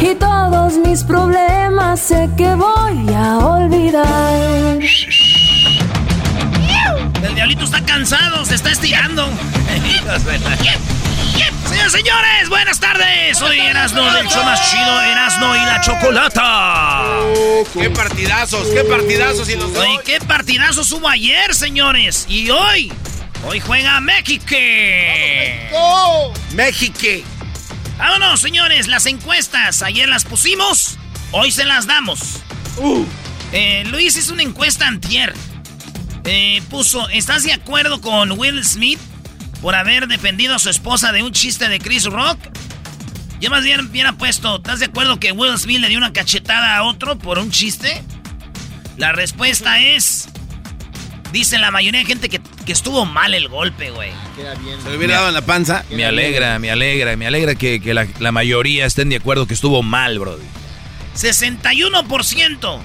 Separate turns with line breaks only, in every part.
Y todos mis problemas sé que voy a olvidar.
El diablito está cansado, se está estirando. Señores, señores, buenas tardes. Soy Erasno del show más chido, Erasno y la Chocolata.
¡Qué partidazos! ¡Qué partidazos! Y los
Oye, qué partidazos hubo ayer, señores. Y hoy, hoy juega México.
¡México!
Vámonos, señores, las encuestas. Ayer las pusimos, hoy se las damos. Eh, Luis hizo una encuesta antier. Eh, puso, ¿estás de acuerdo con Will Smith por haber defendido a su esposa de un chiste de Chris Rock? Yo más bien hubiera puesto, ¿estás de acuerdo que Will Smith le dio una cachetada a otro por un chiste? La respuesta es, dice la mayoría de gente que, que estuvo mal el golpe, güey.
¿Se le hubiera dado en la panza?
Me alegra, me alegra, me alegra que, que la, la mayoría estén de acuerdo que estuvo mal, brody.
61%.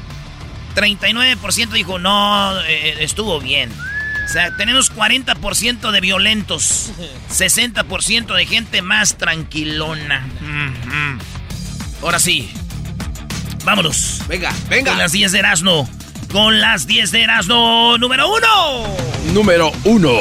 39% dijo, no, eh, estuvo bien. O sea, tenemos 40% de violentos. 60% de gente más tranquilona. Ujú. Ahora sí. Vámonos.
Venga,
Con
venga.
las 10 de Erasmo. Con las 10 de Erasmo. Número 1.
Número uno.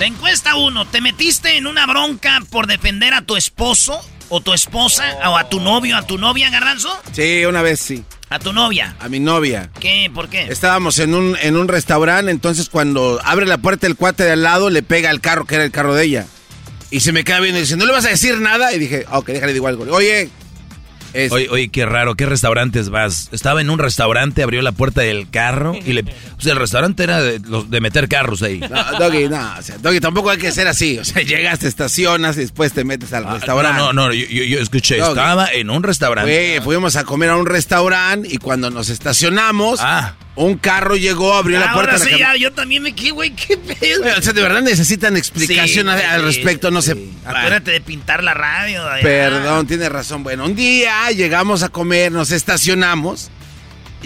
La encuesta 1. ¿Te metiste en una bronca por defender a tu esposo o tu esposa o a tu novio, a tu novia, Garranzo?
Sí, una vez sí.
A tu novia.
A mi novia.
¿Qué? ¿Por qué?
Estábamos en un, en un restaurante, entonces cuando abre la puerta el cuate de al lado, le pega al carro, que era el carro de ella. Y se me queda viendo y dice, ¿no le vas a decir nada? Y dije, ok, déjale, digo algo. Oye, es-
Oye, oye, qué raro, ¿qué restaurantes vas? Estaba en un restaurante, abrió la puerta del carro y le... O sea, el restaurante era de, meter carros ahí.
No, Doggy, no, o sea, Doggy, tampoco hay que ser así. O sea, llegas, te estacionas y después te metes al
Ah,
restaurante.
No, no, no, yo, escuché,
Doggy.
estaba en un restaurante.
Fuimos a comer a un restaurante y cuando nos estacionamos,
Ah.
Un carro llegó, abrió la puerta.
Ahora
de
sí,
la
ya, yo también me quedé, güey, qué pedo.
O sea, de verdad necesitan explicación
Sí,
al respecto, no sé.
Acuérdate de pintar la radio. allá.
Perdón, tiene razón. Bueno, un día llegamos a comer, nos estacionamos,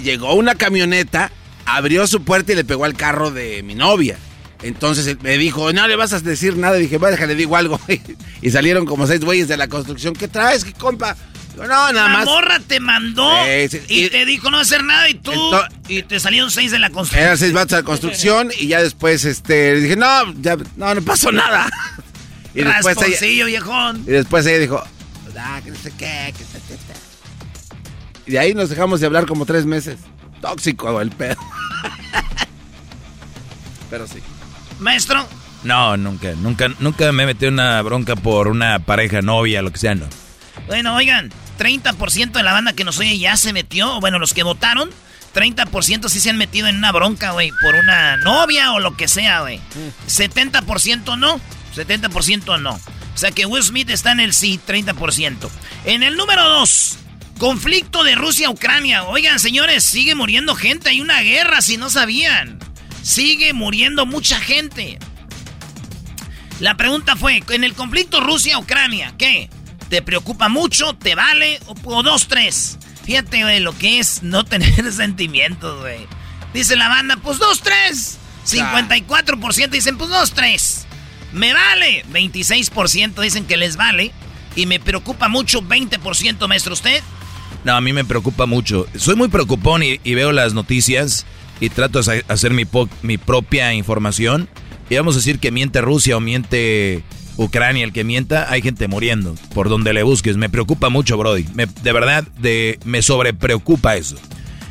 llegó una camioneta, abrió su puerta y le pegó al carro de mi novia. Entonces él me dijo, no le vas a decir nada. dije, va, déjale, digo algo. y salieron como seis güeyes de la construcción. ¿Qué traes, qué compa? No, nada
La
más.
morra te mandó
Eh, sí,
y,
y-
te dijo no hacer nada y tú... Y te salieron seis de la construcción.
Eran seis vatos de la construcción y ya después este, le dije, no, ya, no, no pasó nada. y después ella,
viejón.
Y después ella dijo, ah, que no sé qué, que ta, ta". Y de ahí nos dejamos de hablar como tres meses. Tóxico el pedo. Pero sí.
Maestro,
No, nunca, nunca, nunca me metí en una bronca por una pareja, novia, lo que sea, no.
bueno, oigan, 30% de la banda que nos oye ya se metió, bueno, los que votaron, 30% sí se han metido en una bronca, güey, por una novia o lo que sea, güey. 70% no, 70% no. O sea que Will Smith está en el sí, 30%. En el número 2, conflicto de Rusia-Ucrania. Oigan, señores, sigue muriendo gente, hay una guerra, si no sabían. Sigue muriendo mucha gente. La pregunta fue, en el conflicto Rusia-Ucrania, ¿qué? ¿Te preocupa mucho? ¿Te vale? ¿O, o dos, tres? Fíjate, güey, lo que es no tener sentimientos, güey. Dice la banda, pues dos, tres. 54% dicen, pues dos, tres. Me vale. 26% dicen que les vale. Y me preocupa mucho, 20%, maestro, ¿usted?
No, a mí me preocupa mucho. Soy muy preocupón y, y veo las noticias y trato de hacer mi, mi propia información. Y vamos a decir que miente Rusia o miente Ucrania, el que mienta, hay gente muriendo por donde le busques. Me preocupa mucho, Brody. Me- de verdad, de, me sobrepreocupa eso.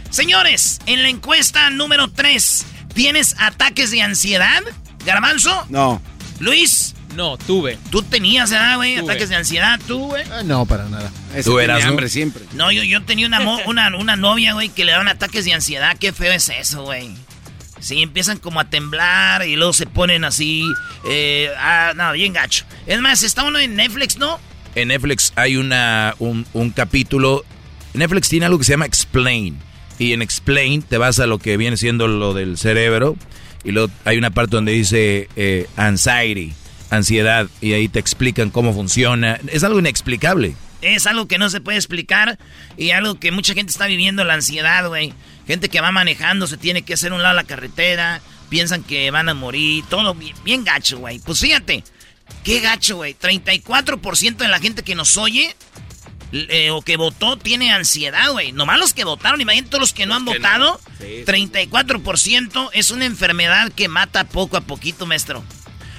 Señores, en la encuesta número 3, ¿tienes ataques de ansiedad? ¿Garbanzo?
No.
Luis,
No, tuve.
Tú tenías, ¿verdad, güey? Ataques de ansiedad, tú, güey.
Ah, no, para nada.
Ese
Tú eras, ¿no?
hambre siempre.
No, yo, yo tenía una, mo- una, una novia, güey, que le daban ataques de ansiedad. Qué feo es eso, güey. Sí, empiezan como a temblar y luego se ponen así. Eh, ah, no, bien gacho. Es más, está uno en Netflix, ¿no?
En Netflix hay una, un, un capítulo. Netflix tiene algo que se llama Explain. Y en Explain te vas a lo que viene siendo lo del cerebro. Y luego hay una parte donde dice eh, anxiety, ansiedad. Y ahí te explican cómo funciona. Es algo inexplicable.
Es algo que no se puede explicar y algo que mucha gente está viviendo, la ansiedad, güey. Gente que va manejando, se tiene que hacer un lado la carretera, piensan que van a morir, todo bien, bien gacho, güey. Pues fíjate, qué gacho, güey. 34% de la gente que nos oye eh, o que votó tiene ansiedad, güey. Nomás los que votaron, imagínate todos los que no han votado. 34% es una enfermedad que mata poco a poquito, maestro.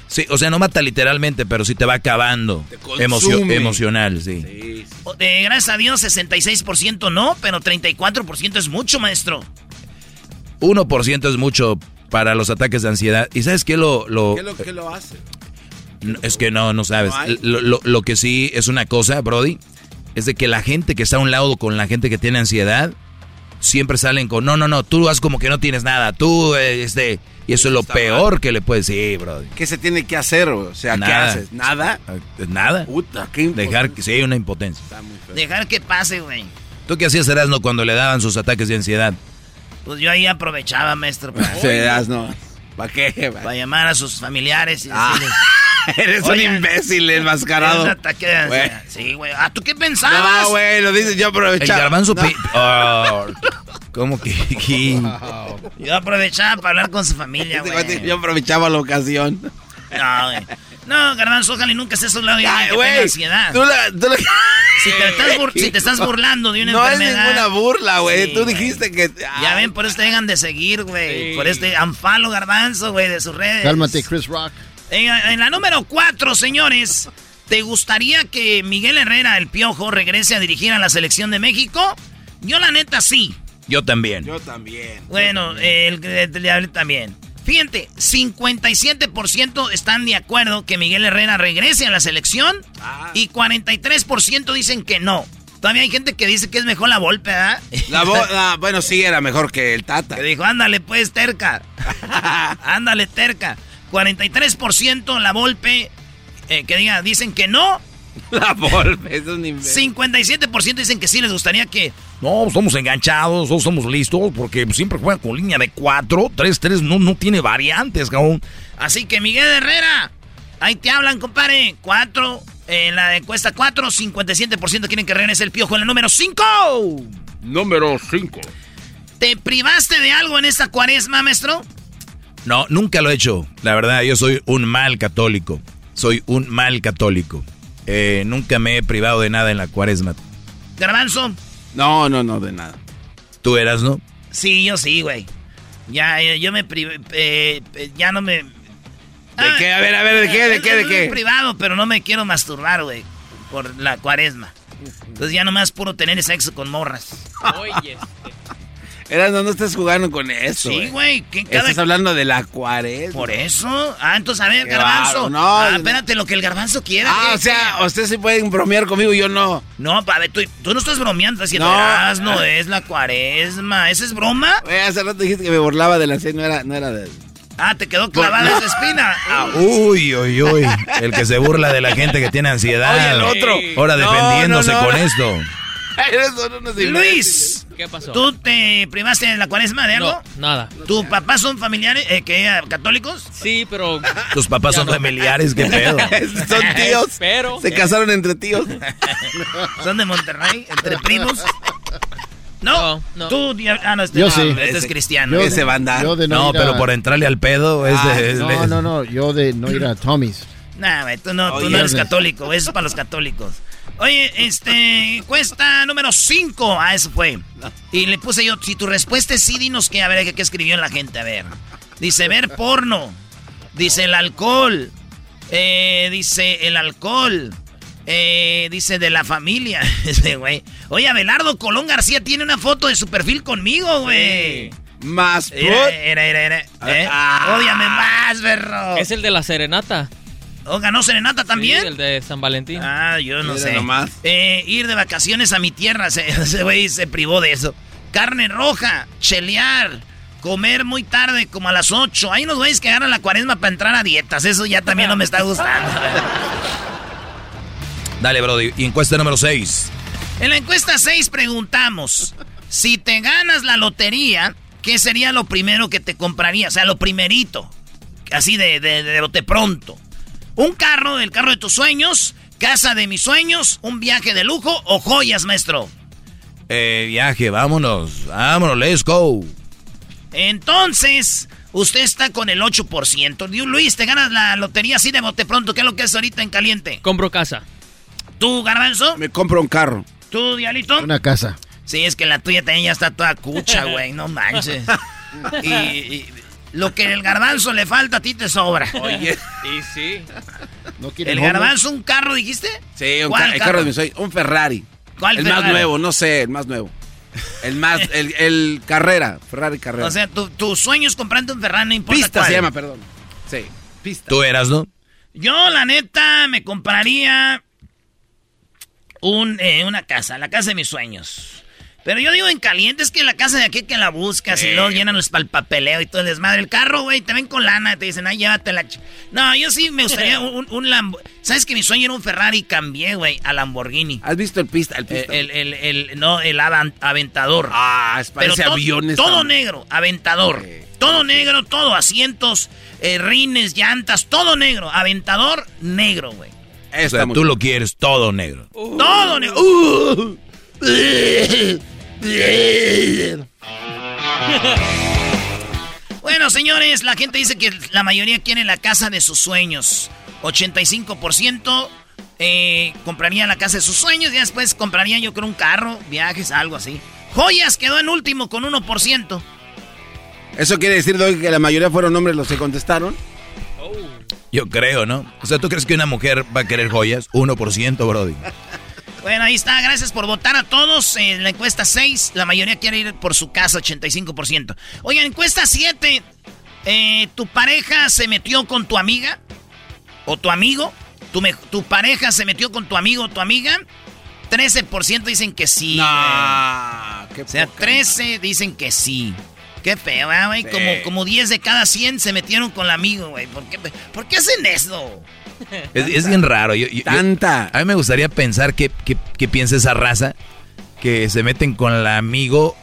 Sí, o sea, no mata literalmente, pero sí te va acabando.
Te consume.
Emocio- emocional, sí.
Sí.
Eh, gracias a Dios, 66% no, pero 34% es mucho, maestro.
1% es mucho para los ataques de ansiedad. ¿Y sabes qué lo, lo,
¿Qué es lo que lo hace?
No, Es que no, no sabes.
No hay.
Lo, lo- lo que sí es una cosa, Brody, es de que la gente que está a un lado con la gente que tiene ansiedad, siempre salen con, no, no, no, tú haz como que no tienes nada, tú, eh, este, y eso es lo peor que le puedes decir, Brody.
¿Qué se tiene que hacer? O sea, ¿qué
Nada.
haces? ¿Nada?
Eh, Nada.
Puta, qué
Dejar que sí, hay una impotencia.
Está muy feo.
Dejar que pase, güey.
¿Tú qué hacías, Erasmo, cuando le daban sus ataques de ansiedad?
Pues yo ahí aprovechaba, maestro, para.
¿Para qué?
para llamar a sus familiares y
Ah.
decirles...
Eres un imbécil
"Es
enmascarado.
un ataque de ansiedad".
Güey.
Sí, güey. ¿Ah, tú qué pensabas?
No, güey, lo dices yo
El
aprovechaba.
garbanzo...
No.
Oh, ¿Cómo que? que-
Yo aprovechaba para hablar con su familia,
Este
güey.
Yo aprovechaba la ocasión.
No, güey. No, Garbanzo, ojalá y nunca estés a un lado de alguien
Ay,
que tenga
güey.
ansiedad.
Tú la, tú la-
Si te, estás bur- si te estás burlando de una
No es
enfermedad...
ninguna burla, güey.
Sí,
Tú dijiste que.
Ya ven, por eso te dejan de seguir, güey.
Sí.
Por este anfalo garbanzo, güey, de sus redes.
Cálmate, Chris Rock.
En, en la número 4, señores, ¿te gustaría que Miguel Herrera, el piojo, regrese a dirigir a la selección de México? Yo, la neta, sí.
Yo también.
Yo también.
Bueno, el, el, el- también. Fíjate, 57% están de acuerdo que Miguel Herrera regrese a la selección
Ah.
y 43% dicen que no. Todavía hay gente que dice que es mejor la Volpe, ¿verdad?
La vo- ah, bueno, sí, era mejor que el Tata.
Que dijo, ándale pues, terca. ándale, terca. 43% la Volpe, eh, que diga, dicen que no.
La Volpe, es un imbécil.
57% dicen que sí les gustaría que...
No, estamos enganchados, no estamos listos, porque siempre juegan con línea de 4, 3-3, no, no tiene variantes, cabrón.
Así que Miguel Herrera, ahí te hablan, compadre. 4, en la encuesta 4, 57% quieren que regrese el piojo en la número 5.
Número 5.
¿Te privaste de algo en esta cuaresma, maestro?
No, nunca lo he hecho. La verdad, yo soy un mal católico. Soy un mal católico. Eh, nunca me he privado de nada en la cuaresma.
Garbanzo.
No, no, no, de nada.
¿Tú eras, no?
Sí, yo sí, güey. Ya, yo me privé, eh, eh, ya no me...
¿De qué? A ver, a ver, ¿de qué? ¿De qué? ¿De qué?
privado, pero no me quiero masturbar, güey, por la cuaresma. Entonces ya nomás puro tener sexo con morras.
Oye, este.
Eras, no, no estás jugando con eso.
Sí, güey, que cada...
Estás hablando de la cuaresma.
Por eso. Ah, entonces, a ver,
Qué
garbanzo.
bárbaro, no,
ah,
no.
espérate, lo que el garbanzo quiera.
Ah,
¿qué-
o sea, ustedes sí pueden bromear conmigo, yo no.
No, a ver, tú, tú no estás bromeando, estás diciendo,
No.
no, es la cuaresma. ¿Esa es broma?
Güey, hace rato dijiste que me burlaba de la serie, no era, no era de...
Ah, te quedó clavada esa espina. Ah,
Uy, uy, uy. El que se burla de la gente que tiene ansiedad.
Oye, el otro.
Ahora defendiéndose
no, no,
con
no.
esto.
Luis,
¿Qué pasó?
¿tú te privaste de la cuaresma de algo?
No, nada.
¿Tus papás son familiares, eh, que eh, católicos?
Sí, pero.
Tus papás son
no.
familiares, qué pedo.
Son tíos.
Pero.
Se casaron entre tíos.
¿Son de Monterrey? ¿Entre primos? No,
No, no.
Tú, ya- ah, no, este,
Yo
no,
sí.
este es cristiano.
Yo
Ese
de-
banda.
yo de
No,
ir a-
pero por entrarle al pedo es
Ah,
de... es
No, no, no, yo de no ir a Tommy's.
Nah, güey, tú no, tú
Oye,
no eres católico, eso es para los católicos. Oye, este, cuesta número 5. Ah, eso fue. Y le puse yo, si tu respuesta es sí, dinos qué, a ver, qué, escribió la gente, a ver. Dice, ver porno. Dice, el alcohol. Eh, dice, el alcohol. Eh, dice, de la familia. Ese güey. Oye, Abelardo Colón García tiene una foto de su perfil conmigo, güey.
Más
Era, era, era, era. ¿eh?
Ah.
Ódiame más, berro.
Es el de la serenata.
¿O ganó serenata también?
Sí, el de San Valentín.
Ah, yo no
Mira
sé.
nomás.
Eh, ir de vacaciones a mi tierra, se- ese güey se privó de eso. Carne roja, chelear, comer muy tarde, como a las 8. Hay unos güeyes que agarran la cuaresma para entrar a dietas. Eso ya también no me está gustando.
Dale, Brody. Y encuesta número 6.
En la encuesta 6 preguntamos, si te ganas la lotería, ¿qué sería lo primero que te compraría? O sea, lo primerito, así de, de, de bote pronto. Un carro, el carro de tus sueños, casa de mis sueños, un viaje de lujo o joyas, maestro.
Eh, viaje, vámonos. Vámonos, let's go.
Entonces, usted está con el 8%. Dios Luis, te ganas la lotería así de bote pronto. ¿Qué es lo que es ahorita en caliente?
Compro casa.
¿Tú, Garbanzo?
Me compro un carro.
¿Tú, Dialito?
Una casa.
Sí, es que la tuya también ya está toda cucha, güey. No manches. Y, y lo que el garbanzo le falta a ti te sobra.
Oye.
Y sí.
¿No quiere
¿El
homeless?
garbanzo un carro, dijiste?
Sí, un
¿Cuál
ca- el carro de mis sueños. Un Ferrari.
¿Cuál
el
Ferrari?
más nuevo, no sé, el más nuevo. El más, el, el Carrera, Ferrari Carrera.
O sea, tu, tu sueño es comprarte un Ferrari, no importa
Pista
cuál.
se llama, perdón. Sí, pista.
¿Tú eras, no?
Yo, la neta, me compraría un, eh, una casa, la casa de mis sueños. Pero yo digo en caliente, es que la casa de aquí que la buscas y luego llenan los el papeleo y todo el desmadre. El carro, güey, te ven con lana, te dicen, ay, llévatela. ch-". No, yo sí me gustaría un, un Lambo- ¿Sabes que mi sueño era un Ferrari y cambié, güey, a Lamborghini?
¿Has visto el pista? El
Eh,
pista.
El, el, el- no, el avan- aventador.
ah, es
Pero
parece
to-
aviones.
todo negro, aventador. Todo negro, todo, asientos, eh, rines, llantas, todo negro. Aventador negro, güey.
O sea, tú
bien.
lo quieres todo negro.
Todo negro. Uh. bueno, señores, la gente dice que la mayoría quiere la casa de sus sueños. 85% eh, compraría la casa de sus sueños y después compraría yo creo un carro, viajes, algo así. Joyas quedó en último con 1%.
Eso quiere decir, que la mayoría fueron hombres los que contestaron.
Yo creo, ¿no? O sea, ¿tú crees que una mujer va a querer joyas? 1%, Brody.
Bueno, ahí está. Gracias por votar a todos. En la encuesta 6, la mayoría quiere ir por su casa, 85%. Oigan, encuesta 7. eh, ¿Tu pareja se metió con tu amiga? ¿O tu amigo? ¿Tu, me- tu pareja se metió con tu amigo o tu amiga? 13% dicen que sí.
No, qué
O sea,
poca
13 dicen que sí. Qué feo, ¿eh, güey?
Sí.
Como, como 10 de cada 100 se metieron con el amigo, güey. ¿Por qué, ¿Por qué hacen eso?
Es, es bien raro. Yo- yo- yo-
Tanta.
a mí me gustaría pensar que, que, que piensa esa raza que se meten con el amigo,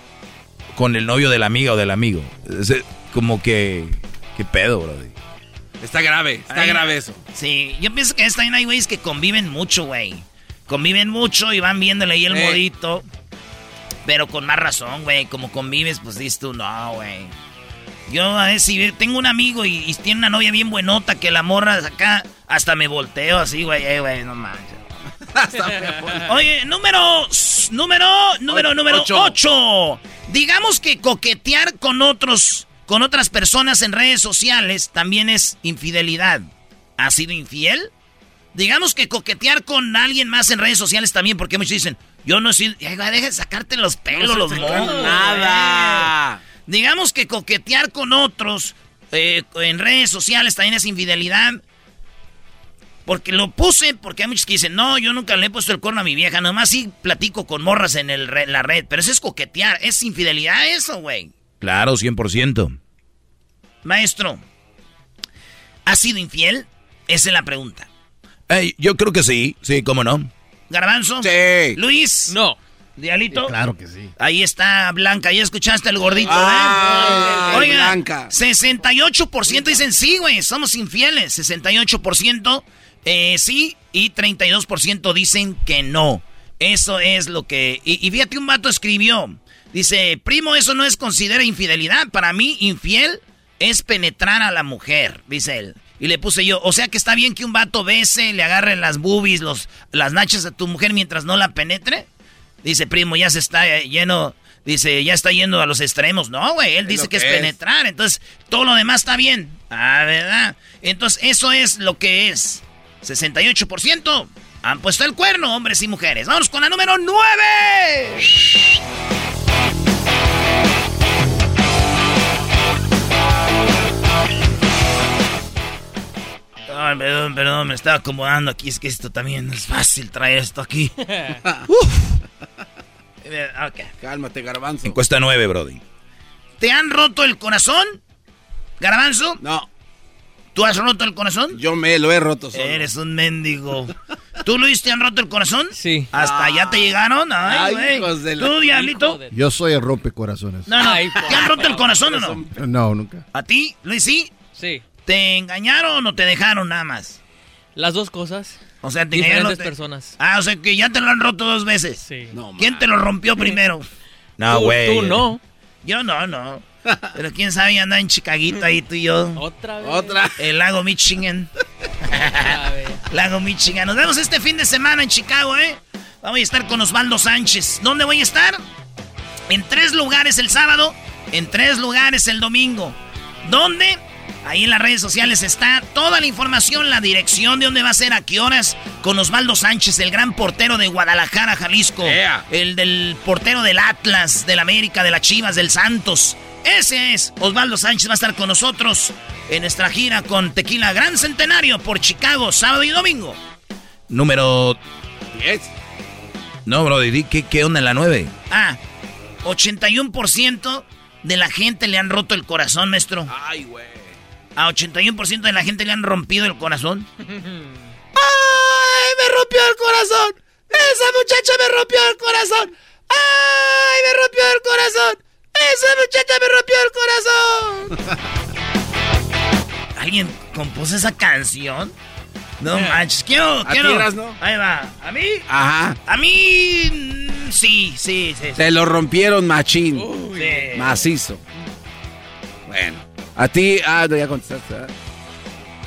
con el novio de la amiga o del amigo. Es, eh, como que... ¿Qué pedo, Brody?
Está grave, está
Ay,
grave eso.
Sí, yo pienso que también hay güeyes que conviven mucho, güey. Conviven mucho y van viéndole ahí el
Sí.
modito. Pero con más razón, güey. Como convives, pues dices tú, no, güey. Yo a ver si tengo un amigo y, y tiene una novia bien buenota que la morra acá hasta me volteo así, güey, eh, güey, no manches. Oye, número, número, número,
O-
número
ocho.
8. Digamos que coquetear con otros, con otras personas en redes sociales también es infidelidad. ¿Has sido infiel? Digamos que coquetear con alguien más en redes sociales también, porque muchos dicen, yo no he sido, Ay, güey, deja de sacarte los pelos, los mocos.
Nada.
Digamos que coquetear con otros eh, en redes sociales también es infidelidad. Porque lo puse, porque hay muchos que dicen, no, yo nunca le he puesto el cuerno a mi vieja, nomás sí platico con morras en el re- la red. Pero eso es coquetear, es infidelidad eso, güey.
Claro, 100%.
Maestro, ¿has sido infiel? Esa es la pregunta.
Yo creo que sí, sí, cómo no.
Garbanzo.
Sí.
Luis.
No.
Dialito.
Claro que sí.
Ahí está Blanca, ya escuchaste el gordito,
Ah,
¿eh? Oiga,
Blanca.
68% dicen sí, güey, somos infieles. 68% eh, sí y 32% dicen que no. Eso es lo que... Y, y fíjate, un vato escribió, dice, primo, eso no es considera infidelidad. Para mí, infiel es penetrar a la mujer, dice él. Y le puse yo, o sea que está bien que un vato bese, le agarre las boobies, los, las nachas a tu mujer mientras no la penetre. Dice, primo, ya se está eh, lleno, dice, ya está yendo a los extremos. No, güey, él
Es
dice
lo
que es
que es.
penetrar, entonces todo lo demás está bien. Ah, ¿verdad? Entonces eso es lo que es. 68% han puesto el cuerno, hombres y mujeres. Vamos con la número 9. Perdón, perdón, perdón, me estaba acomodando aquí. Es que esto también no es fácil traer esto aquí. Uf. Eh, ok.
Cálmate, garbanzo.
Encuesta 9, Brody.
¿Te han roto el corazón? ¿Garbanzo?
No,
¿Tú has roto el corazón?
yo me lo he roto solo.
Eres un mendigo. ¿Tú, Luis, te han roto el corazón?
Sí.
¿Hasta allá te llegaron? Ay,
Ay,
güey.
hijos de la-
¿Tú, Diablito?
Yo soy el rompecorazones.
No, no.
Ay,
¿Te han roto el corazón o no?
No, nunca.
¿A ti, Luis, sí?
Sí.
¿Te engañaron o te dejaron nada más?
Las dos cosas.
O sea, te engañaron.
Diferentes
te-
personas.
Ah, o sea que ya te lo han roto dos veces.
Sí.
No,
¿Quién te lo rompió primero?
No,
Tú-
güey.
Tú no.
Yo no, no. Pero quién sabe, anda en Chicaguito ahí tú y yo.
Otra vez.
Otra.
El lago Michigan.
Otra vez.
Lago Michigan. Nos vemos este fin de semana en Chicago, ¿eh? Vamos a estar con Osvaldo Sánchez. ¿Dónde voy a estar? En tres lugares el sábado, en tres lugares el domingo. ¿Dónde? Ahí en las redes sociales está toda la información, la dirección de dónde va a ser, a qué horas, con Osvaldo Sánchez, el gran portero de Guadalajara, Jalisco. El del portero del Atlas, del América, de las Chivas, del Santos. Ese es Osvaldo Sánchez, va a estar con nosotros en nuestra gira con Tequila Gran Centenario por Chicago, sábado y domingo.
Número...
Yes.
No, Brody, di, ¿qué, qué onda en la 9?
Ah, 81% de la gente le han roto el corazón, maestro.
Ay, güey.
A 81% de la gente le han rompido el corazón.
¡Ay, me rompió el corazón! ¡Esa muchacha me rompió el corazón! ¡Ay, me rompió el corazón! ¡Esa muchacha me rompió el corazón!
¿Alguien compuso esa canción? No manches, quiero,
¿A
quiero.
Erasno?
Ahí va. ¿A mí?
Ajá.
A mí. mm, Sí, sí, sí. sí.
Se lo rompieron machín.
Sí.
Macizo. Bueno. A ti, ah, no, ya contestaste. ¿verdad?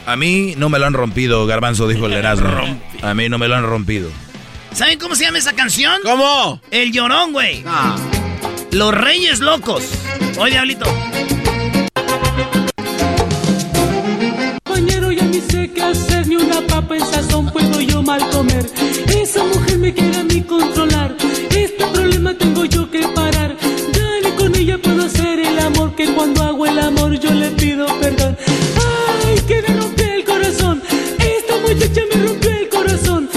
A mí no me lo han rompido, Garbanzo, dijo el Erasmo. A mí no me lo han rompido.
¿Saben cómo se llama esa canción?
¿Cómo?
El llorón, güey.
No.
Los Reyes Locos. Oye, Diablito.
Compañero, ya ni sé qué hacer, ni una papa en sazón puedo yo mal comer. Esa mujer me quiere a mí controlar, este problema tengo yo que parar. Ya ni con ella puedo hacer el amor, que cuando hago el amor perdón. Ay, que me rompió el corazón, esta muchacha me rompió el corazón.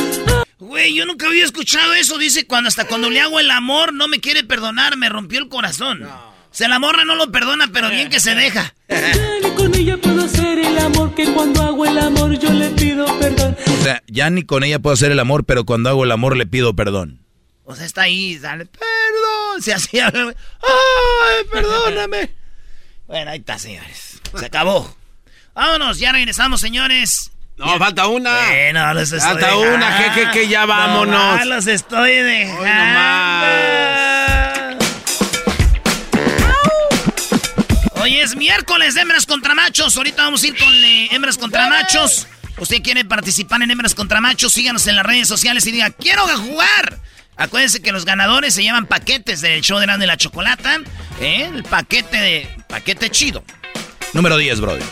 Güey, yo nunca había escuchado eso. Dice cuando hasta cuando le hago el amor no me quiere perdonar, me rompió el corazón. O sea, la morra no lo perdona, pero bien que se deja.
Ya ni con ella puedo hacer el amor, que cuando hago el amor yo le pido perdón.
O sea, ya ni con ella puedo hacer el amor, pero cuando hago el amor le pido perdón.
O sea, está ahí, sale, perdón. Se hacía, ay, perdóname. bueno, ahí está, señores. Se acabó. Vámonos, ya regresamos, señores.
No, falta una.
Bueno, los estoy
Falta
dejando.
una, que- que- que ya vámonos.
Nomás los estoy dejando. Hoy es miércoles de hembras contra machos. Ahorita vamos a ir con eh, hembras contra machos. Usted quiere participar en hembras contra machos, síganos en las redes sociales y diga, quiero jugar. Acuérdense que los ganadores se llaman paquetes del show de Grande la Chocolata. ¿eh? El paquete de paquete chido.
Número 10, Brody.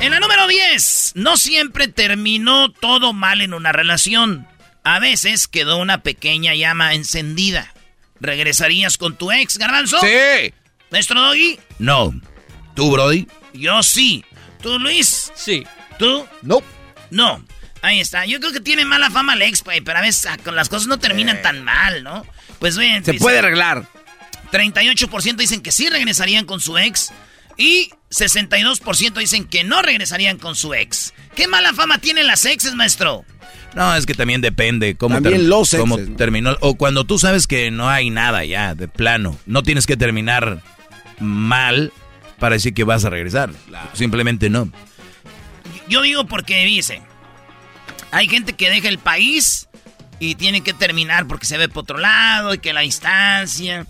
En la número 10, no siempre terminó todo mal en una relación. A veces quedó una pequeña llama encendida. ¿Regresarías con tu ex, Garbanzo?
Sí.
¿Nuestro Doggy?
No. ¿Tú, Brody?
Yo sí. ¿Tú, Luis?
Sí.
¿Tú?
Nope.
No. Ahí está. Yo creo que tiene mala fama el ex, güey, pero a veces ah, con las cosas no terminan tan mal, ¿no? Pues bien,
Se
dice,
puede arreglar.
38% dicen que sí regresarían con su ex y 62% dicen que no regresarían con su ex. ¿Qué mala fama tienen las exes, maestro?
No, es que también depende cómo,
También los
cómo
exes, ¿no?
terminó. O cuando tú sabes que no hay nada ya, de plano. No tienes que terminar mal para decir que vas a regresar. Simplemente no.
Yo digo porque dice, hay gente que deja el país y tiene que terminar porque se ve por otro lado y que la distancia.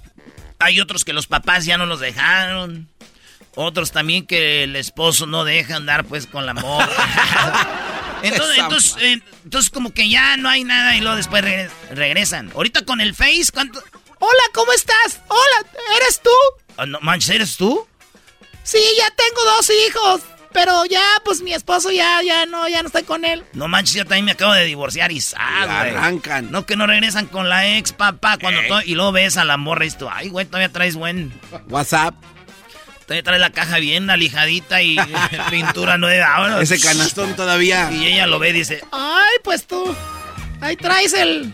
Hay otros que los papás ya no los dejaron. Otros también que el esposo no deja andar pues con la morra. entonces, entonces, eh, entonces como que ya no hay nada y luego después regre- regresan. Ahorita con el Face, ¿cuánto? Hola, ¿cómo estás? Hola, ¿eres tú? Ah, no manches, ¿eres tú? Sí, ya tengo dos hijos. Pero ya, pues mi esposo ya, ya no, ya no estoy con él. No manches, yo también me acabo de divorciar y güey.
Arrancan.
No que no regresan con la ex, papá, cuando to- y luego ves a la morra y tú, ay, güey, todavía traes buen.
WhatsApp.
Todavía trae la caja bien alijadita y pintura nueva. Vámonos.
Ese canastón todavía.
Y ella lo ve y dice, ay, pues tú, ahí traes el,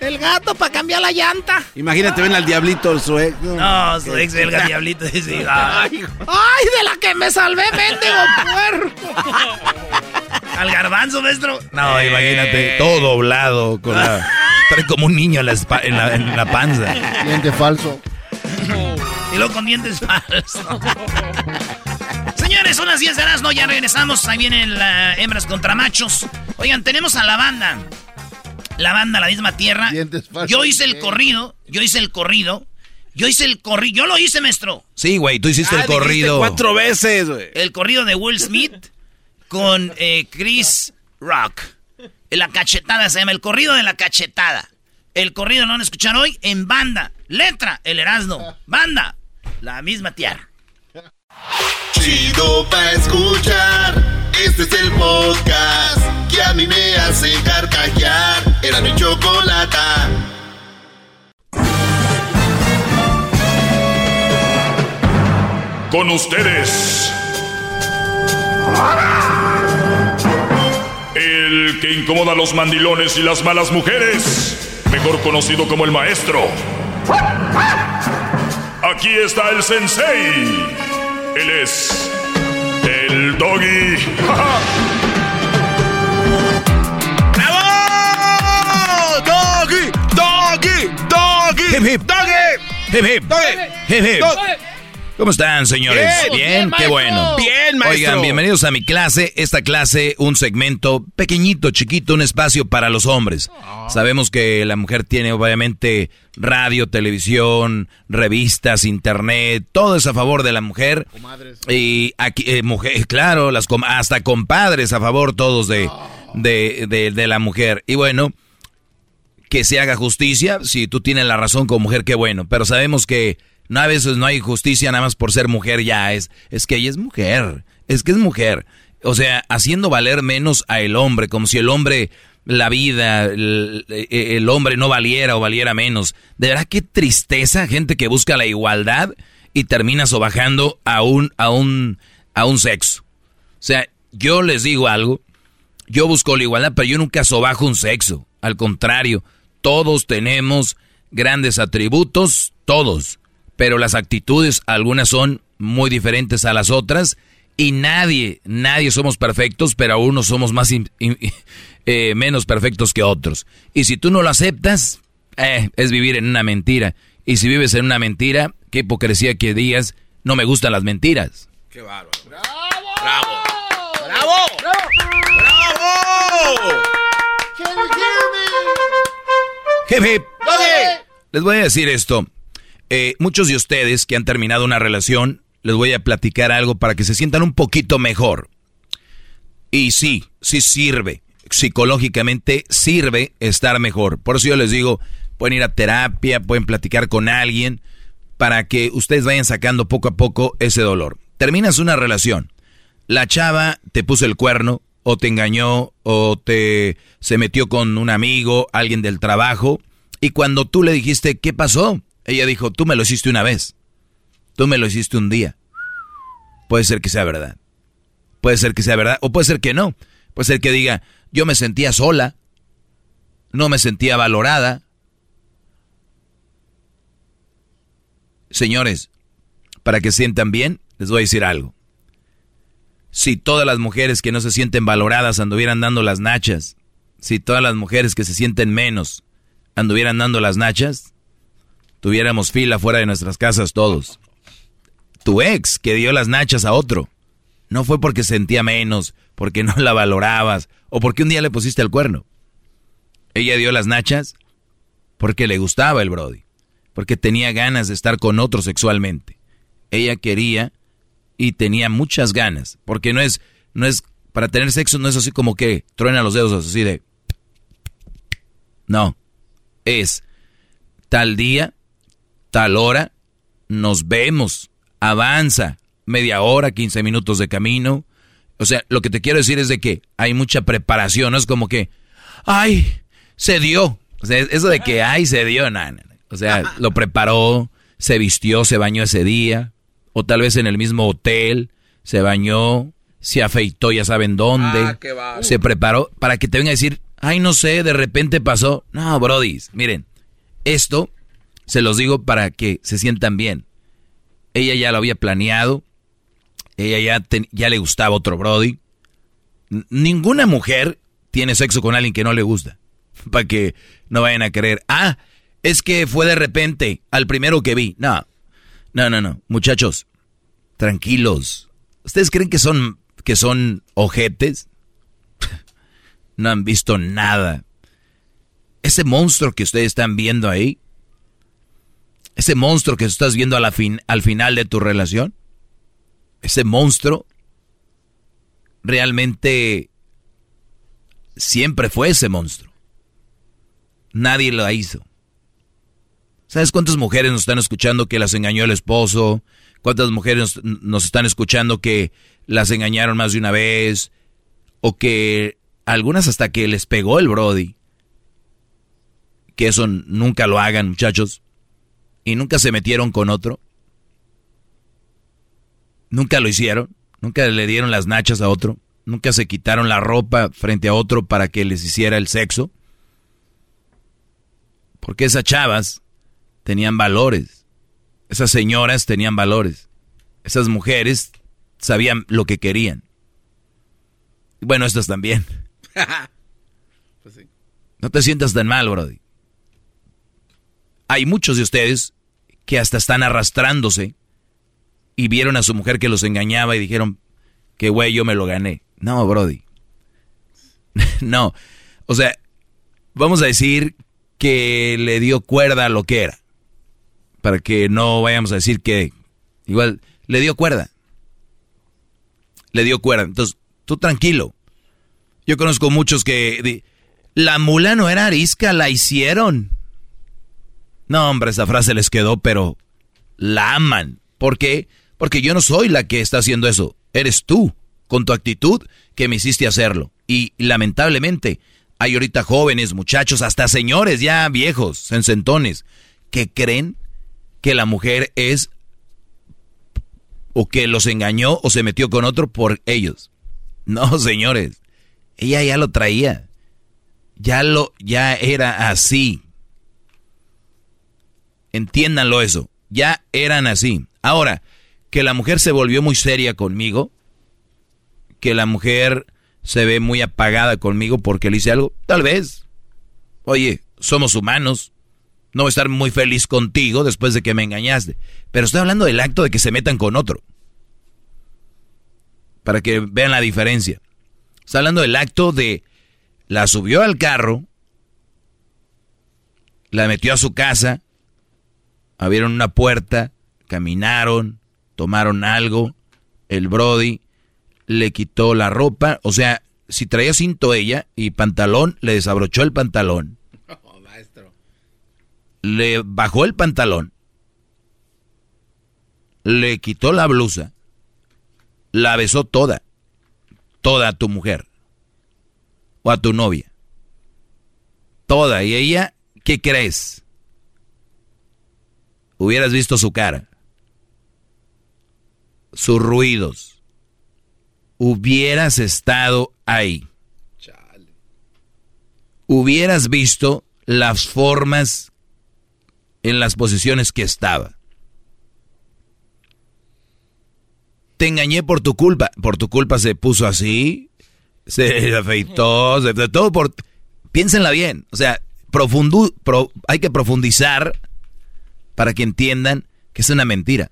el gato para cambiar la llanta.
Imagínate, ven al diablito, su ex.
No, su ex belga diablito dice, ay, ay, de la que me salvé, mendigo puerco. Al garbanzo, maestro.
No, imagínate, todo doblado, con la... Trae como un niño en la, en la, en la panza.
Diente falso.
Y luego con dientes falsos. Señores, son las 10 de las no, ya regresamos. Ahí vienen las hembras contra machos. Oigan, tenemos a la banda. La banda, la misma tierra.
Dientes falsos.
Yo hice el corrido. Yo hice el corrido. Yo hice el corrido. Yo lo hice, maestro.
Sí, güey, tú hiciste
Ah,
el corrido.
cuatro veces, güey.
El corrido de Will Smith con eh, Chris Rock. La cachetada se llama el corrido de la cachetada. El corrido lo van a escuchar hoy en banda. Letra, el Erasmo. Banda, la misma tierra.
Chido pa' escuchar. Este es el podcast que a mí me hace carcajear. Era mi chocolata.
Con ustedes. El que incomoda a los mandilones y las malas mujeres. Mejor conocido como el maestro. Aquí está el sensei. Él es el doggy.
¡Bravo! ¡Doggy! ¡Doggy! ¡Doggy!
Hip, hip.
¡Doggy!
Hip, hip.
¡Doggy!
Hip, hip.
Dog-
¿Cómo están, señores?
Bien,
qué bueno.
Bien, maestro.
Oigan, bienvenidos a mi clase. Esta clase, un segmento pequeñito, chiquito, un espacio para los hombres. Sabemos que la mujer tiene obviamente radio, televisión, revistas, internet, todo es a favor de la mujer. Y aquí, eh, mujer, claro, las com- hasta compadres a favor todos de, de, de, de la mujer. Y bueno, que se haga justicia. Si tú tienes la razón como mujer, qué bueno. Pero sabemos que no, a veces no hay justicia nada más por ser mujer ya. Es, es que ella es mujer. Es que es mujer. O sea, haciendo valer menos a el hombre, como si el hombre, la vida, el, el hombre no valiera o valiera menos. De verdad, qué tristeza, gente que busca la igualdad y termina sobajando a un, a un, a un sexo. O sea, yo les digo algo. Yo busco la igualdad, pero yo nunca sobajo un sexo. Al contrario, todos tenemos grandes atributos, todos. Pero las actitudes, algunas son muy diferentes a las otras. Y nadie, nadie somos perfectos, pero a unos somos más in- in- eh, menos perfectos que otros. Y si tú no lo aceptas, eh, es vivir en una mentira. Y si vives en una mentira, qué hipocresía que digas, no me gustan las mentiras.
¡Qué bárbaro! ¡Bravo! ¡Bravo! ¡Bravo!
Hip, hip.
¡Doggy!
Les voy a decir esto. Eh, muchos de ustedes que han terminado una relación, les voy a platicar algo para que se sientan un poquito mejor. Y sí, sí sirve. Psicológicamente sirve estar mejor. Por eso yo les digo, pueden ir a terapia, pueden platicar con alguien, para que ustedes vayan sacando poco a poco ese dolor. Terminas una relación. La chava te puso el cuerno, o te engañó, o te se metió con un amigo, alguien del trabajo, y cuando tú le dijiste, ¿qué pasó? Ella dijo, tú me lo hiciste una vez. Tú me lo hiciste un día. Puede ser que sea verdad. Puede ser que sea verdad, o puede ser que no. Puede ser que diga, yo me sentía sola, no me sentía valorada. Señores, para que sientan bien, les voy a decir algo. Si todas las mujeres que no se sienten valoradas anduvieran dando las nachas, si todas las mujeres que se sienten menos anduvieran dando las nachas, tuviéramos fila fuera de nuestras casas todos. Tu ex que dio las nachas a otro, no fue porque sentía menos, porque no la valorabas o porque un día le pusiste el cuerno. Ella dio las nachas porque le gustaba el Brody, porque tenía ganas de estar con otro sexualmente. Ella quería y tenía muchas ganas, porque no es, no es, para tener sexo no es así como que truena los dedos así de... No, es tal día, tal hora, nos vemos, avanza, media hora, 15 minutos de camino. O sea, lo que te quiero decir es de que hay mucha preparación, no es como que, ay, se dio. O sea, eso de que, ay, se dio, nada. O sea, lo preparó, se vistió, se bañó ese día, O tal vez en el mismo hotel, se bañó, se afeitó, ya saben dónde,
Ah, qué
se preparó para que te venga a decir, ay, no sé, de repente pasó. No, Brody, miren, esto se los digo para que se sientan bien. Ella ya lo había planeado, ella ya, ya le gustaba otro Brody. Ninguna mujer tiene sexo con alguien que no le gusta. Para que no vayan a creer, ah, es que fue de repente, al primero que vi. No, no, no, no. Muchachos, tranquilos. ¿Ustedes creen que son, que son ojetes? no han visto nada. Ese monstruo que ustedes están viendo ahí, ese monstruo que estás viendo fin- al final de tu relación, ese monstruo realmente siempre fue ese monstruo. Nadie lo hizo. ¿Sabes cuántas mujeres nos están escuchando que las engañó el esposo? ¿Cuántas mujeres nos están escuchando que las engañaron más de una vez? O que algunas hasta que les pegó el Brody. Que eso nunca lo hagan, muchachos. Y nunca se metieron con otro. Nunca lo hicieron. Nunca le dieron las nachas a otro. Nunca se quitaron la ropa frente a otro para que les hiciera el sexo. Porque esas chavas tenían valores. Esas señoras tenían valores. Esas mujeres sabían lo que querían. Bueno, estas también. No te sientas tan mal, Brody. Hay muchos de ustedes que hasta están arrastrándose y vieron a su mujer que los engañaba y dijeron que güey, yo me lo gané. No, Brody. no. O sea, vamos a decir que le dio cuerda a lo que era. Para que no vayamos a decir que igual le dio cuerda. Le dio cuerda. Entonces, tú tranquilo. Yo conozco muchos que la mula no era arisca, la hicieron. No, hombre, esa frase les quedó, pero la aman. ¿Por qué? Porque yo no soy la que está haciendo eso. Eres tú, con tu actitud, que me hiciste hacerlo. Y lamentablemente, hay ahorita jóvenes, muchachos, hasta señores ya viejos, sensentones, que creen que la mujer es o que los engañó o se metió con otro por ellos. No, señores. Ella ya lo traía. Ya lo, ya era así. Entiéndanlo eso. Ya eran así. Ahora, que la mujer se volvió muy seria conmigo, que la mujer se ve muy apagada conmigo porque le hice algo, tal vez. Oye, somos humanos. No voy a estar muy feliz contigo después de que me engañaste. Pero estoy hablando del acto de que se metan con otro. Para que vean la diferencia. Está hablando del acto de la subió al carro, la metió a su casa, abrieron una puerta, caminaron, tomaron algo, el Brody le quitó la ropa, o sea, si traía cinto ella y pantalón, le desabrochó el pantalón,
Oh, maestro.
le bajó el pantalón, le quitó la blusa, la besó toda, toda a tu mujer o a tu novia. Toda. ¿Y ella qué crees? Hubieras visto su cara, sus ruidos. Hubieras estado ahí.
Chale.
Hubieras visto las formas en las posiciones que estaba. Te engañé por tu culpa. Por tu culpa se puso así, se afeitó, se, todo por... Piénsenla bien. O sea, profundu- pro- hay que profundizar para que entiendan que es una mentira.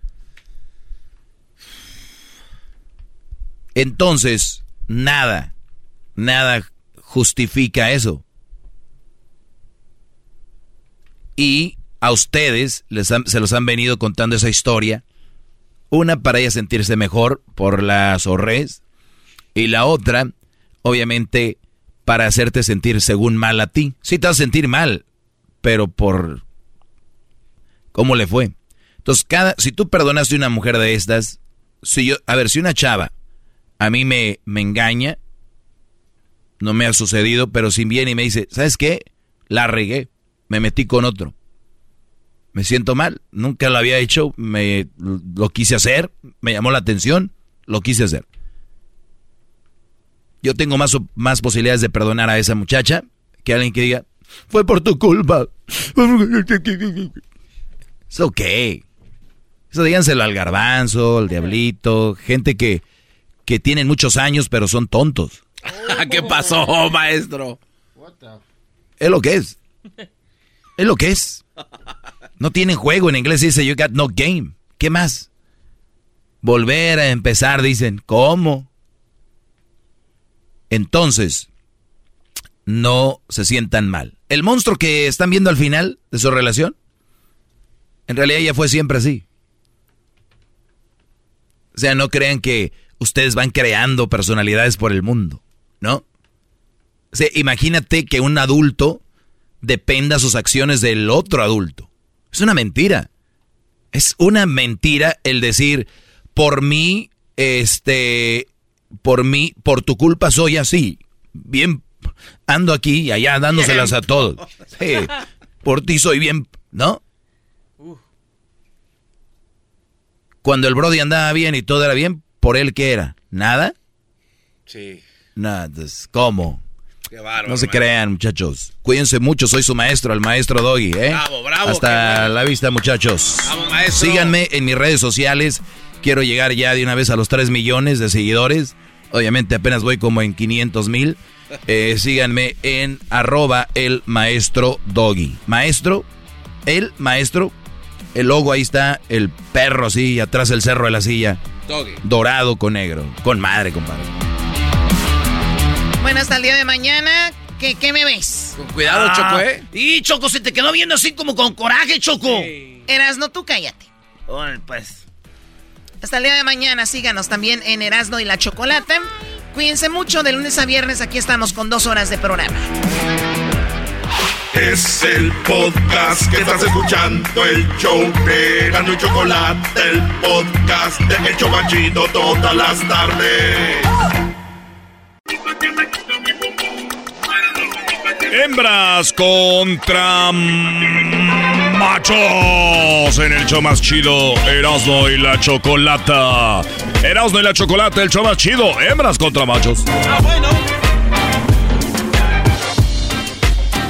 Entonces, nada, nada justifica eso. Y a ustedes les se los han venido contando esa historia. Una para ella sentirse mejor por la zorrez. Y la otra, obviamente, para hacerte sentir según mal a ti. Sí te vas a sentir mal, pero por cómo le fue. Entonces, cada, si tú perdonaste a una mujer de estas, si yo, a ver, si una chava a mí me, me engaña, no me ha sucedido, pero si viene y me dice, ¿sabes qué? La regué, me metí con otro. Me siento mal, nunca lo había hecho, me lo quise hacer, me llamó la atención, lo quise hacer. Yo tengo más, más posibilidades de perdonar a esa muchacha que alguien que diga, fue por tu culpa. Es ok. Eso díganselo al garbanzo, al diablito, gente que, que tienen muchos años pero son tontos.
¿Qué pasó, maestro?
Es lo que es. Es lo que es. No tienen juego. En inglés dice you got no game. ¿Qué más? Volver a empezar, dicen. ¿Cómo? Entonces, no se sientan mal. El monstruo que están viendo al final de su relación, en realidad ya fue siempre así. O sea, no crean que ustedes van creando personalidades por el mundo, ¿no? O sea, imagínate que un adulto dependa sus acciones del otro adulto. Es una mentira. Es una mentira el decir, por mí, este, por mí, por tu culpa soy así. Bien, ando aquí y allá dándoselas a todos. Sí, por ti soy bien, ¿no? Cuando el Brody andaba bien y todo era bien, ¿por él qué era? ¿Nada?
Sí.
Nada, ¿cómo?
Qué bárbaro.
No se crean, muchachos. Cuídense mucho, soy su maestro, el maestro Doggy, ¿eh?
Bravo, bravo,
Hasta
bueno.
la vista, muchachos.
Vamos, maestro.
Síganme en mis redes sociales. Quiero llegar ya de una vez a los 3 millones de seguidores. Obviamente apenas voy como en 500 mil. Eh, síganme en arroba el maestro Doggy. Maestro, el maestro. El logo ahí está, el perro así, atrás el cerro de la silla.
Doggy.
Dorado con negro. Con madre, compadre.
Bueno, hasta el día de mañana, ¿qué, qué me ves?
Con cuidado, Choco, ¿eh?
Ah, Y Choco, se te quedó viendo así como con coraje, Choco. Erasno, tú cállate. Órale, pues. Hasta el día de mañana, síganos también en Erasno y la Chocolata. Cuídense mucho, de lunes a viernes aquí estamos con dos horas de programa.
Es el podcast que estás escuchando, el show de y Chocolate, el podcast de El Chobachito todas las tardes.
Hembras contra machos en el show más chido, Erasmo y la Chocolata. Erasmo y la Chocolata, el show más chido, hembras contra machos.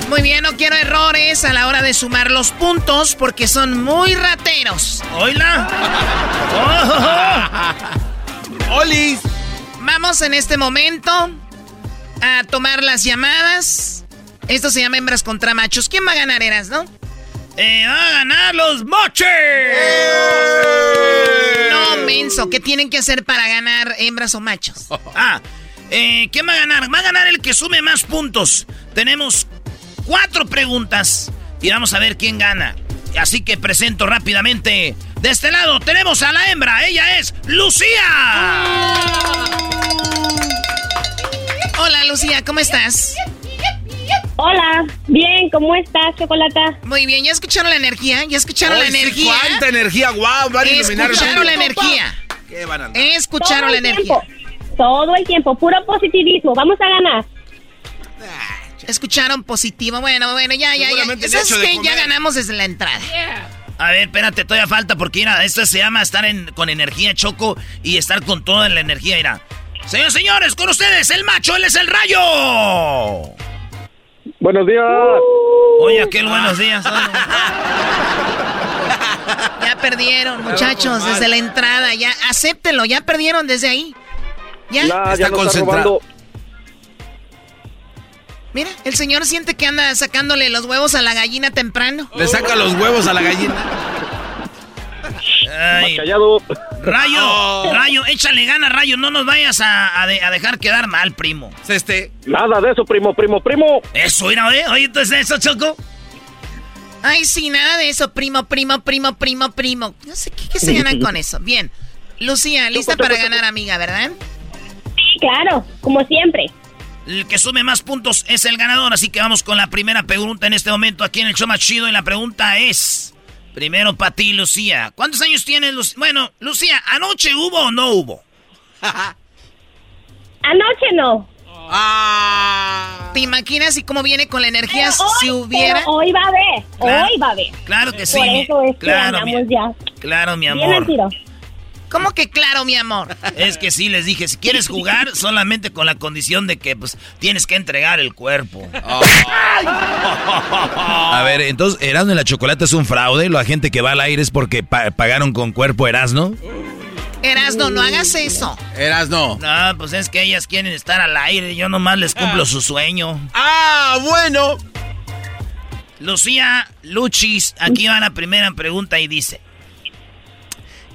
Muy bien, no quiero errores a la hora de sumar los puntos porque son muy rateros. ¿Oíla?
¡Olis!
Vamos en este momento a tomar las llamadas. Esto se llama hembras contra machos. ¿Quién va a ganar, Eras, no? Eh, va a ganar los moches. No, menso. ¿Qué tienen que hacer para ganar hembras o machos? Ah, eh, ¿quién va a ganar? Va a ganar el que sume más puntos. Tenemos cuatro preguntas y vamos a ver quién gana. Así que presento rápidamente. De este lado tenemos a la hembra. Ella es Lucía. Hola, Lucía, ¿cómo estás?
Hola, bien, ¿cómo estás, Chocolata?
Muy bien, ¿ya escucharon la energía? ¿Ya escucharon la energía?
¿Cuánta energía? ¡Guau! van a iluminar
Escucharon la energía.
¿Qué van a andar?
Escucharon
Todo
la
el
energía.
tiempo, todo el tiempo, puro positivismo, vamos a ganar.
Escucharon positivo. Bueno, bueno, ya, ya, ya.
Seguramente el
¿Sabes
hecho de
qué? Ya ganamos desde la entrada. A ver, espérate, todavía falta porque mira, esto se llama estar en- con energía choco y estar con toda la energía, mira. Señores, señores, con ustedes, el macho, él es el rayo.
Buenos días.
Oye, aquel buenos días. ya perdieron, muchachos, desde la entrada. Ya, acéptenlo, ya perdieron desde ahí. Ya.
Nah,
Está
ya
concentrado.
Mira, el señor siente que anda sacándole los huevos a la gallina temprano.
Le saca los huevos a la gallina.
Ay,
Callado.
rayo,
Oh.
rayo, échale gana, rayo. No nos vayas a, a de- a dejar quedar mal, primo.
Es Este.
Nada de eso, primo, primo, primo.
Eso, mira, ¿eh? Oye, entonces eso, Choco. Ay, sí, nada de eso, primo, primo, primo, primo, primo. No sé qué, qué se ganan con eso. Bien. Lucía, lista
Choco,
para
choco,
ganar, amiga, ¿verdad?
Sí, claro, como siempre.
El que sume más puntos es el ganador, así que vamos con la primera pregunta en este momento aquí en el show más chido. Y la pregunta es: primero para ti, Lucía. ¿Cuántos años tienes, Lucía? Bueno, Lucía, ¿anoche hubo o no hubo?
Anoche no.
Ah.
¿Te imaginas y cómo viene con la energía
Pero hoy,
si hubiera?
pero hoy va a haber,
Claro.
hoy va a haber.
Claro que sí.
Por eso es que
claro,
ganamos
mi,
ya.
claro, mi amor. ¿Cómo que claro, mi amor? Es que sí, les dije, si quieres jugar, solamente con la condición de que, pues, tienes que entregar el cuerpo.
A ver, entonces, ¿Erasmo y la chocolate es un fraude? ¿La gente que va al aire es porque pa- pagaron con cuerpo Erasmo?
Erasno, no hagas eso.
Eras no.
No, pues es que ellas quieren estar al aire, yo nomás les cumplo su sueño.
Ah, bueno.
Lucía Luchis, aquí va la primera pregunta y dice: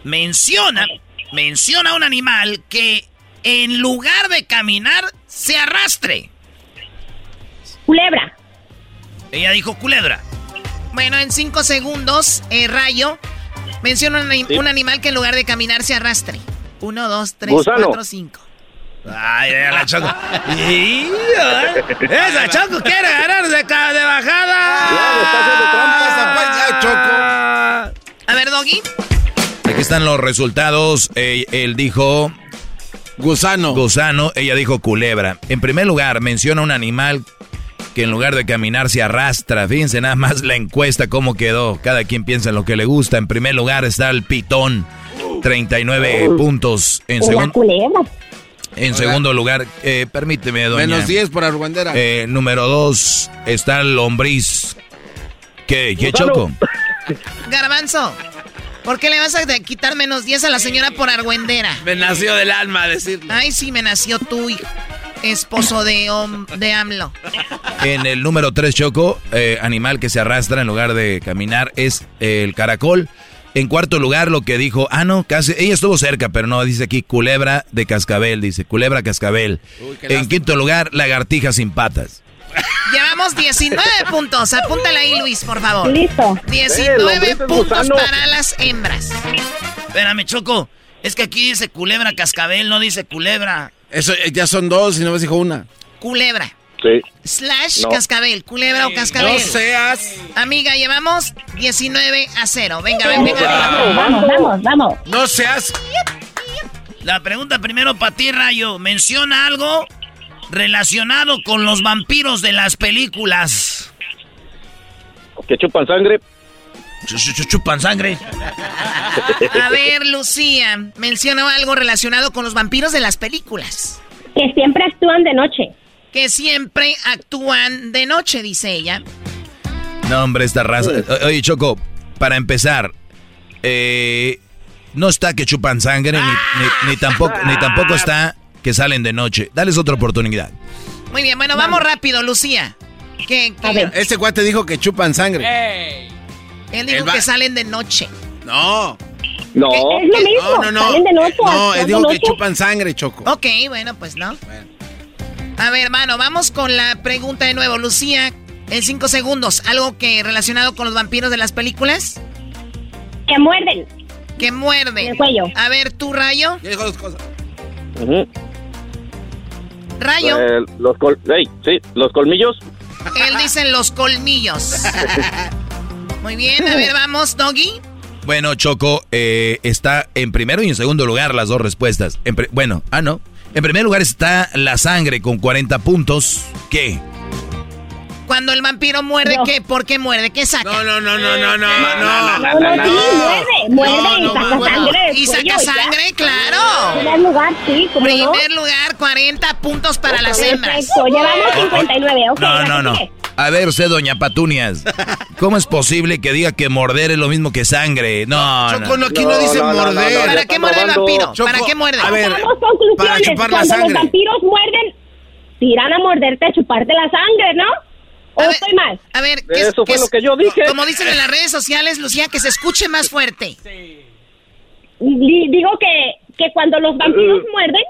Menciona, menciona un animal que en lugar de caminar se arrastre.
Culebra.
Ella dijo culebra. Bueno, en cinco segundos, eh, Rayo, menciona un, ani-
Sí.
un animal que en lugar de caminar se arrastre. Uno, dos, tres,
Gusano.
cuatro, cinco. Ay, la Choco. ¿eh? Esa Choco quiere ganar de, de bajada.
Claro, está haciendo trampa.
Pues ya, Choco.
A ver, Doggy.
Están los resultados. Eh, él dijo
Gusano.
gusano, ella dijo culebra. En primer lugar, menciona un animal que en lugar de caminar se arrastra. Fíjense nada más la encuesta cómo quedó. Cada quien piensa en lo que le gusta. En primer lugar está el pitón. 39 puntos. En,
Una
segun-
culebra.
en segundo lugar, eh, permíteme, doña.
Menos 10 por Argüendera.
Eh, número dos está el lombriz. ¿Qué? ¿Qué
Gusano.
choco?
Garbanzo. ¿Por qué le vas a quitar menos 10 a la señora por argüendera?
Me nació del alma decirlo.
Ay, sí, me nació tu hijo, esposo de, de AMLO.
En el número 3, Choco, eh, animal que se arrastra en lugar de caminar es eh, el caracol. En cuarto lugar, lo que dijo, ah, no, casi, ella estuvo cerca, pero no, dice aquí culebra de cascabel, dice, culebra cascabel.
Uy,
en
lástima.
quinto lugar, lagartija sin patas.
Llevamos 19 puntos. Apúntale ahí, Luis, por favor.
Listo.
19
lombrices
puntos
gusano.
para las hembras. Espérame, Choco. Es que aquí dice culebra cascabel, no dice culebra.
Eso eh, ya son dos y no me dijo una.
Culebra.
Sí.
Slash
No.
cascabel. Culebra o cascabel.
No seas.
Amiga, llevamos 19 a 0. Venga, ven, venga.
Vamos, vamos, vamos, vamos.
No seas.
La pregunta primero para ti, Rayo. Menciona algo relacionado con los vampiros de las películas.
Que chupan sangre.
Chu- chu- chu- Chupan sangre. A ver, Lucía, mencionó algo relacionado con los vampiros de las películas.
Que siempre actúan de noche.
Que siempre actúan de noche, dice ella.
No, hombre, esta raza. O- Oye, Choco, para empezar, eh, no está que chupan sangre, ni, ni- ni tampoco, ni tampoco está que salen de noche. Dales otra oportunidad.
Muy bien, bueno, vamos rápido, Lucía. Que,
A ver.
Este cuate dijo que chupan sangre.
él dijo
El
que salen de noche.
No.
No.
Es lo mismo.
No, no, no.
Salen de noche.
No, él dijo que chupan sangre, Choco.
Ok, bueno, pues no. A ver, mano, vamos con la pregunta de nuevo. Lucía, en cinco segundos, ¿algo que relacionado con los vampiros de las películas?
Que muerden.
Que muerde.
En el cuello.
A ver, tú, Rayo.
Ya dijo dos cosas.
Ujú.
Rayo,
Eh, los col ey, sí, los colmillos.
él dice los colmillos. Muy bien, a ver, vamos, Doggy.
Bueno, Choco, eh, está en primero y en segundo lugar las dos respuestas. En bueno, ah, no. En primer lugar está la sangre con 40 puntos. ¿Qué?
Cuando el vampiro muerde,
No.
¿qué? ¿Por qué muerde? ¿Qué saca?
No, no, no, no, no, no, no.
No, no, sí, muerde. Muerde
No,
y
no,
saca
bueno.
sangre.
Y saca sangre,
En
claro.
primer lugar, sí, como no.
Primer lugar, 40 puntos para las hembras.
Perfecto, llevamos 59, ok.
No, no, no. A ver, usted, doña Patunias, ¿cómo es posible que diga que morder es lo mismo que sangre? No,
Choco,
no.
no, aquí no,
No,
dice
no, no, no,
morder.
no,
¿Para qué muerde el vampiro?
Choco,
¿Para qué muerde?
a ver, para chupar la
Cuando
sangre.
los vampiros muerden, te irán a morderte a chuparte la sangre, ¿no? ¿O
ver,
estoy mal?
A ver, ¿qué
Eso fue
qué
lo que yo dije.
Como dicen en las redes sociales, Lucía, que se escuche más fuerte.
Di- Digo que, que cuando los vampiros
Uh.
muerden,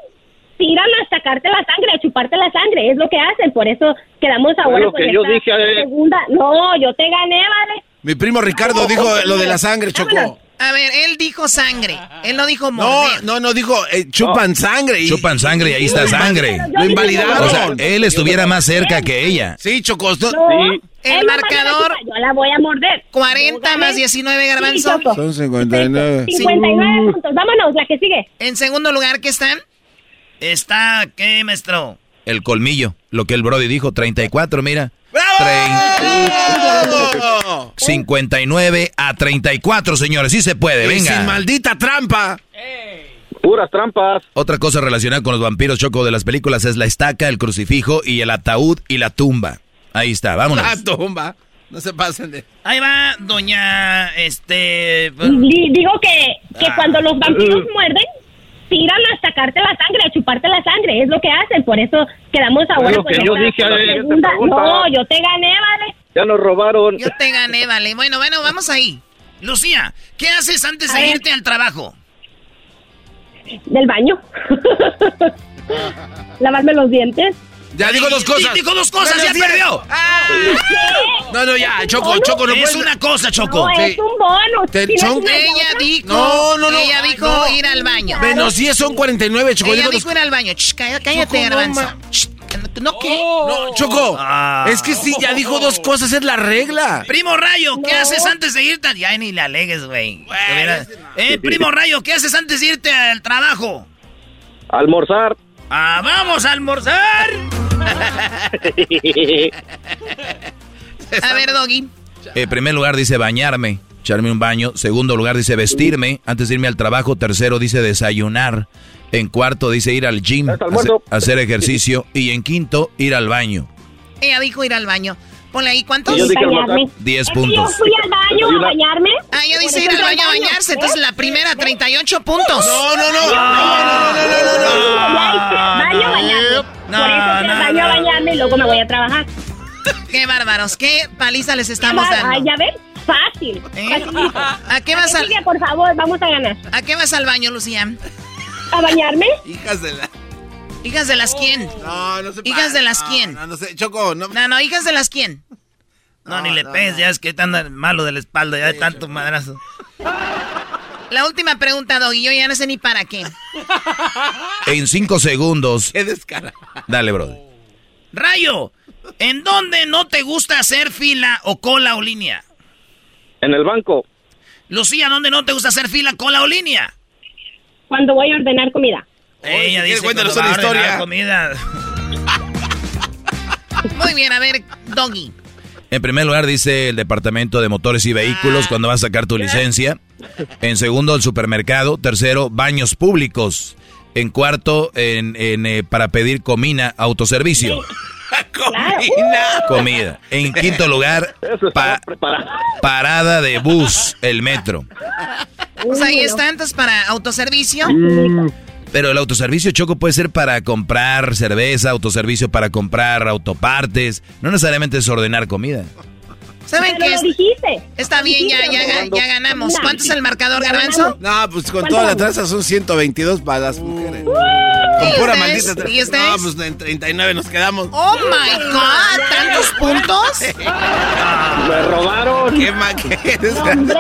tiran a sacarte la sangre, a chuparte la sangre. Es lo que hacen. Por eso quedamos ahora
lo
con
que yo dije, eh.
segunda. No, yo te gané, ¿vale?
Mi primo Ricardo dijo lo de la sangre, Choco.
A ver, él dijo sangre. Él no dijo
No,
morder.
no, no, dijo eh, chupan sangre. y-
Chupan sangre y ahí está sangre.
Lo invalidaron.
O sea, él estuviera más cerca que ella.
Sí, Choco. no-
No.
Sí.
El marcador-
Yo la voy a morder.
40
Yo
más
gané.
19,
Sí,
Garbanzo.
Choco.
Son 59.
59 puntos. Vámonos, la que sigue.
En segundo lugar, ¿qué están? Está, ¿qué, maestro?
el colmillo. Lo que el Brody dijo, 34, mira.
¡Bravo!
59 a 34, señores. Sí se puede, venga.
sin maldita trampa.
Puras trampas.
Otra cosa relacionada con los vampiros choco de las películas es la estaca, el crucifijo y el ataúd y la tumba. Ahí está, vámonos.
La tumba. No se pasen de.
Ahí va, doña, este...
Di- Digo que, que
Ah.
cuando los vampiros muerden, tiran a sacarte la sangre, a chuparte la sangre. Es lo que hacen. Por eso quedamos ahora
Bueno,
con
que yo
esta
dije.
No, yo te gané, vale.
Ya nos robaron.
Yo te gané, vale. Bueno, bueno, vamos ahí. Lucía, ¿qué haces antes de
ver.
irte al trabajo?
Del baño. Lavarme los dientes.
Ya digo dos cosas.
Dijo dos cosas, ya perdió.
No, no, ya, Choco, Choco, no
es una cosa, Choco.
No, es un bonus.
Te-
¿Tienes
son-
una
Ella dijo,
No, no, no.
ella dijo ir al baño.
Menos 10 son 49, Choco.
ella
digo
dijo ir al baño. Cállate, garbanzo. ¿No qué?
No, Choco.
Ah.
Es que sí, ya dijo dos cosas, es la regla.
Primo Rayo, ¿qué
No.
haces antes de irte? Ya ni le alegues, güey. Eh, primo Rayo, ¿qué haces antes de irte al trabajo?
Almorzar.
Ah, vamos a almorzar. A ver, Doggy.
En primer lugar dice bañarme, echarme un baño. Segundo lugar dice vestirme antes de irme al trabajo. Tercero dice desayunar. En cuarto dice ir al gym, hacer, hacer ejercicio. Y en quinto, ir al baño.
Ella dijo ir al baño. Ponle ahí, ¿cuántos?
Yo dije
Bañarme.
almorzar.
10
Es que Yo
puntos.
fui al baño a bañarme.
Ah,
Por
dice ir al baño a bañarse. Entonces la primera, 38 puntos.
No, no, no.
Baño, bañarme.
No,
Por eso fui
no,
al baño a
no.
bañarme y luego me voy a trabajar.
Qué bárbaros, qué paliza les estamos
Ay,
dando.
ya ves, fácil.
¿Eh? ¿A qué vas al,
por favor, vamos a ganar.
a qué vas al baño, Lucía?
¿A bañarme?
Hijas de la.
¿Hijas de las quién?
No, no se
Hijas de las
No,
quién.
No, no sé. Choco, no.
No, no, hijas de las quién. No,
No,
ni le
no.
ya es que tan malo de la espalda, ya de tanto madrazo. La última pregunta, Doggy, yo ya no sé ni para qué.
En cinco segundos.
Qué descara.
Dale, bro.
Rayo, ¿en dónde no te gusta hacer fila o cola o línea?
En el banco.
Lucía, ¿dónde no te gusta hacer fila, cola o línea?
Cuando voy a ordenar comida.
Ella dice
cuéntanos una historia.
comida. Muy bien, a ver, Doggy.
En primer lugar dice el departamento de motores y vehículos cuando vas a sacar tu licencia. En segundo, el supermercado. Tercero, baños públicos. En cuarto, en, en, eh, para pedir comida, autoservicio.
Comina.
Comida. En quinto lugar, pa- parada de bus, el metro.
Pues ahí está, entonces para autoservicio.
Pero el autoservicio choco puede ser para comprar cerveza, autoservicio para comprar autopartes. No necesariamente es ordenar comida.
¿Saben qué? es?
dijiste.
Está bien, ya, ya, ya, ya ganamos. ¿Cuánto es el marcador, Garbanzo?
No, pues con
¿Cuánto
toda la traza son 122 para las mujeres. Con
¿Y
pura
ustedes?
maldita traza.
¿Y ustedes?
No, pues en 39 nos quedamos.
Oh my god, ¿tantos puntos?
Me robaron.
Qué ma qué desgra-
Hombre,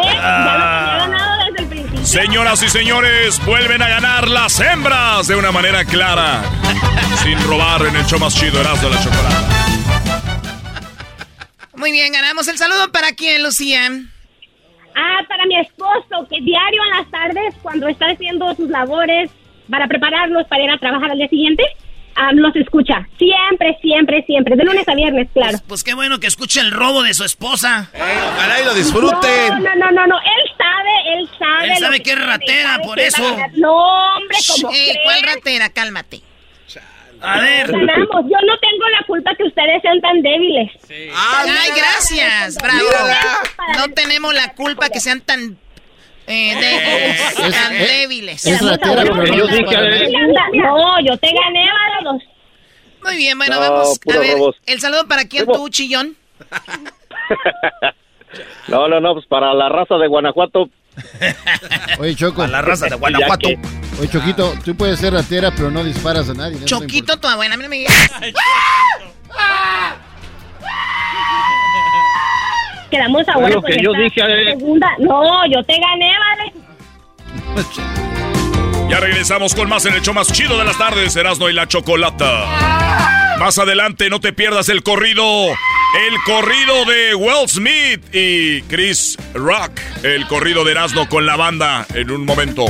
Señoras y señores, vuelven a ganar las hembras de una manera clara. Sin robar en el show más chido, Erasmo de la Chocolata.
Muy bien, ganamos. ¿El saludo para quién, Lucía?
Ah, para mi esposo, que diario en las tardes, cuando está haciendo sus labores para prepararnos para ir a trabajar al día siguiente, ah, los escucha. Siempre, siempre, siempre. De lunes a viernes, claro.
Pues, pues qué bueno que escuche el robo de su esposa.
Eh, ojalá y lo disfruten.
No, no, no, no, no. Él sabe, él sabe.
Él sabe que es ratera,
sabe
por eso.
va. No, hombre, como
Ey, ¿Cuál ratera? Cálmate. A ver.
Ganamos. Yo no tengo la culpa que ustedes sean tan débiles.
Ay, gracias, bravo. No tenemos la culpa que sean tan eh, débiles,
Es-
tan
es-
débiles.
Es ratera, pero no
Yo
para
eh.
No, te gané, Bálalos.
Muy bien, bueno,
No,
vamos. A ver,
robos.
el saludo para quién tú, chillón.
No, no, no, pues para la raza de Guanajuato.
Oye, Choco.
La raza de
que-
Oye, Choquito, tú puedes ser ratera, pero no disparas a nadie.
Choquito, tu abuela, mira, me
Quedamos a
que yo dije, eh.
segunda. No, yo te gané, vale.
Ya regresamos con más en el show más chido de las tardes, Erasmo y la Chocolata. Más adelante, no te pierdas el corrido. El corrido de Will Smith y Chris Rock. El corrido de Erasmo con la banda en un momento.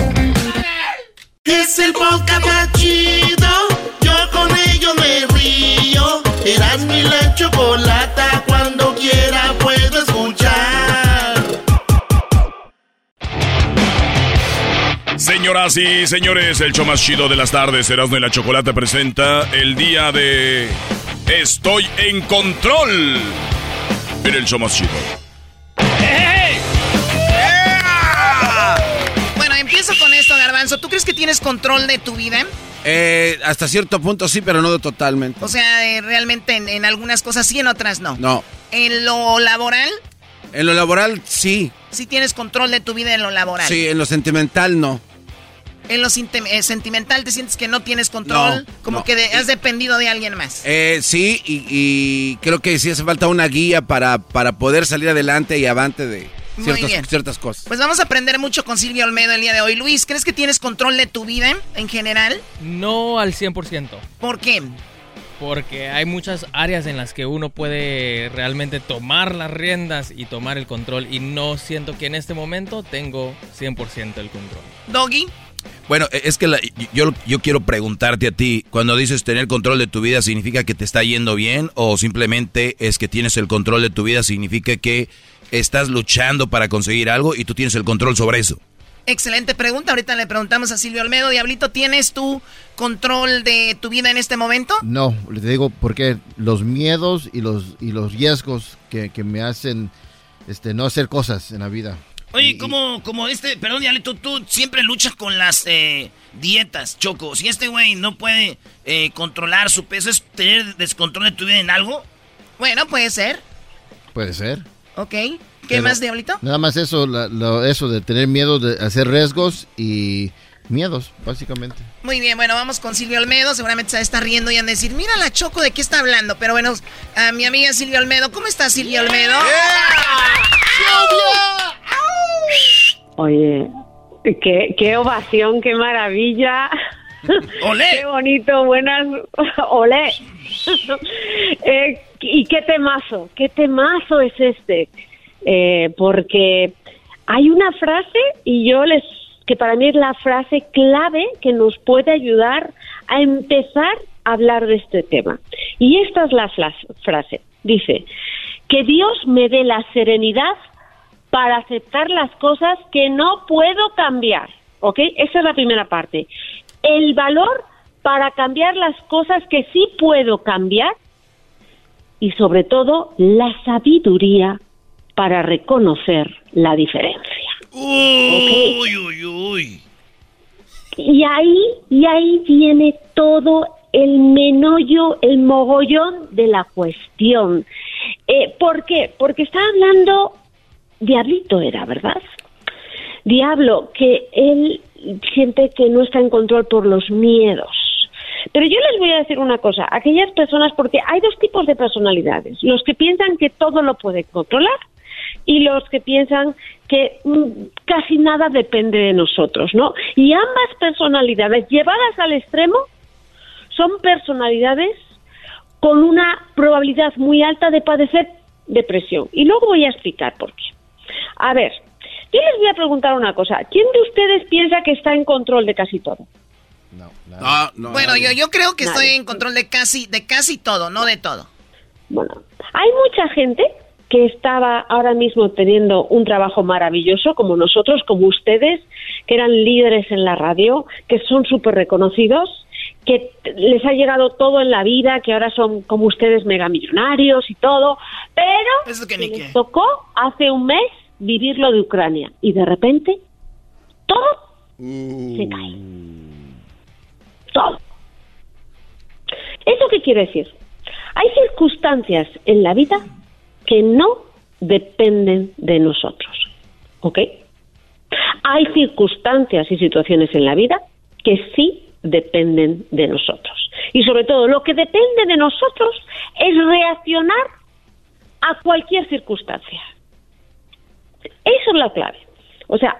Es el podcast más chido. Yo con ello me río. Erasmo y la chocolata,
Señoras y señores, el show más chido de las tardes, Erasmo y la Chocolata presenta el día de Estoy en control. En el show más chido.
Bueno, empiezo con esto, Garbanzo. ¿Tú crees que tienes control de tu vida?
Eh, hasta cierto punto sí, pero no totalmente.
O sea, eh, realmente en, en algunas cosas sí, en otras no.
No.
En lo laboral,
En lo laboral sí.
sí tienes control de tu vida en lo laboral.
Sí, en lo sentimental no.
En lo eh, sentimental te sientes que no tienes control,
No,
como
no.
que de- has dependido de alguien más.
Eh, sí, y, y creo que sí hace falta una guía para, para poder salir adelante y avante de
Muy
ciertas, cosas.
Pues vamos a aprender mucho con Silvio Olmedo el día de hoy. Luis, ¿crees que tienes control de tu vida en general?
No al 100%.
¿Por qué?
Porque hay muchas áreas en las que uno puede realmente tomar las riendas y tomar el control. Y no siento que en este momento tengo 100% el control.
Doggy.
Bueno, e, es que la- yo, yo quiero preguntarte a ti, cuando dices tener control de tu vida, ¿significa que te está yendo bien o simplemente es que tienes el control de tu vida, significa que estás luchando para conseguir algo y tú tienes el control sobre eso?
Excelente pregunta. Ahorita le preguntamos a Silvio Olmedo. Diablito, ¿tienes tú control de tu vida en este momento?
No, le digo porque los miedos y los, y los riesgos que, que me hacen este, no hacer cosas en la vida.
Oye, como, como este, perdón, Diablito, tú siempre luchas con las eh, dietas, Choco. Si este güey no puede eh, controlar su peso, ¿es tener descontrol de tu vida en algo? Bueno, puede ser.
Puede ser.
Ok. ¿Qué
Pero
más, Diablito?
Nada más eso, la- lo- eso de tener miedo de hacer riesgos y miedos, básicamente.
Muy bien, bueno, vamos con Silvio Olmedo. Seguramente se está riendo y han de decir, mira la Choco, ¿de qué está hablando? Pero bueno, a mi amiga Silvio Olmedo. ¿Cómo está Silvio Olmedo?
Oye, qué, qué ovación, qué maravilla.
¡Olé!
¡Qué bonito! Buenas. ¡Olé! Eh, ¿Y qué temazo? ¿Qué temazo es este? Eh, porque hay una frase y yo les que para mí es la frase clave que nos puede ayudar a empezar a hablar de este tema. Y esta es la frase. Dice, que Dios me dé la serenidad para aceptar las cosas que no puedo cambiar. ¿Ok? Esa es la primera parte. El valor para cambiar las cosas que sí puedo cambiar y sobre todo la sabiduría para reconocer la diferencia.
Uy, uy, uy.
Y ahí, y ahí viene todo el menollo, el mogollón de la cuestión. Eh, ¿Por qué? Porque está hablando, Diablito era, ¿verdad? Diablo, que él siente que no está en control por los miedos. Pero yo les voy a decir una cosa, aquellas personas, porque hay dos tipos de personalidades, los que piensan que todo lo pueden controlar y los que piensan que mm, casi nada depende de nosotros, ¿no? Y ambas personalidades llevadas al extremo son personalidades con una probabilidad muy alta de padecer depresión. Y luego voy a explicar por qué. A ver, yo les voy a preguntar una cosa. ¿Quién de ustedes piensa que está en control de casi todo?
No, no.
Bueno, yo, yo creo que
Nadie.
estoy en control de casi, de casi todo, no de todo.
Bueno, hay mucha gente que estaba ahora mismo teniendo un trabajo maravilloso, como nosotros, como ustedes, que eran líderes en la radio, que son súper reconocidos, que les ha llegado todo en la vida, que ahora son como ustedes megamillonarios y todo, pero
Eso que
que
ni qué.
les tocó hace un mes vivir lo de Ucrania y de repente todo se cae. Todo. ¿Eso qué quiere decir? Hay circunstancias en la vida que no dependen de nosotros. ¿Ok? Hay circunstancias y situaciones en la vida que sí dependen de nosotros. Y sobre todo, lo que depende de nosotros es reaccionar a cualquier circunstancia. Eso es la clave. O sea,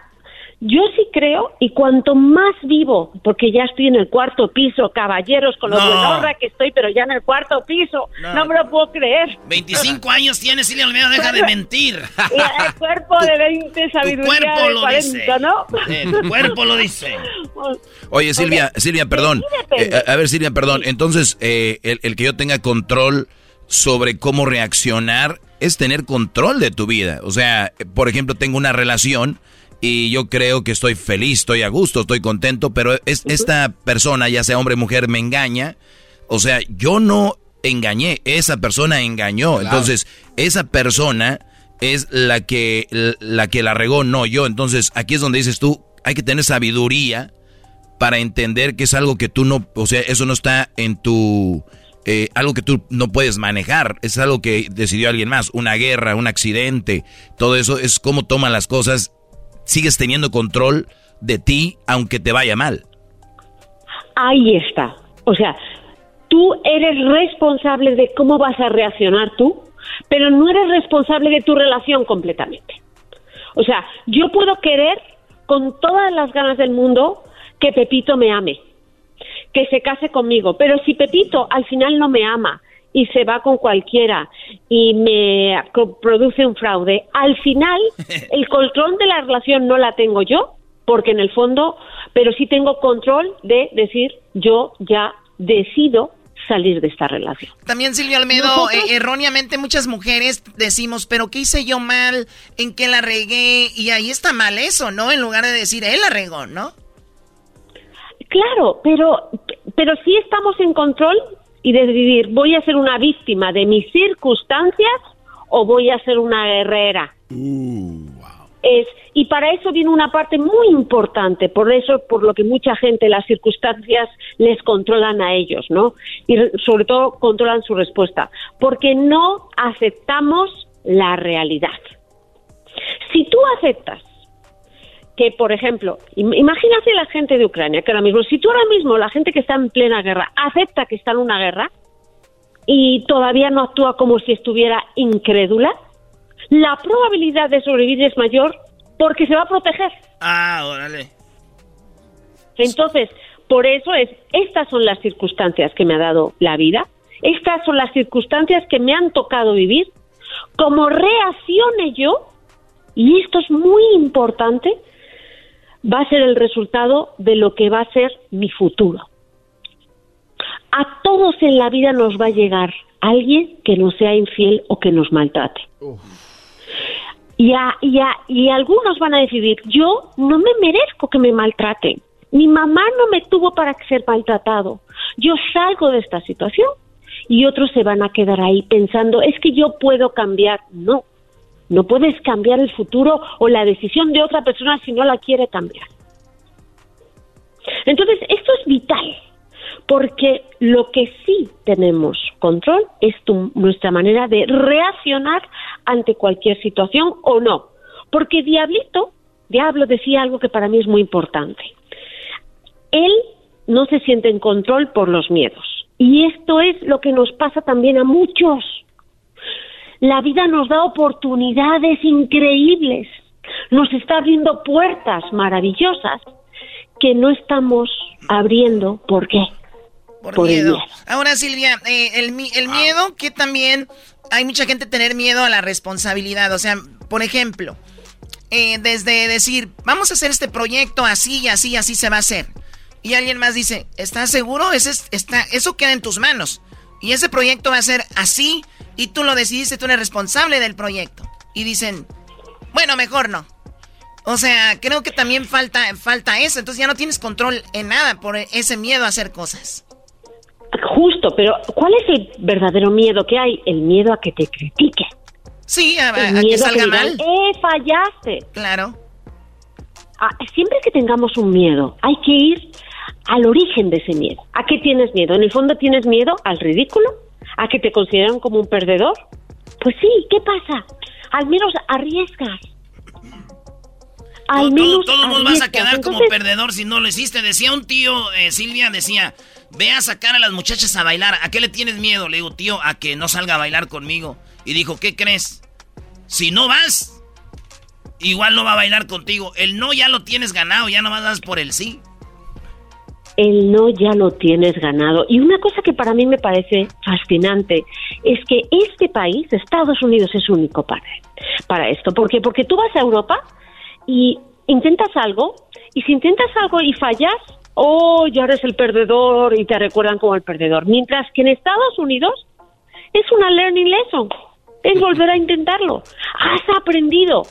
yo sí creo, y cuanto más vivo, porque ya estoy en el cuarto piso, caballeros, con lo
No.
buenorra que estoy, pero ya en el cuarto piso, no, me lo puedo creer.
25 años tienes, Silvia Olmedo, deja de mentir.
Y el cuerpo de 20, sabiduría
cuerpo
de
lo
40,
dice.
¿no?
Tu cuerpo lo dice.
Oye, Silvia, Silvia, perdón. Eh, a, a ver, Silvia, perdón. Entonces, eh, el, el que yo tenga control sobre cómo reaccionar es tener control de tu vida. O sea, por ejemplo, tengo una relación y yo creo que estoy feliz, estoy a gusto, estoy contento, pero es, esta persona, ya sea hombre o mujer, me engaña. O sea, yo no engañé, esa persona engañó. Entonces, esa persona es la que la que la regó, no yo. Entonces, aquí es donde dices tú, hay que tener sabiduría para entender que es algo que tú no, o sea, eso no está en tu, eh, algo que tú no puedes manejar, es algo que decidió alguien más, una guerra, un accidente, todo eso es cómo toman las cosas, sigues teniendo control de ti aunque te vaya mal.
Ahí está. O sea, tú eres responsable de cómo vas a reaccionar tú, pero no eres responsable de tu relación completamente. O sea, yo puedo querer con todas las ganas del mundo que Pepito me ame, que se case conmigo, pero si Pepito al final no me ama y se va con cualquiera y me produce un fraude, al final el control de la relación no la tengo yo, porque en el fondo, pero sí tengo control de decir yo ya decido salir de esta relación.
También Silvia Almedo, eh, erróneamente muchas mujeres decimos, pero ¿qué hice yo mal? ¿En qué la regué? Y ahí está mal eso, ¿no? En lugar de decir, él la regó, ¿no?
Claro, pero, pero sí estamos en control y de decidir, ¿voy a ser una víctima de mis circunstancias o voy a ser una guerrera? Es, y para eso viene una parte muy importante, por eso, por lo que mucha gente, las circunstancias les controlan a ellos, ¿no? Y re- sobre todo controlan su respuesta, porque no aceptamos la realidad. Si tú aceptas que, por ejemplo, im- imagínate la gente de Ucrania, que ahora mismo, si tú ahora mismo, la gente que está en plena guerra, acepta que está en una guerra y todavía no actúa como si estuviera incrédula, la probabilidad de sobrevivir es mayor porque se va a proteger.
Ah, órale.
Entonces, por eso es, estas son las circunstancias que me ha dado la vida, estas son las circunstancias que me han tocado vivir, como reaccione yo, y esto es muy importante, va a ser el resultado de lo que va a ser mi futuro. A todos en la vida nos va a llegar alguien que nos sea infiel o que nos maltrate. Y, a- y, a- y algunos van a decidir, yo no me merezco que me maltraten. Mi mamá no me tuvo para ser maltratado. Yo salgo de esta situación. Y otros se van a quedar ahí pensando, es que yo puedo cambiar. No, no puedes cambiar el futuro o la decisión de otra persona si no la quiere cambiar. Entonces, esto es vital, porque lo que sí tenemos control es nuestra manera de reaccionar ante cualquier situación o no. Porque Diablito, Diablo decía algo que para mí es muy importante. Él no se siente en control por los miedos. Y esto es lo que nos pasa también a muchos. La vida nos da oportunidades increíbles, nos está abriendo puertas maravillosas que no estamos abriendo. ¿Por qué?
Por,
el
miedo.
miedo.
Ahora, Silvia, eh, el, el miedo que también hay mucha gente tener miedo a la responsabilidad. O sea, por ejemplo, eh, desde decir, vamos a hacer este proyecto así y así y así se va a hacer. Y alguien más dice, ¿estás seguro? Ese es- está, eso queda en tus manos. Y ese proyecto va a ser así y tú lo decidiste, tú eres responsable del proyecto. Y dicen, bueno, mejor no. O sea, creo que también falta, falta eso. Entonces ya no tienes control en nada por ese miedo a hacer cosas.
Justo, pero ¿cuál es el verdadero miedo que hay? El miedo a que te critique.
Sí, a,
El
a que
miedo a
salga
digan,
mal.
¡Eh, fallaste!
Claro.
Ah, siempre que tengamos un miedo, hay que ir al origen de ese miedo. ¿A qué tienes miedo? ¿En el fondo tienes miedo al ridículo? ¿A que te consideran como un perdedor? Pues sí, ¿qué pasa? Al menos arriesgas. Al menos
Todos nos vas a quedar como perdedor si no lo hiciste. Decía un tío, eh, Silvia, decía, ve a sacar a las muchachas a bailar. ¿A qué le tienes miedo? Le digo, tío, a que no salga a bailar conmigo. Y dijo, ¿qué crees? Si no vas, igual no va a bailar contigo. El no ya lo tienes ganado, ya no das por el sí.
El no ya lo tienes ganado. Y una cosa que para mí me parece fascinante es que este país, Estados Unidos, es único para, para esto. ¿Por qué? Porque tú vas a Europa y intentas algo, y si intentas algo y fallas, oh, ya eres el perdedor y te recuerdan como el perdedor. Mientras que en Estados Unidos es una learning lesson, es volver a intentarlo. Has aprendido.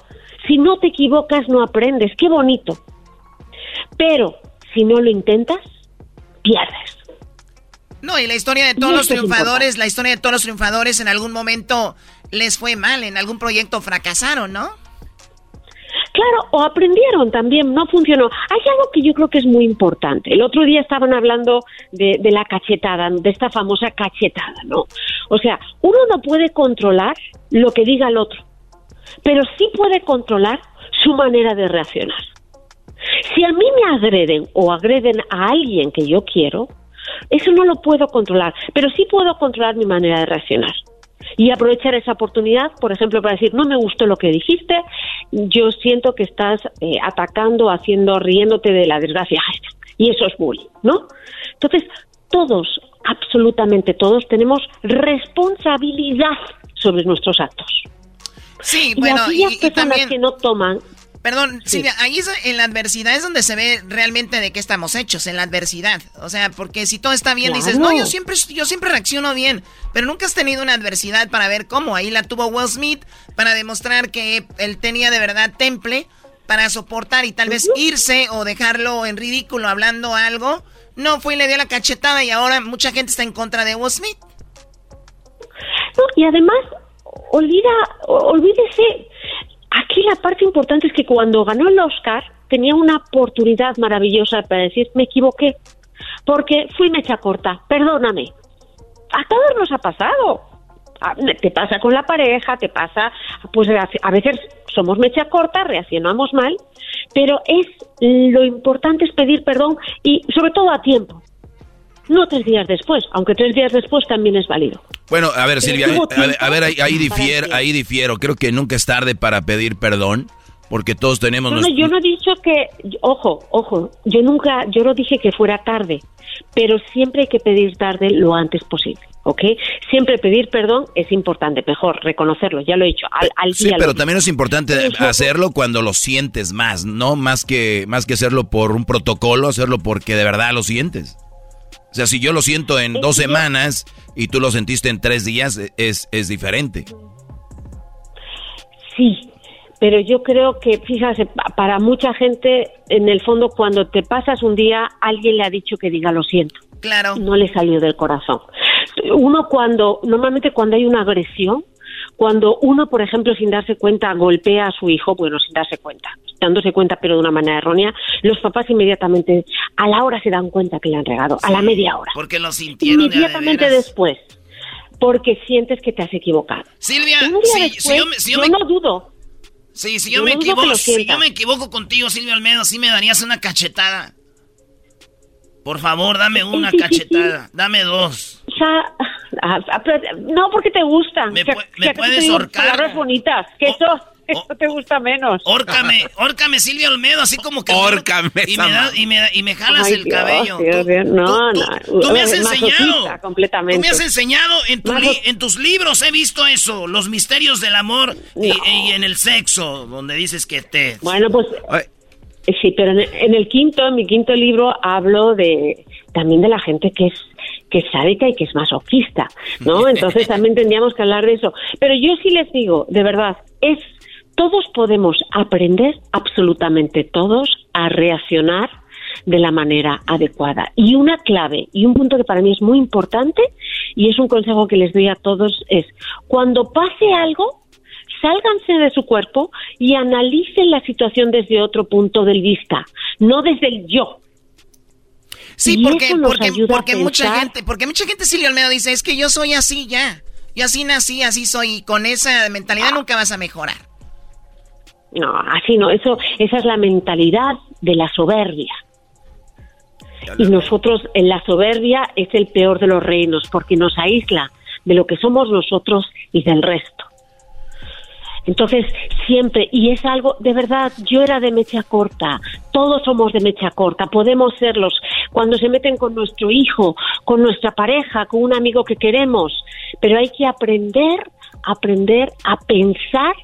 Si no te equivocas, no aprendes. Qué bonito. Pero si no lo intentas, pierdes.
No, y la historia de todos los triunfadores, la historia de todos los triunfadores en algún momento les fue mal, en algún proyecto fracasaron, ¿no?
Claro, o aprendieron también, no funcionó. Hay algo que yo creo que es muy importante. El otro día estaban hablando de, de la cachetada, de esta famosa cachetada, ¿no? O sea, uno no puede controlar lo que diga el otro, pero sí puede controlar su manera de reaccionar. Si a mí me agreden o agreden a alguien que yo quiero, eso no lo puedo controlar, pero sí puedo controlar mi manera de reaccionar y aprovechar esa oportunidad, por ejemplo, para decir, no me gustó lo que dijiste, yo siento que estás eh, atacando, haciendo, riéndote de la desgracia, y eso es bullying, ¿no? Entonces, todos, absolutamente todos, tenemos responsabilidad sobre nuestros actos.
Sí, bueno,
y, aquellas personas que no toman
Perdón, Silvia, ahí es en la adversidad es donde se ve realmente de qué estamos hechos, en la adversidad. O sea, porque si todo está bien, dices, no, yo siempre, yo siempre reacciono bien, pero nunca has tenido una adversidad para ver cómo. Ahí la tuvo Will Smith para demostrar que él tenía de verdad temple para soportar y tal vez irse o dejarlo en ridículo hablando algo. No fue y le dio la cachetada y ahora mucha gente está en contra de Will Smith.
No, y además, olvida, olvídese Aquí la parte importante es que cuando ganó el Oscar tenía una oportunidad maravillosa para decir me equivoqué porque fui mecha corta, perdóname. A todos nos ha pasado. Te pasa con la pareja, te pasa, pues a veces somos mecha corta, reaccionamos mal, pero es lo importante es pedir perdón y sobre todo a tiempo no tres días después, aunque tres días después también es válido.
Bueno, a ver, Silvia, a, ver, ahí, difiero, ahí difiero. Creo que nunca es tarde para pedir perdón, porque todos tenemos...
No, yo no he dicho que, ojo, ojo, yo nunca, yo no dije que fuera tarde, pero siempre hay que pedir tarde lo antes posible. ¿ok? Siempre pedir perdón es importante, mejor reconocerlo, ya lo he dicho. Al,
sí, pero también es importante hacerlo cuando lo sientes más, ¿no? Más que, más que hacerlo por un protocolo, hacerlo porque de verdad lo sientes. O sea, si yo lo siento en dos semanas y tú lo sentiste en tres días, es, es diferente.
Sí, pero yo creo que, fíjate, para mucha gente, en el fondo, cuando te pasas un día, alguien le ha dicho que diga lo siento.
Claro.
No le salió del corazón. Uno cuando, normalmente cuando hay una agresión, cuando uno, por ejemplo, sin darse cuenta, golpea a su hijo, bueno, sin darse cuenta, dándose cuenta pero de una manera errónea, los papás inmediatamente a la hora se dan cuenta que le han regado, a la media hora.
Porque lo sintieron.
Inmediatamente después, porque sientes que te has equivocado.
Silvia, si, yo,
no dudo.
Sí, si yo, me equivoco, si yo me equivoco contigo, Silvia Almedo, sí me darías una cachetada. Por favor, dame una cachetada, dame dos.
Ah, ah, no, porque te gusta.
Me, puedes ahorcar.
Palabras bonitas, que eso, eso te gusta menos.
Órcame, órcame, Silvia Olmedo, así como que...
Órcame.
Y me, y, me, y me jalas el cabello.
no, no.
Tú, me has enseñado. Completamente. Tú me has enseñado, en, tu en tus libros he visto eso, los misterios del amor y, en el sexo, donde dices que te...
Bueno, pues... Sí, pero en el quinto, en mi quinto libro, hablo de también de la gente que es que es sádica y que es masoquista, ¿no? Entonces también tendríamos que hablar de eso. Pero yo sí les digo, de verdad, es todos podemos aprender, absolutamente todos, a reaccionar de la manera adecuada. Y una clave y un punto que para mí es muy importante y es un consejo que les doy a todos es cuando pase algo, sálganse de su cuerpo y analicen la situación desde otro punto de vista, no desde el yo,
Sí, porque, porque, porque mucha gente, porque mucha gente Silvio Almedo dice, es que yo soy así ya. Yo así nací, así soy, y con esa mentalidad nunca vas a mejorar.
No, así no, eso, esa es la mentalidad de la soberbia. Y nosotros, en la soberbia es el peor de los reinos, porque nos aísla de lo que somos nosotros y del resto. Entonces, siempre, y es algo, de verdad, yo era de mecha corta, todos somos de mecha corta, podemos serlos cuando se meten con nuestro hijo, con nuestra pareja, con un amigo que queremos, pero hay que aprender, aprender a pensar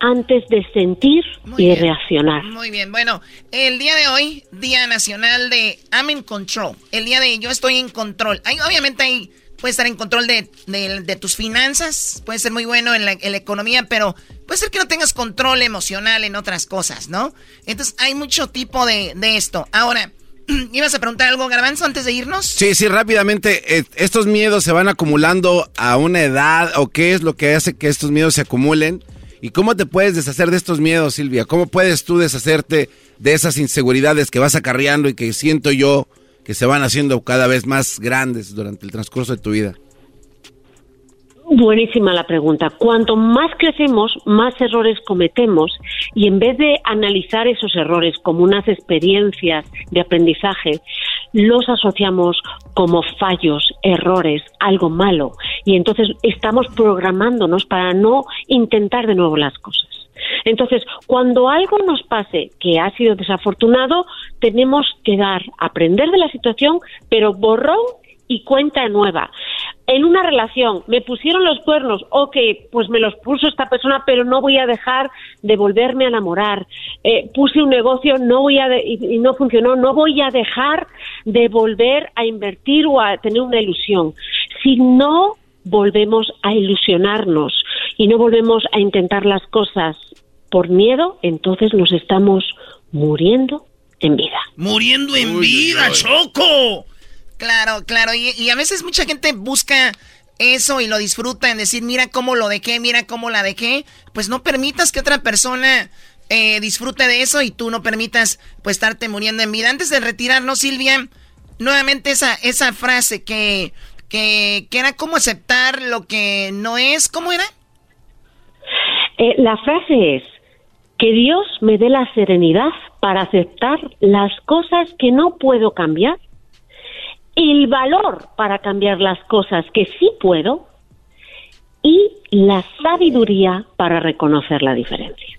antes de sentir y reaccionar.
Muy bien, bueno, el día de hoy, Día Nacional de I'm in Control, el día de yo estoy en control. Hay, obviamente hay puedes estar en control de, tus finanzas, puedes ser muy bueno en la, economía, pero puede ser que no tengas control emocional en otras cosas, ¿no? Entonces hay mucho tipo de, esto. Ahora, ¿ibas a preguntar algo, Garbanzo, antes de irnos?
Sí, sí, rápidamente. Eh, ¿Estos miedos se van acumulando a una edad o qué es lo que hace que estos miedos se acumulen? ¿Y cómo te puedes deshacer de estos miedos, Silvia? ¿Cómo puedes tú deshacerte de esas inseguridades que vas acarreando y que siento yo que se van haciendo cada vez más grandes durante el transcurso de tu vida?
Buenísima la pregunta. Cuanto más crecemos, más errores cometemos y en vez de analizar esos errores como unas experiencias de aprendizaje, los asociamos como fallos, errores, algo malo y entonces estamos programándonos para no intentar de nuevo las cosas. Entonces, cuando algo nos pase que ha sido desafortunado, tenemos que dar, aprender de la situación, pero borrón y cuenta nueva. En una relación, me pusieron los cuernos, ok, pues me los puso esta persona, pero no voy a dejar de volverme a enamorar. Eh, puse un negocio, no voy a y, no funcionó, no voy a dejar de volver a invertir o a tener una ilusión. Si no volvemos a ilusionarnos y no volvemos a intentar las cosas por miedo, entonces nos estamos muriendo en vida.
Muriendo en vida, Choco.
Claro, claro. Y, a veces mucha gente busca eso y lo disfruta en decir, mira cómo lo dejé, mira cómo la dejé. Pues no permitas que otra persona eh, disfrute de eso y tú no permitas pues estarte muriendo en vida. Antes de retirarnos, Silvia, nuevamente esa, esa frase que, que, que era cómo aceptar lo que no es, ¿cómo era?
Eh, la frase es, que Dios me dé la serenidad para aceptar las cosas que no puedo cambiar, el valor para cambiar las cosas que sí puedo y la sabiduría para reconocer la diferencia.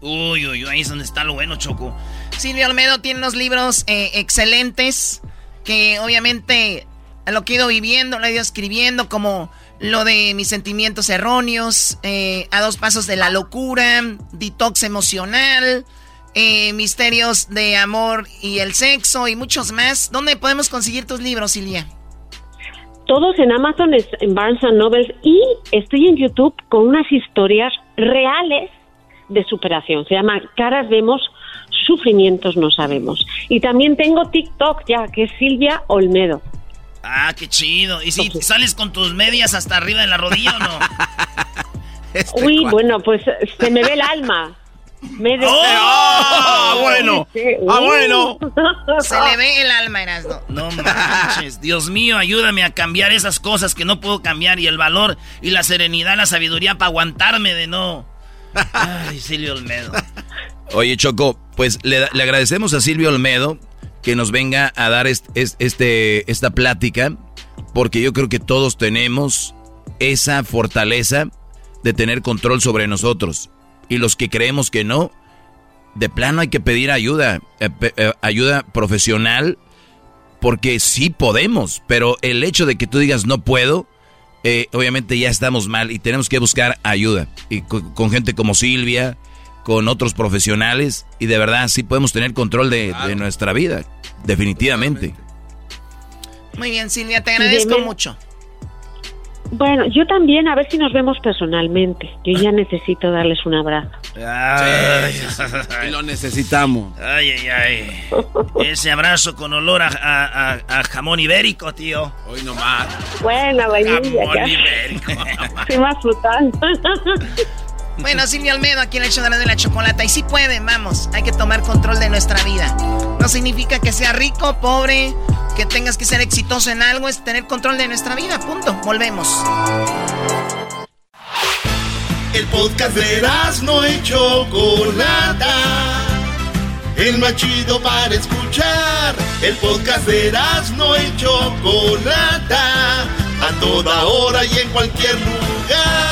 Uy, uy, uy, ahí es donde está lo bueno, Choco.
Silvio Almedo tiene unos libros eh, excelentes que obviamente lo que he ido viviendo, lo he ido escribiendo como lo de mis sentimientos erróneos, eh, a dos pasos de la locura, detox emocional, eh, misterios de amor y el sexo y muchos más. ¿Dónde podemos conseguir tus libros, Silvia?
Todos en Amazon, en Barnes Nobles y estoy en YouTube con unas historias reales de superación. Se llama Caras vemos, sufrimientos no sabemos. Y también tengo TikTok ya, que es Silvia Olmedo.
Ah, qué chido. ¿Y si sales con tus medias hasta arriba de la rodilla o no?
Este Uy, bueno, pues se me ve el alma. Me
¡Oh! ¡Ah, bueno! ¡Ah, bueno!
Se le ve el alma, Erasmo.
No manches. Dios mío, ayúdame a cambiar esas cosas que no puedo cambiar y el valor y la serenidad, la sabiduría para aguantarme de no. Ay, Silvio Olmedo.
Oye, Choco, pues le, le agradecemos a Silvio Olmedo que nos venga a dar este, esta plática, porque yo creo que todos tenemos esa fortaleza de tener control sobre nosotros. Y los que creemos que no, de plano hay que pedir ayuda, eh, eh, ayuda profesional, porque sí podemos, pero el hecho de que tú digas no puedo, eh, obviamente ya estamos mal y tenemos que buscar ayuda. Y con gente como Silvia, con otros profesionales y de verdad sí podemos tener control de, nuestra vida, definitivamente.
Muy bien, Silvia, te agradezco mucho.
Bueno, yo también, a ver si nos vemos personalmente. Yo ya necesito darles un abrazo.
Ay, lo necesitamos.
Ay, ay, ay. Ese abrazo con olor a, jamón ibérico, tío.
Hoy nomás.
Bueno, vainilla.
Jamón ibérico.
Sí, más frutal.
Bueno, Silvia Almedo aquí en el show de la chocolata. Y si pueden, vamos, hay que tomar control de nuestra vida. No significa que sea rico, pobre, que tengas que ser exitoso en algo, es tener control de nuestra vida, punto. Volvemos.
El podcast de no y Chocolata. El más chido para escuchar. El podcast de no y Chocolata. A toda hora y en cualquier lugar.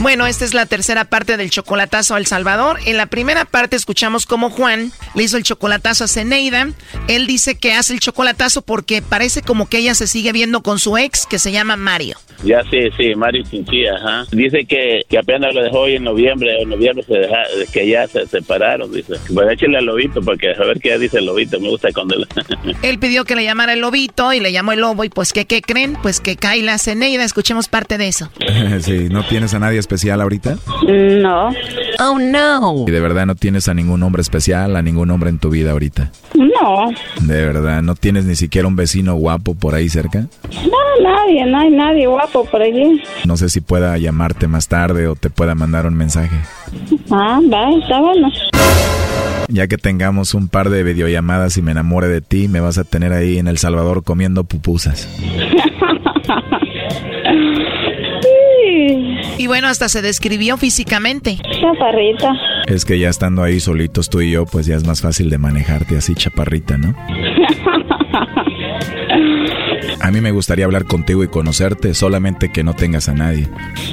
Bueno, esta es la tercera parte del chocolatazo a El Salvador. En la primera parte escuchamos cómo Juan le hizo el chocolatazo a Zeneida. Él dice que hace el chocolatazo porque parece como que ella se sigue viendo con su ex que se llama Mario.
Ya sí, sí, Mario Chinchilla, ajá. Dice que, que apenas lo dejó hoy en noviembre, en noviembre se deja, que ya se separaron, dice. Pues échale al lobito, porque a ver qué dice el lobito, me gusta cuando...
Él pidió que le llamara el lobito y le llamó el lobo y pues ¿qué, qué creen? Pues que cae la Zeneida, escuchemos parte de eso.
sí, ¿no tienes a nadie especial ahorita?
No.
Oh, no.
¿Y de verdad no tienes a ningún hombre especial, a ningún hombre en tu vida ahorita?
No.
¿De verdad no tienes ni siquiera un vecino guapo por ahí cerca?
No, nadie, no hay nadie guapo por allí.
No sé si pueda llamarte más tarde o te pueda mandar un mensaje.
Ah, va, está bueno.
Ya que tengamos un par de videollamadas y me enamore de ti, me vas a tener ahí en El Salvador comiendo pupusas.
Y bueno, hasta se describió físicamente.
Chaparrita.
Es que ya estando ahí solitos tú y yo, pues ya es más fácil de manejarte así, chaparrita, ¿no? A mí me gustaría hablar contigo y conocerte, solamente que no tengas a nadie.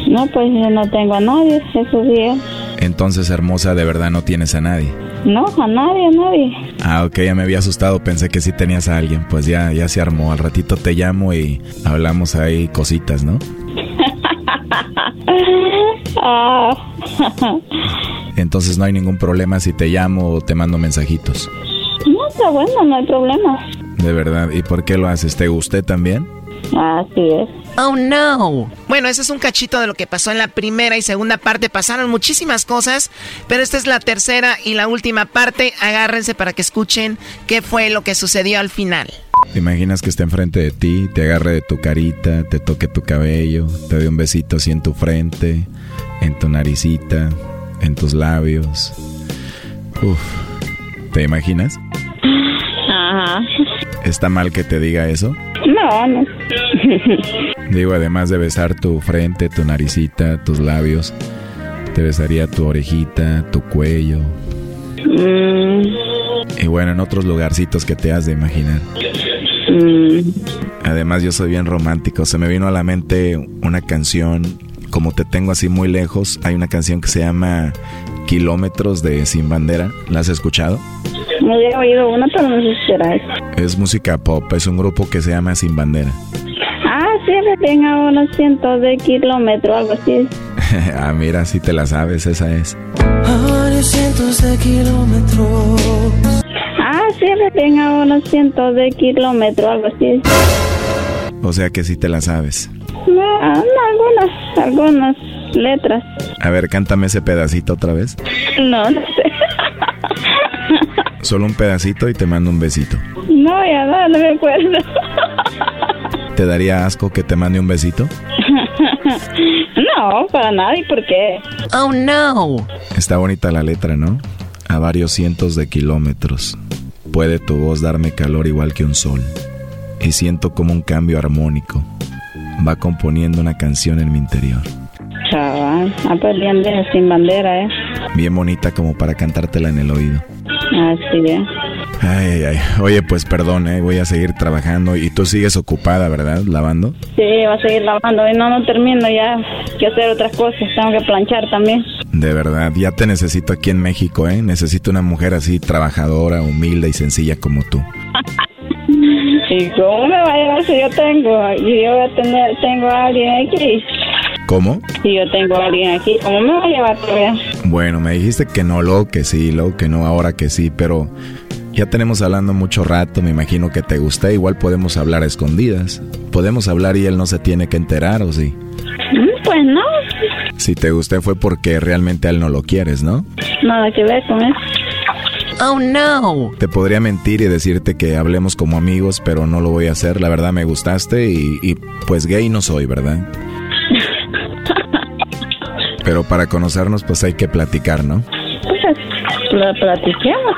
No, pues yo no tengo a nadie esos días.
Entonces, hermosa, de verdad no tienes a nadie.
No, a nadie, a nadie.
Ah, ok, ya me había asustado, pensé que sí tenías a alguien. Pues ya, ya se armó. Al ratito te llamo y hablamos ahí cositas, ¿no? Entonces no hay ningún problema si te llamo o te mando mensajitos.
No, está bueno, no hay problema.
De verdad, ¿y por qué lo haces? ¿Te gusté también?
Así es.
Oh no. Bueno, ese es un cachito de lo que pasó en la primera y segunda parte. Pasaron muchísimas cosas, pero esta es la tercera y la última parte. Agárrense para que escuchen qué fue lo que sucedió al final.
¿Te imaginas que esté enfrente de ti, te agarre de tu carita, te toque tu cabello, te dé un besito así en tu frente, en tu naricita, en tus labios? Uf, ¿te imaginas?
Ajá.
¿Está mal que te diga eso?
No, no.
Digo, además de besar tu frente, tu naricita, tus labios, te besaría tu orejita, tu cuello.
Mm,
Y bueno, en otros lugarcitos que te has de imaginar.
mm,
Además, yo soy bien romántico. Se me vino a la mente una canción, como te tengo así muy lejos, hay una canción que se llama Kilómetros de Sin Bandera. ¿La has escuchado?
no había oído una, pero no sé si será.
Es música pop, es un grupo que se llama Sin Bandera.
Ah, tenga unos cientos de kilómetros, algo así.
ah, mira, si te la sabes, esa es.
varios cientos de kilómetros.
Ah, sí, que tenga unos cientos de kilómetros, algo así.
O sea que sí te la sabes.
No, no, algunas, algunas letras.
A ver, cántame ese pedacito otra vez.
No, no sé.
Solo un pedacito y te mando un besito.
No, ya no, no me acuerdo.
¿Te daría asco que te mande un besito?
No, para nada. ¿Y por qué?
Oh no.
Está bonita la letra, ¿no? A varios cientos de kilómetros. Puede tu voz darme calor igual que un sol. Y siento como un cambio armónico. Va componiendo una canción en mi interior.
Chaval, ah, pues bien de sin bandera, ¿eh?
Bien bonita como para cantártela en el oído.
Así es.
Ay, ay. Oye, pues perdón, ¿eh? voy a seguir trabajando. Y tú sigues ocupada, ¿verdad? Lavando.
Sí, va a seguir lavando. Y no, no termino ya. que hacer otras cosas. Tengo que planchar también.
De verdad, ya te necesito aquí en México, ¿eh? Necesito una mujer así, trabajadora, humilde y sencilla como tú.
¿Y cómo me va a llevar si yo tengo? Y yo voy a tener, tengo a alguien aquí.
¿Cómo?
Si yo tengo a alguien aquí, ¿cómo me va a llevar todavía?
Bueno, me dijiste que no, luego que sí, luego que no, ahora que sí, pero ya tenemos hablando mucho rato, me imagino que te gusta, igual podemos hablar a escondidas. Podemos hablar y él no se tiene que enterar, ¿o sí?
Mm, Pues no,
Si te gusté fue porque realmente a él no lo quieres, ¿no?
nada que ver con eso.
Oh no.
Te podría mentir y decirte que hablemos como amigos, pero no lo voy a hacer. La verdad me gustaste y, y, pues gay no soy, ¿verdad? Pero para conocernos, pues hay que platicar, ¿no?
Pues la platiquemos.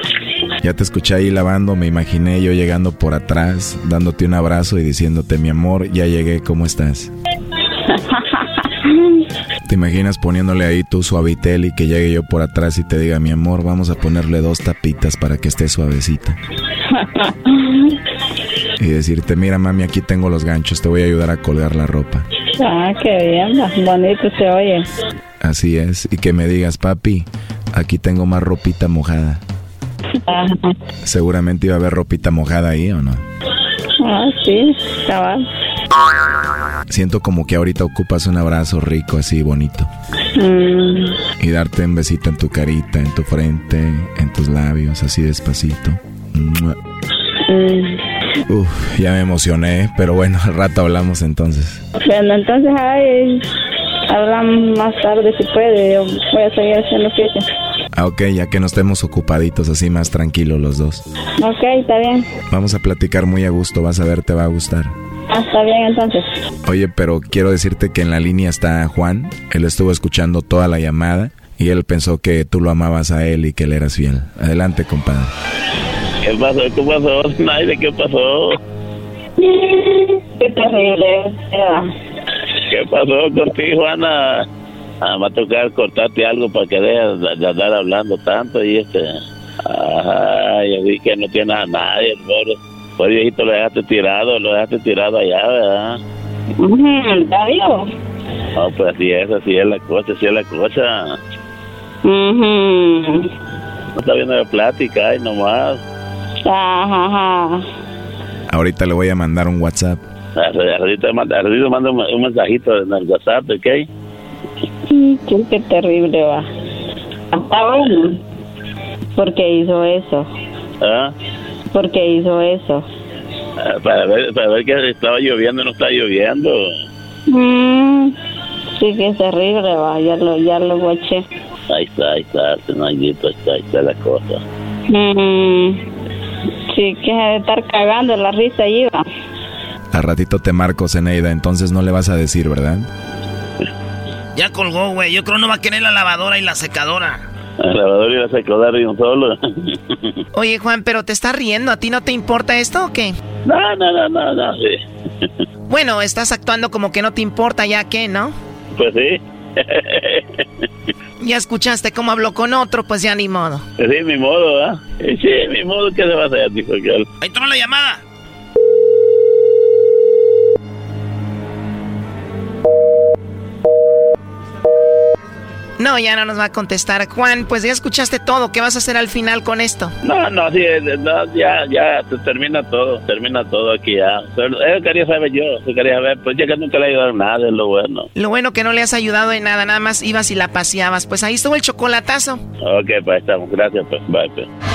Ya te escuché ahí lavando, me imaginé yo llegando por atrás, dándote un abrazo y diciéndote, mi amor, ya llegué, ¿cómo estás? ¿Te imaginas poniéndole ahí tu suavitel y que llegue yo por atrás y te diga, mi amor, vamos a ponerle dos tapitas para que esté suavecita? y decirte, mira mami, aquí tengo los ganchos, te voy a ayudar a colgar la ropa.
Ah, qué bien, bonito se oye.
Así es, y que me digas, papi, aquí tengo más ropita mojada. Seguramente iba a haber ropita mojada ahí, ¿o no?
Ah, sí, cabal.
Siento como que ahorita ocupas un abrazo rico, así bonito.
Mm.
Y darte un besito en tu carita, en tu frente, en tus labios, así despacito.
Mm.
Uf, ya me emocioné, pero bueno, al rato hablamos entonces.
Bueno, entonces ahí hablamos más tarde si puede. Voy a seguir haciendo fiesta.
Ah, ok, ya que no estemos ocupaditos así más tranquilos los dos.
Ok, está bien.
Vamos a platicar muy a gusto, vas a ver, te va a gustar.
Ah, está bien entonces.
Oye, pero quiero decirte que en la línea está Juan. Él estuvo escuchando toda la llamada y él pensó que tú lo amabas a él y que él eras fiel. Adelante, compadre.
¿Qué pasó? ¿Qué pasó? Naide, ¿qué pasó?
Qué terrible.
¿Qué pasó contigo, Ana? Ah, va a tocar cortarte algo para que dejes de, de andar hablando tanto y este... Ajá, yo vi que no tienes a nadie, el pobre, pobre viejito lo dejaste tirado, lo dejaste tirado allá, ¿verdad?
¿Está vivo?
No, pues así es, así es la cosa, así es la cosa.
Ujú.
No está viendo la plática, ay, nomás.
Ajá, ajá.
Ahorita le voy a mandar un WhatsApp.
Ahorita ahorita manda un, un mensajito en el WhatsApp, ¿ok?
Sí, qué, qué terrible va. Está bueno. ¿Por qué hizo eso?
¿Ah?
¿Por qué hizo eso?
Ah, Para ver, para ver que estaba lloviendo no está lloviendo.
Mm, sí, que es terrible va. Ya lo, ya lo guaché.
Ahí está, ahí está, Tenayito, ahí está, ahí está la cosa.
Mm, sí, que de estar cagando la risa ahí va.
Al ratito te marco, Zeneida, entonces no le vas a decir, ¿verdad?
Ya colgó, güey. Yo creo no va a querer la lavadora y la secadora.
La lavadora y la secadora de un solo.
Oye, Juan, pero te estás riendo. ¿A ti no te importa esto o qué?
No, no, no, no, no, sí.
Bueno, estás actuando como que no te importa ya que, ¿no?
Pues sí.
Ya escuchaste cómo habló con otro, pues ya ni modo.
Sí, mi modo, ¿ah? Sí, mi modo, ¿qué se va a hacer, dijo aquel?
Ahí entró la llamada.
No, ya no nos va a contestar. Juan, pues ya escuchaste todo. ¿Qué vas a hacer al final con esto?
No, no, sí, no, ya, ya, se termina todo, termina todo aquí ya. Pero eso quería saber yo, eso quería saber, pues ya que nunca le he ayudado en nada, es lo bueno.
Lo bueno que no le has ayudado en nada, nada más ibas y la paseabas. Pues ahí estuvo el chocolatazo.
Ok, pues estamos, gracias, pues, bye, pues.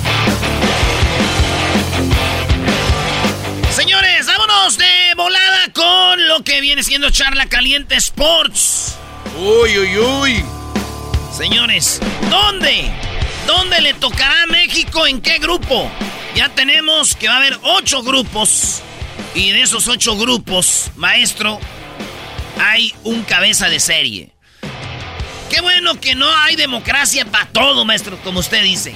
Charla Caliente Sports.
Uy, uy, uy.
Señores, ¿dónde? ¿Dónde le tocará a México? ¿En qué grupo? Ya tenemos que va a haber ocho grupos. Y de esos ocho grupos, maestro, hay un cabeza de serie. Qué bueno que no hay democracia para todo, maestro, como usted dice.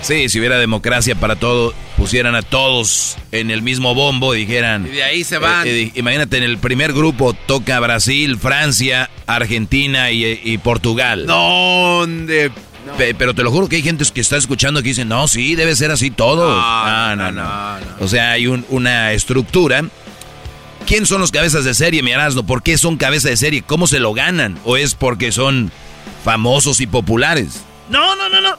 Sí, si hubiera democracia para todo, pusieran a todos en el mismo bombo y dijeran...
Y de ahí se van.
Eh, eh, imagínate, en el primer grupo toca Brasil, Francia, Argentina y, y Portugal.
¿Dónde?
Pe- pero te lo juro que hay gente que está escuchando que dicen, no, sí, debe ser así todo.
No,
No, no,
no,
no.
no,
O sea, hay un- una estructura. ¿Quién son los cabezas de serie, mi Erasmo? ¿Por qué son cabezas de serie? ¿Cómo se lo ganan? ¿O es porque son famosos y populares?
No, no, no, no.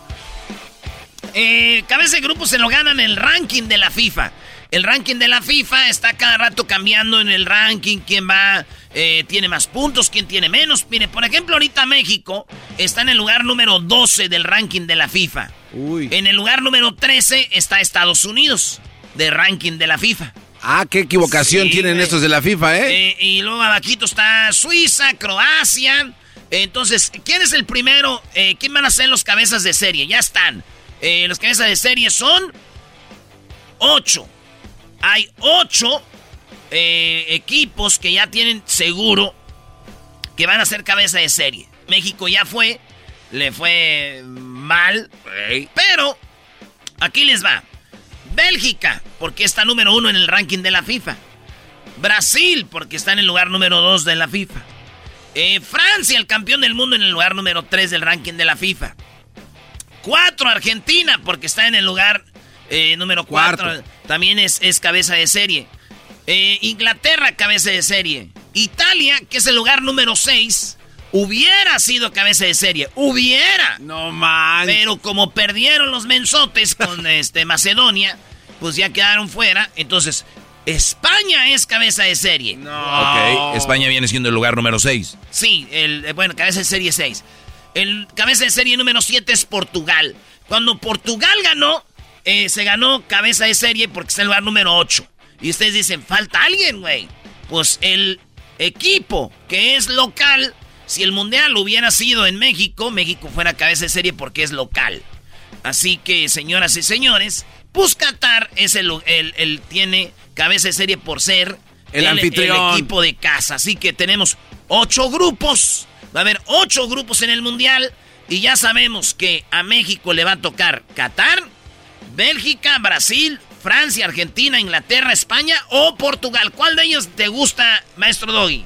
Eh, cabeza de grupo se lo ganan el ranking de la FIFA. El ranking de la FIFA está cada rato cambiando en el ranking. ¿Quién va? eh, tiene más puntos, quién tiene menos. Mire, por ejemplo, ahorita México está en el lugar número 12 del ranking de la FIFA. En el lugar número 13 está Estados Unidos, del ranking de la FIFA.
Ah, qué equivocación
Sí,
tienen estos de la FIFA, ¿eh?
Eh, y luego abajito está Suiza, Croacia. Entonces, ¿quién es el primero? Eh, ¿Quién van a ser los cabezas de serie? Ya están. Eh, los cabezas de serie son ocho. Hay ocho eh, equipos que ya tienen seguro que van a ser cabeza de serie. México ya fue, le fue mal, pero aquí les va. Bélgica, porque está número uno en el ranking de la FIFA. Brasil, porque está en el lugar número dos de la FIFA. Eh, Francia, el campeón del mundo, en el lugar número tres del ranking de la FIFA. Cuatro, Argentina, porque está en el lugar eh, número cuatro.
Cuarto.
También es, es cabeza de serie. Eh, Inglaterra, cabeza de serie. Italia, que es el lugar número seis, hubiera sido cabeza de serie. Hubiera.
No man.
Pero como perdieron los mensotes con este Macedonia, pues ya quedaron fuera. Entonces, España es cabeza de serie.
Ok, España viene siendo el lugar número 6.
Sí, el, eh, bueno, cabeza de serie 6. El cabeza de serie número 7 es Portugal. Cuando Portugal ganó, eh, se ganó cabeza de serie porque en el lugar número 8. Y ustedes dicen, falta alguien, güey. Pues el equipo que es local, si el mundial hubiera sido en México, México fuera cabeza de serie porque es local. Así que, señoras y señores, pues Qatar es el, el- el- tiene cabeza de serie por ser
El anfitrión.
equipo de casa. Así que tenemos ocho grupos. Va a haber ocho grupos en el mundial. Y ya sabemos que a México le va a tocar Qatar, Bélgica, Brasil, Francia, Argentina, Inglaterra, España o Portugal. ¿Cuál de ellos te gusta, maestro Doggy?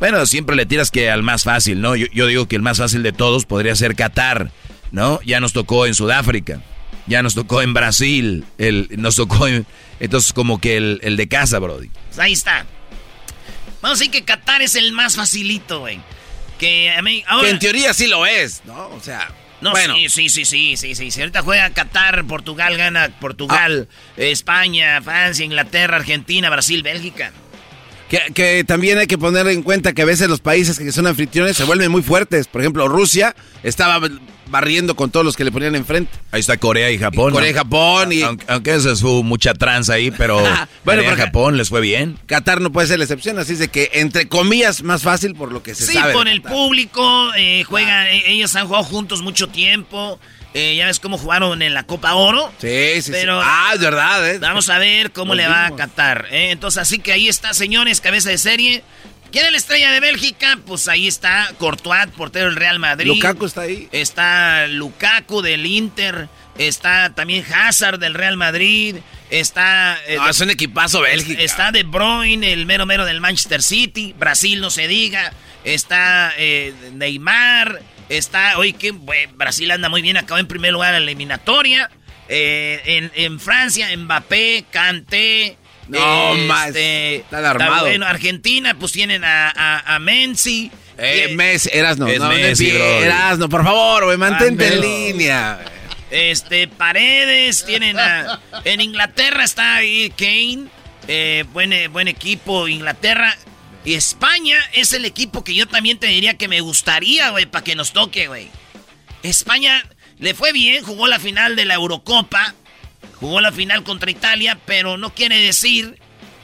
Bueno, siempre le tiras que al más fácil, ¿no? Yo, yo digo que el más fácil de todos podría ser Qatar, ¿no? Ya nos tocó en Sudáfrica, ya nos tocó en Brasil, el, nos tocó en... Entonces como que el, el de casa, Brody.
Pues ahí está. Vamos a decir que Qatar es el más facilito, güey. Que a mí... Ahora,
Que en teoría sí lo es, ¿no? O sea,
No,
bueno.
sí, sí, sí, sí, sí, sí. Si ahorita juega Qatar, Portugal gana Portugal, España, Francia, Inglaterra, Argentina, Brasil, Bélgica.
Que, que también hay que poner en cuenta que a veces los países que son anfitriones se vuelven muy fuertes. Por ejemplo, Rusia estaba barriendo con todos los que le ponían enfrente.
Ahí está Corea y Japón.
Corea y. Japón y-
Aunque, aunque esa es su mucha tranza ahí, pero
Bueno,
Japón les fue bien.
Qatar no puede ser la excepción, así es de que entre comillas más fácil por lo que se
Sí,
sabe. de
por el público, eh, juegan, eh, ellos han jugado juntos mucho tiempo. Eh, ya ves cómo jugaron en la Copa Oro.
Sí, sí,
Pero-
sí. Ah, es verdad, ¿eh?
Vamos a ver cómo
Nos
le va a. Qatar. ¿eh? Entonces, así que ahí está, señores, cabeza de serie. ¿Quién es la estrella de Bélgica? Pues ahí está Courtois, portero del Real Madrid.
Lukaku está ahí.
Está Lukaku del Inter. Está también Hazard del Real Madrid. Está. eh,
No, es un equipazo Bélgica.
Está De Bruyne, el mero mero del Manchester City. Brasil, no se diga. Está eh, Neymar. Está. Oye, que bue- Brasil anda muy bien. Acabó en primer lugar en la eliminatoria. Eh, en, en Francia, Mbappé, Kanté.
No,
este,
más, están armados.
Bueno, Argentina, pues tienen a, a, a Menzi.
Eh,
Tien-
Messi, Erasno,
Es
no,
Messi,
no,
brother.
Erasno, por favor, güey, mantente en línea.
Este, Paredes, tienen a... En Inglaterra está ahí Kane, eh, buen, eh, buen equipo Inglaterra. Y España es el equipo que yo también te diría que me gustaría, güey, para que nos toque, güey. España le fue bien, jugó la final de la Eurocopa, jugó la final contra Italia, pero no quiere decir,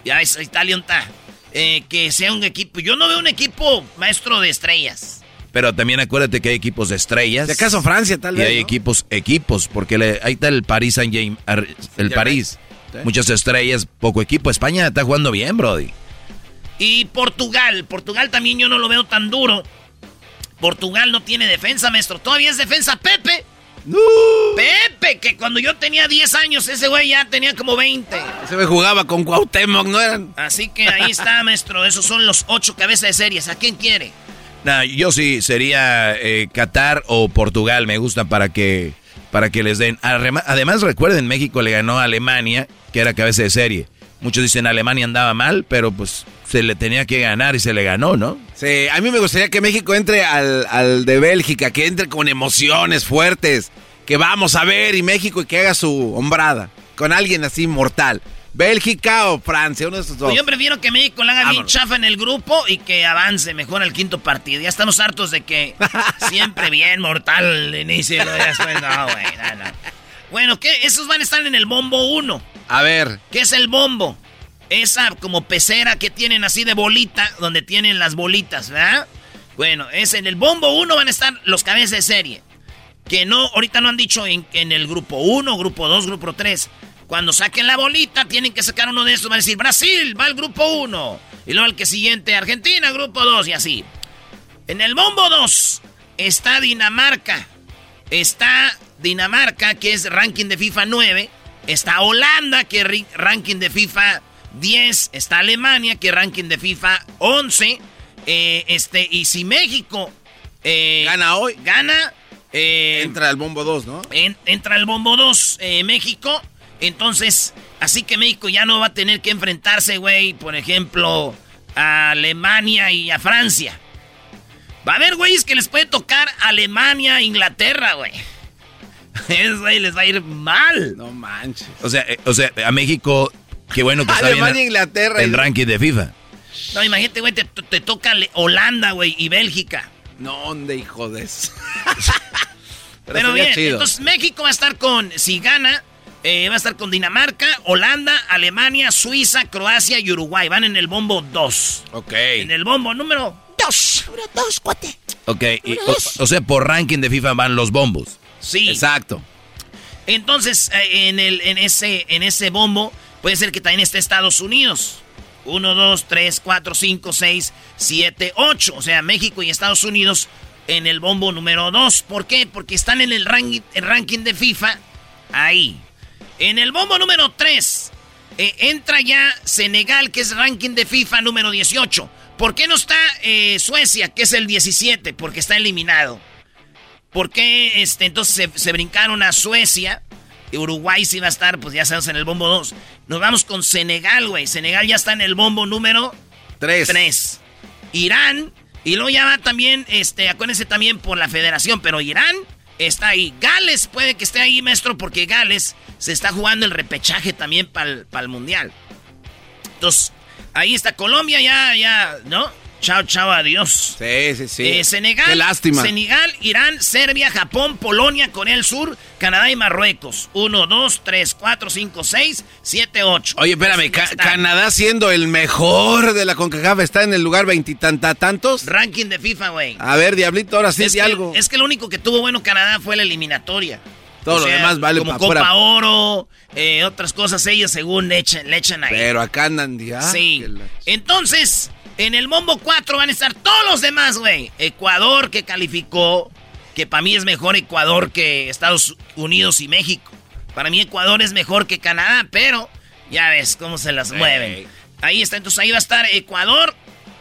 ya ves, Italia está, eh, que sea un equipo. Yo no veo un equipo maestro de estrellas.
Pero también acuérdate que hay equipos de estrellas.
Si acaso Francia, tal
Y
vez.
hay
¿no?
equipos, equipos, porque le- ahí está el Paris Saint Germain, el París.
Sí.
Muchas estrellas, poco equipo. España está jugando bien, Brody.
Y Portugal, Portugal también yo no lo veo tan duro. Portugal no tiene defensa, maestro. Todavía es defensa Pepe. Pepe, que cuando yo tenía 10 años, ese güey ya tenía como 20.
Ese güey jugaba con Cuauhtémoc, ¿no eran?
Así que ahí está, maestro. Esos son los ocho cabezas de series. ¿A quién quiere?
Nah, yo sí sería eh, Qatar o Portugal, me gusta para que para que les den. Además, recuerden, México le ganó a Alemania, que era cabeza de serie. Muchos dicen Alemania andaba mal, pero pues se le tenía que ganar y se le ganó, ¿no?
Sí, a mí me gustaría que México entre al, al de Bélgica, que entre con emociones fuertes, que vamos a ver y México y que haga su hombrada con alguien así mortal. Bélgica o Francia, uno de esos dos.
Pues yo prefiero que México le haga bien chafa en el grupo y que avance mejor al quinto partido. Ya estamos hartos de que siempre bien mortal el inicio y después no, güey, no, no. Bueno, ¿qué? Esos van a estar en el bombo 1.
A ver.
¿Qué es el bombo? Esa como pecera que tienen así de bolita, donde tienen las bolitas, ¿verdad? Bueno, es en el bombo 1 van a estar los cabezas de serie. Que no, ahorita no han dicho en, en el grupo 1, grupo 2, grupo 3. Cuando saquen la bolita, tienen que sacar uno de estos. Van a decir, Brasil, va al grupo 1. Y luego el que siguiente, Argentina, grupo 2, y así. En el bombo 2 está Dinamarca. Está Dinamarca, que es ranking de FIFA 9. Está Holanda, que ranking de FIFA 10. Está Alemania, que ranking de FIFA 11. Eh, este, y si México eh,
gana hoy,
gana.
Eh, entra al bombo 2, ¿no?
entra al bombo 2 México. Entonces, así que México ya no va a tener que enfrentarse, güey, por ejemplo, a Alemania y a Francia. Va a haber güeyes que les puede tocar Alemania, Inglaterra, güey. Eso güey les va a ir mal.
No manches.
O sea, eh, o sea, a México, qué bueno que está
Alemania, Inglaterra.
El ranking de FIFA.
No, imagínate, güey, te, toca Holanda, güey, y Bélgica.
No, ¿dónde, hijo de eso?
Pero, Pero bien, entonces México va a estar con, si gana, eh, va a estar con Dinamarca, Holanda, Alemania, Suiza, Croacia y Uruguay. Van en el bombo 2.
Ok.
En el bombo número 2. Número 2, cuate.
Ok, o, sea, por ranking de FIFA van los bombos.
Sí.
Exacto.
Entonces, eh, en, el, en, ese, en ese bombo puede ser que también esté Estados Unidos. 1, 2, 3, 4, 5, 6, 7, 8. O sea, México y Estados Unidos en el bombo número 2. ¿Por qué? Porque están en el ranking, el ranking de FIFA ahí. En el bombo número 3 eh, entra ya Senegal, que es ranking de FIFA número 18. ¿Por qué no está eh, Suecia, que es el 17? Porque está eliminado. ¿Por qué este, entonces se, brincaron a Suecia? Uruguay sí va a estar, pues ya sabemos, en el bombo 2. Nos vamos con Senegal, güey. Senegal ya está en el bombo número
3.
3. Irán, y luego ya va también, este, acuérdense también por la federación, pero Irán está ahí. Gales puede que esté ahí, maestro, porque Gales se está jugando el repechaje también para el mundial. Entonces, ahí está Colombia, ya, ya, ¿no? Chao, chao, adiós.
Sí, sí, sí.
Eh, Senegal,
Qué lástima.
Senegal, Irán, Serbia, Japón, Polonia, Corea del Sur, Canadá y Marruecos. Uno, dos, tres, cuatro, cinco, seis, siete, ocho.
Oye, espérame, Canadá siendo el mejor de la CONCACAF está en el lugar veintitanta tantos.
Ranking de FIFA, güey.
A ver, Diablito, ahora sí,
es
que, algo.
Es que lo único que tuvo bueno Canadá fue la eliminatoria.
Todo lo demás vale
Como Copa Oro, eh, otras cosas ellos según le echan, le echan ahí.
Pero acá andan ya.
Sí. Entonces, en el Bombo 4 van a estar todos los demás, güey. Ecuador que calificó, que para mí es mejor Ecuador que Estados Unidos y México. Para mí Ecuador es mejor que Canadá, pero ya ves cómo se las mueven. Ahí está, entonces ahí va a estar Ecuador,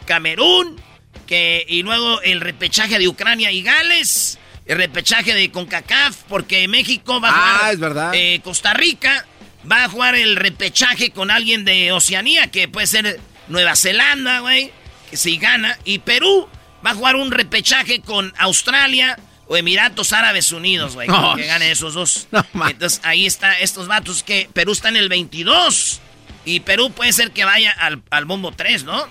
Camerún, que, y luego el repechaje de Ucrania y Gales el repechaje de CONCACAF, porque México va a jugar.
Ah, es verdad.
Eh, Costa Rica va a jugar el repechaje con alguien de Oceanía, que puede ser Nueva Zelanda, güey, que si gana. Y Perú va a jugar un repechaje con Australia o Emiratos Árabes Unidos, güey, que gane esos dos. Entonces ahí está estos vatos que Perú está en el 22. Y Perú puede ser que vaya al, al bombo 3, ¿no?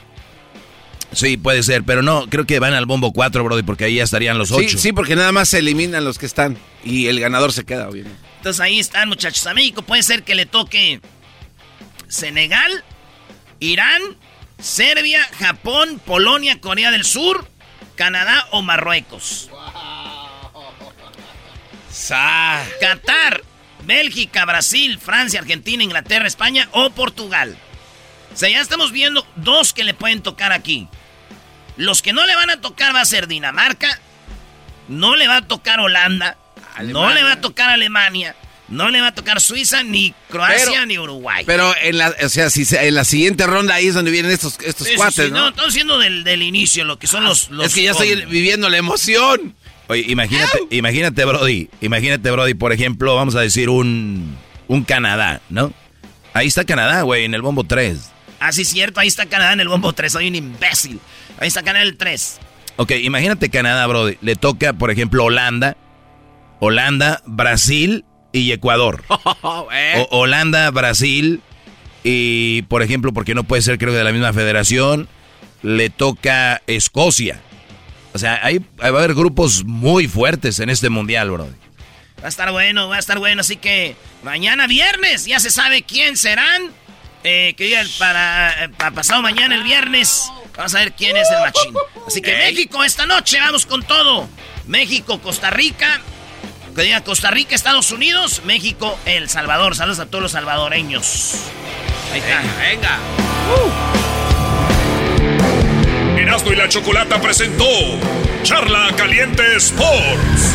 Sí, puede ser, pero no, creo que van al bombo 4, Brody, porque ahí ya estarían los 8.
Sí, sí, porque nada más se eliminan los que están y el ganador se queda, obviamente.
Entonces ahí están, muchachos. A México puede ser que le toque Senegal, Irán, Serbia, Japón, Polonia, Corea del Sur, Canadá o Marruecos. Qatar, Bélgica, Brasil, Francia, Argentina, Inglaterra, España o Portugal. O sea, ya estamos viendo dos que le pueden tocar aquí. Los que no le van a tocar va a ser Dinamarca, no le va a tocar Holanda, no le va a tocar Alemania, No le va a tocar Suiza, ni Croacia, ni Uruguay.
Pero en la, o sea, si se- en la siguiente ronda ahí es donde vienen estos, estos
Sí,
cuates,
sí,
¿no?
estamos diciendo del, del inicio, lo que son los, los
es que ya estoy viviendo la emoción.
Oye, imagínate, imagínate, Brody. Imagínate, Brody, por ejemplo, vamos a decir un, un Canadá, ¿no? Ahí está Canadá, güey, en el bombo 3.
Ah, sí, cierto, ahí está Canadá en el bombo 3, soy un imbécil. Ahí está Canadá en el 3.
Ok, imagínate Canadá, Brody. Le toca, por ejemplo, Holanda, Holanda, Brasil y Ecuador. O- Holanda, Brasil y, por ejemplo, porque no puede ser, creo, de la misma federación, le toca Escocia. O sea, hay, va a haber grupos muy fuertes en este mundial, Brody.
Va a estar bueno, va a estar bueno, así que mañana viernes ya se sabe quién serán. Eh, que diga para, eh, para pasado mañana el viernes vamos a ver quién es el machín. Así que México esta noche vamos con todo. México, Costa Rica. Que diga Costa Rica, Estados Unidos, México, El Salvador. Saludos a todos los salvadoreños. Ahí está.
Venga.
Erasmo y la Chocolata presentó Charla Caliente Sports.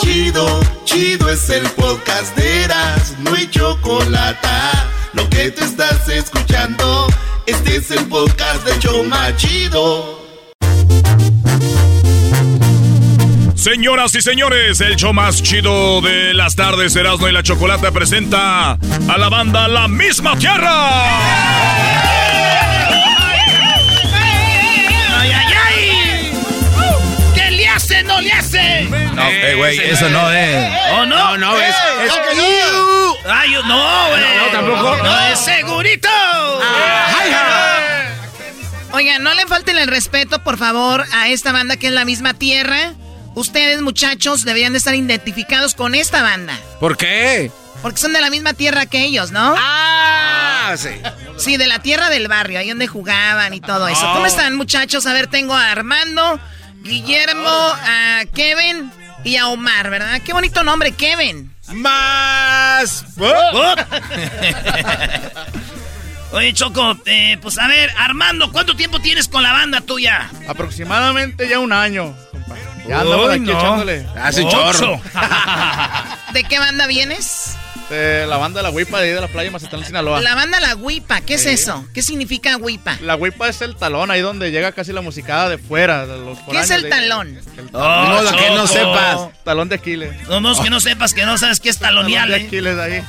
Chido, chido es el podcast de Eras, no hay chocolate. Lo que te estás escuchando, este es el podcast de Choma Chido.
Señoras y señores, el show más chido de las tardes, Erasmo y la Chocolata presenta a la banda La Misma Tierra.
¡Ay, ay, ay! ¿Qué le hace? ¡No le hace!
No, eh, güey, eso no es.
¡Oh, no!
No, no, es- es-
¡Ay, no, güey!
No, tampoco.
¡No, es segurito!
Oigan, no le falten el respeto, por favor, a esta banda que es la misma tierra. Ustedes, muchachos, deberían de estar identificados con esta banda.
¿Por qué?
Porque son de la misma tierra que ellos, ¿no?
Ah, sí.
Sí, de la tierra del barrio, ahí donde jugaban y todo eso.
Oh.
¿Cómo están, muchachos? A ver, tengo a Armando, Guillermo, a Kevin y a Omar, ¿verdad? Qué bonito nombre, Kevin.
Más.
Oye, Choco, eh, pues a ver, Armando, ¿cuánto tiempo tienes con la banda tuya?
Aproximadamente ya un año. Ya andamos aquí
no.
echándole.
Hace
Ocho.
chorro.
¿De qué banda vienes?
De la banda La Huipa de ahí de la playa Mazatlán, Sinaloa.
La banda La Huipa, ¿qué es
Sí.
eso? ¿Qué significa Huipa?
La Huipa es el talón, ahí donde llega casi la musicada de fuera. De los
¿Qué es el
de-
talón?
El
Oh.
Ni modo que no sepas.
Talón de Aquiles.
No, no, es que no sepas que no sabes qué es talonear,
Talón de
¿eh?
Aquiles ahí.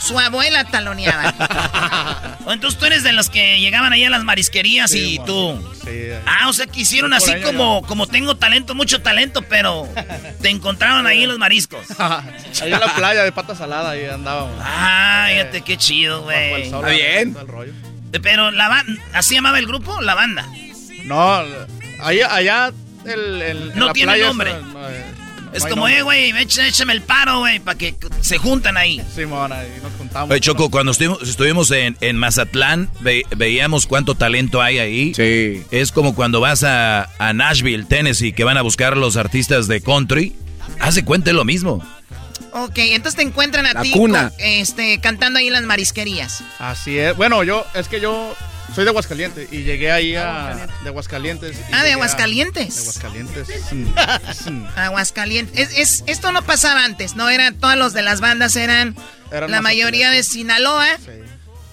Su abuela taloneaba.
Entonces tú eres de los que llegaban ahí a las marisquerías
Sí,
y
man.
tú...
Sí, ahí.
Ah, o sea que hicieron así como, como tengo talento, mucho talento, pero te encontraron ahí en los mariscos.
ahí en la playa de pata salada, ahí andábamos.
Ah, fíjate qué chido, güey.
Está bien.
todo el rollo.
Pero la banda, ¿así llamaba el grupo? La banda.
No, ahí, allá el,
No tiene
playa
nombre.
no, no, eh, no
Es
hay
como,
nombre.
eh, güey, échame el paro, güey, para que se juntan ahí.
Simón, ahí nos juntamos.
Oye, Choco, cuando estuvimos, estuvimos en, en Mazatlán, ve- veíamos cuánto talento hay ahí.
Sí.
Es como cuando vas a, a Nashville, Tennessee, que van a buscar los artistas de country. Haz de cuenta es lo mismo.
Ok, entonces te encuentran a
La
ti
cuna.
con- este, cantando ahí en las marisquerías.
Así es. Bueno, yo, es que yo soy de Aguascalientes y llegué ahí a. De Aguascalientes. y
Ah, de
a-
Aguascalientes.
de Aguascalientes. Mm.
Aguascalientes. Es, es- esto no pasaba antes, ¿no? Eran todos los de las bandas, eran
Eran
la mayoría de Sinaloa.
Sí.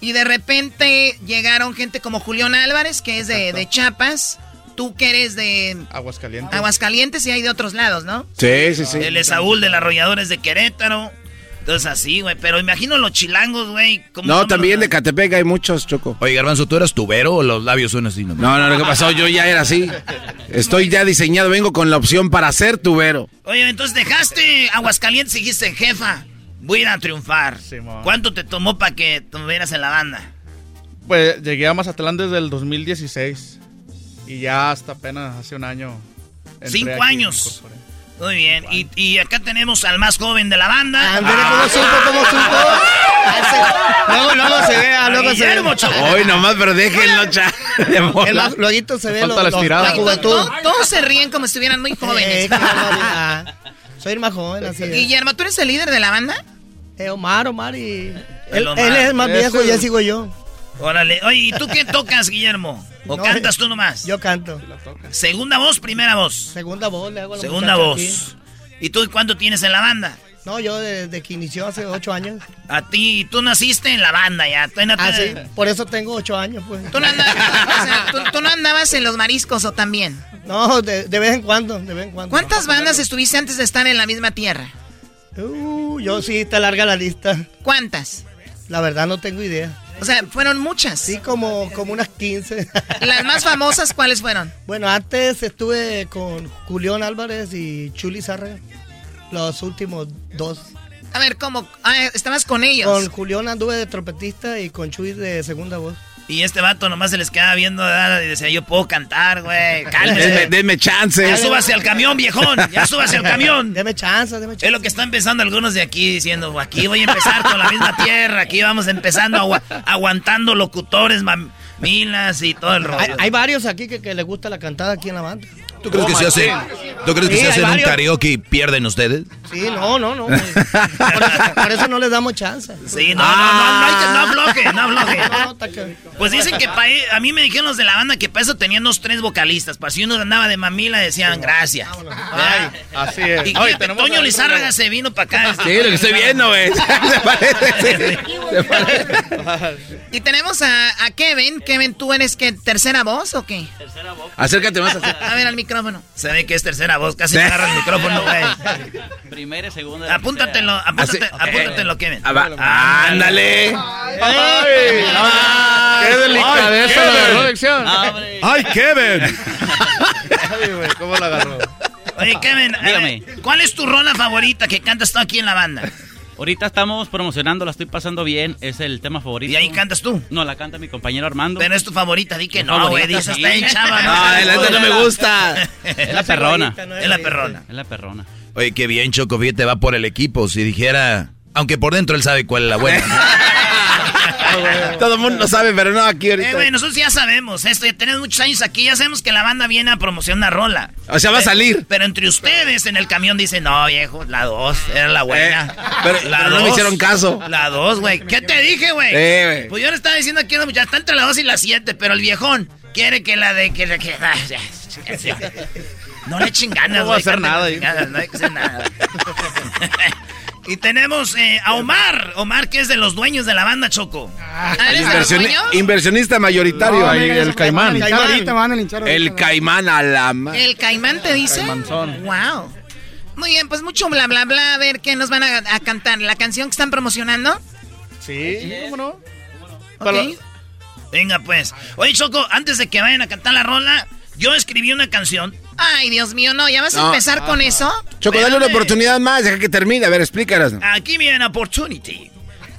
Y de repente llegaron gente como Julián Álvarez, que es de, de Chiapas. Tú que eres de
Aguascalientes.
Aguascalientes y hay de otros lados, ¿no?
Sí, sí, sí.
El Esaúl de las arrolladores de Querétaro. Entonces así, güey. Pero imagino los chilangos, güey. ¿cómo-
No, también
los-
de Catepec hay muchos, Choco.
Oye, Garbanzo, ¿tú eras tubero o los labios son así? nomás?
No, no, lo que pasó, yo ya era así. Estoy ya diseñado, vengo con la opción para ser tubero.
Oye, entonces dejaste Aguascalientes y dijiste, jefa, voy a ir a triunfar.
Simón.
¿Cuánto te tomó para que estuvieras en la banda?
Pues llegué a Mazatlán desde el 2016. Y ya hasta apenas hace un año.
Cinco años. Muy bien. Y, y acá tenemos al más joven de la banda.
Ándale, ¿cómo supo? ¿Cómo supo? Luego, luego se ve, ah, luego se ve.
Guillermo.
Hoy nomás, pero déjenlo, cha.
luego se ve
Falta
lo-
la
lo-
estirada.
la juventud.
to- todos se ríen como si estuvieran muy
Eh,
jóvenes.
Soy el más joven, así es.
Guillermo, ¿tú eres el líder de la banda?
Eh, Omar, Omar y... Él,
Omar.
él es el más viejo, ya sigo yo.
Órale. Oye, ¿y tú qué tocas, Guillermo? ¿O
No,
cantas tú nomás?
Yo canto.
¿Segunda voz, primera voz?
Segunda voz le hago la
Segunda voz.
aquí.
¿Y tú cuánto tienes en la banda?
No, yo desde que inició hace ocho años.
A ti, tú naciste en la banda ya. Tú no te-
Ah, sí, por eso tengo ocho años, pues.
¿Tú no, andabas, o sea, ¿tú, tú no andabas en los mariscos o también?
No, de, de vez en cuando, de vez en cuando.
¿Cuántas bandas estuviste antes de estar en la misma tierra?
Uh, yo sí, te larga la lista.
¿Cuántas?
La verdad no tengo idea.
O sea, fueron muchas.
Sí, como, como unas 15.
¿Las más famosas cuáles fueron?
Bueno, antes estuve con Julián Álvarez y Chuli Zárraga. Los últimos dos.
A ver, ¿cómo? Ah, estabas con ellos.
Con Julián anduve de trompetista y con Chuy de segunda voz.
Y este vato nomás se les quedaba viendo ¿verdad? y decía, yo puedo cantar, güey. Cálmese.
Denme, chance.
Ya súbase al camión, viejón. Ya súbase al camión.
Deme chance, deme chance.
Es lo que están pensando algunos de aquí diciendo, aquí voy a empezar con la misma tierra, aquí vamos empezando agua- aguantando locutores, mamilas y todo el rollo.
Hay, hay varios aquí que, que les gusta la cantada aquí en la banda.
¿Tú crees que se hacen, ¿tú crees que
Sí,
se hacen un karaoke y pierden ustedes?
Sí, no, no, no. Por eso, por eso no les damos chance.
Sí, no, no, no, no, no afloje, no afloje.
No, está que-
Pues dicen que pa- a mí me dijeron los de la banda que para eso tenían dos, tres vocalistas. Para si uno andaba de mamila decían gracias. ¿Verdad?
Así es.
Y fíjate,
tenemos
Toño Lizárraga se vino para acá.
Sí, lo que estoy viendo, güey. Se parece, sí. Se parece.
Y tenemos a, a Kevin. Kevin, ¿tú eres qué, tercera voz o qué?
Acércate más.
A ver al micrófono.
Se ve que es tercera voz, casi me agarra el micrófono, güey.
Primera y segunda.
Apúntatelo, apúntate, apúntatelo, Kevin.
Ah. Ándale.
¡Ay! ¡Qué delicadeza la lección!
¡Ay, Kevin!
Ay, güey, ¿cómo la agarró?
Oye, Kevin,
Dígame.
ver, ¿cuál es tu rola favorita que cantas tú aquí en la banda?
Ahorita estamos promocionando, la estoy pasando bien, es el tema favorito.
¿Y ahí cantas tú?
No, la canta mi compañero Armando.
Pero es tu favorita, di que no, güey,
favorita,
dice,
sí.
está en chava,
No, la neta no me gusta.
Es la perrona.
Es la perrona.
Es la perrona.
Oye, qué bien, Choco, fíjate, va por el equipo. Si dijera, aunque por dentro él sabe cuál es la buena.
Todo el mundo sabe, pero no aquí ahorita.
Eh, güey, nosotros ya sabemos esto, ya tenemos muchos años aquí, ya sabemos que la banda viene a promocionar rola.
O sea, va a
Eh,
salir.
Pero entre ustedes en el camión dicen, no, viejo, la dos, era la buena.
Eh, pero-
la
pero no me hicieron caso.
La dos, güey. ¿Qué te dije, güey?
Eh, güey.
Pues yo le estaba diciendo aquí a la muchacha, está entre la dos y la siete, pero el viejón quiere que la de... Que, que, ah, ya, ya, ya. no le echen ganas,
No voy a hacer nada,
No hay que hacer nada. y tenemos eh, a Omar. Omar, que es de los dueños de la banda, Choco.
Ah, ¿eres de los
Inversioni-
dueños?
inversionista mayoritario.
No, ahí el caimán.
El caimán. Ahorita van a linchar.
El caimán a la ma-
¿El caimán te dice?
Caimanzón.
Wow. Muy bien, pues mucho bla bla bla. A ver qué nos van a, a cantar. ¿La canción que están promocionando?
Sí, ¿cómo no?
Ok.
Venga, pues. Oye, Choco, antes de que vayan a cantar la rola, yo escribí una canción.
Ay, Dios mío, no. ¿Ya vas a
No.
empezar con eso?
Choco, dale una oportunidad más, deja que termine. A ver, explícanos.
Aquí viene Opportunity.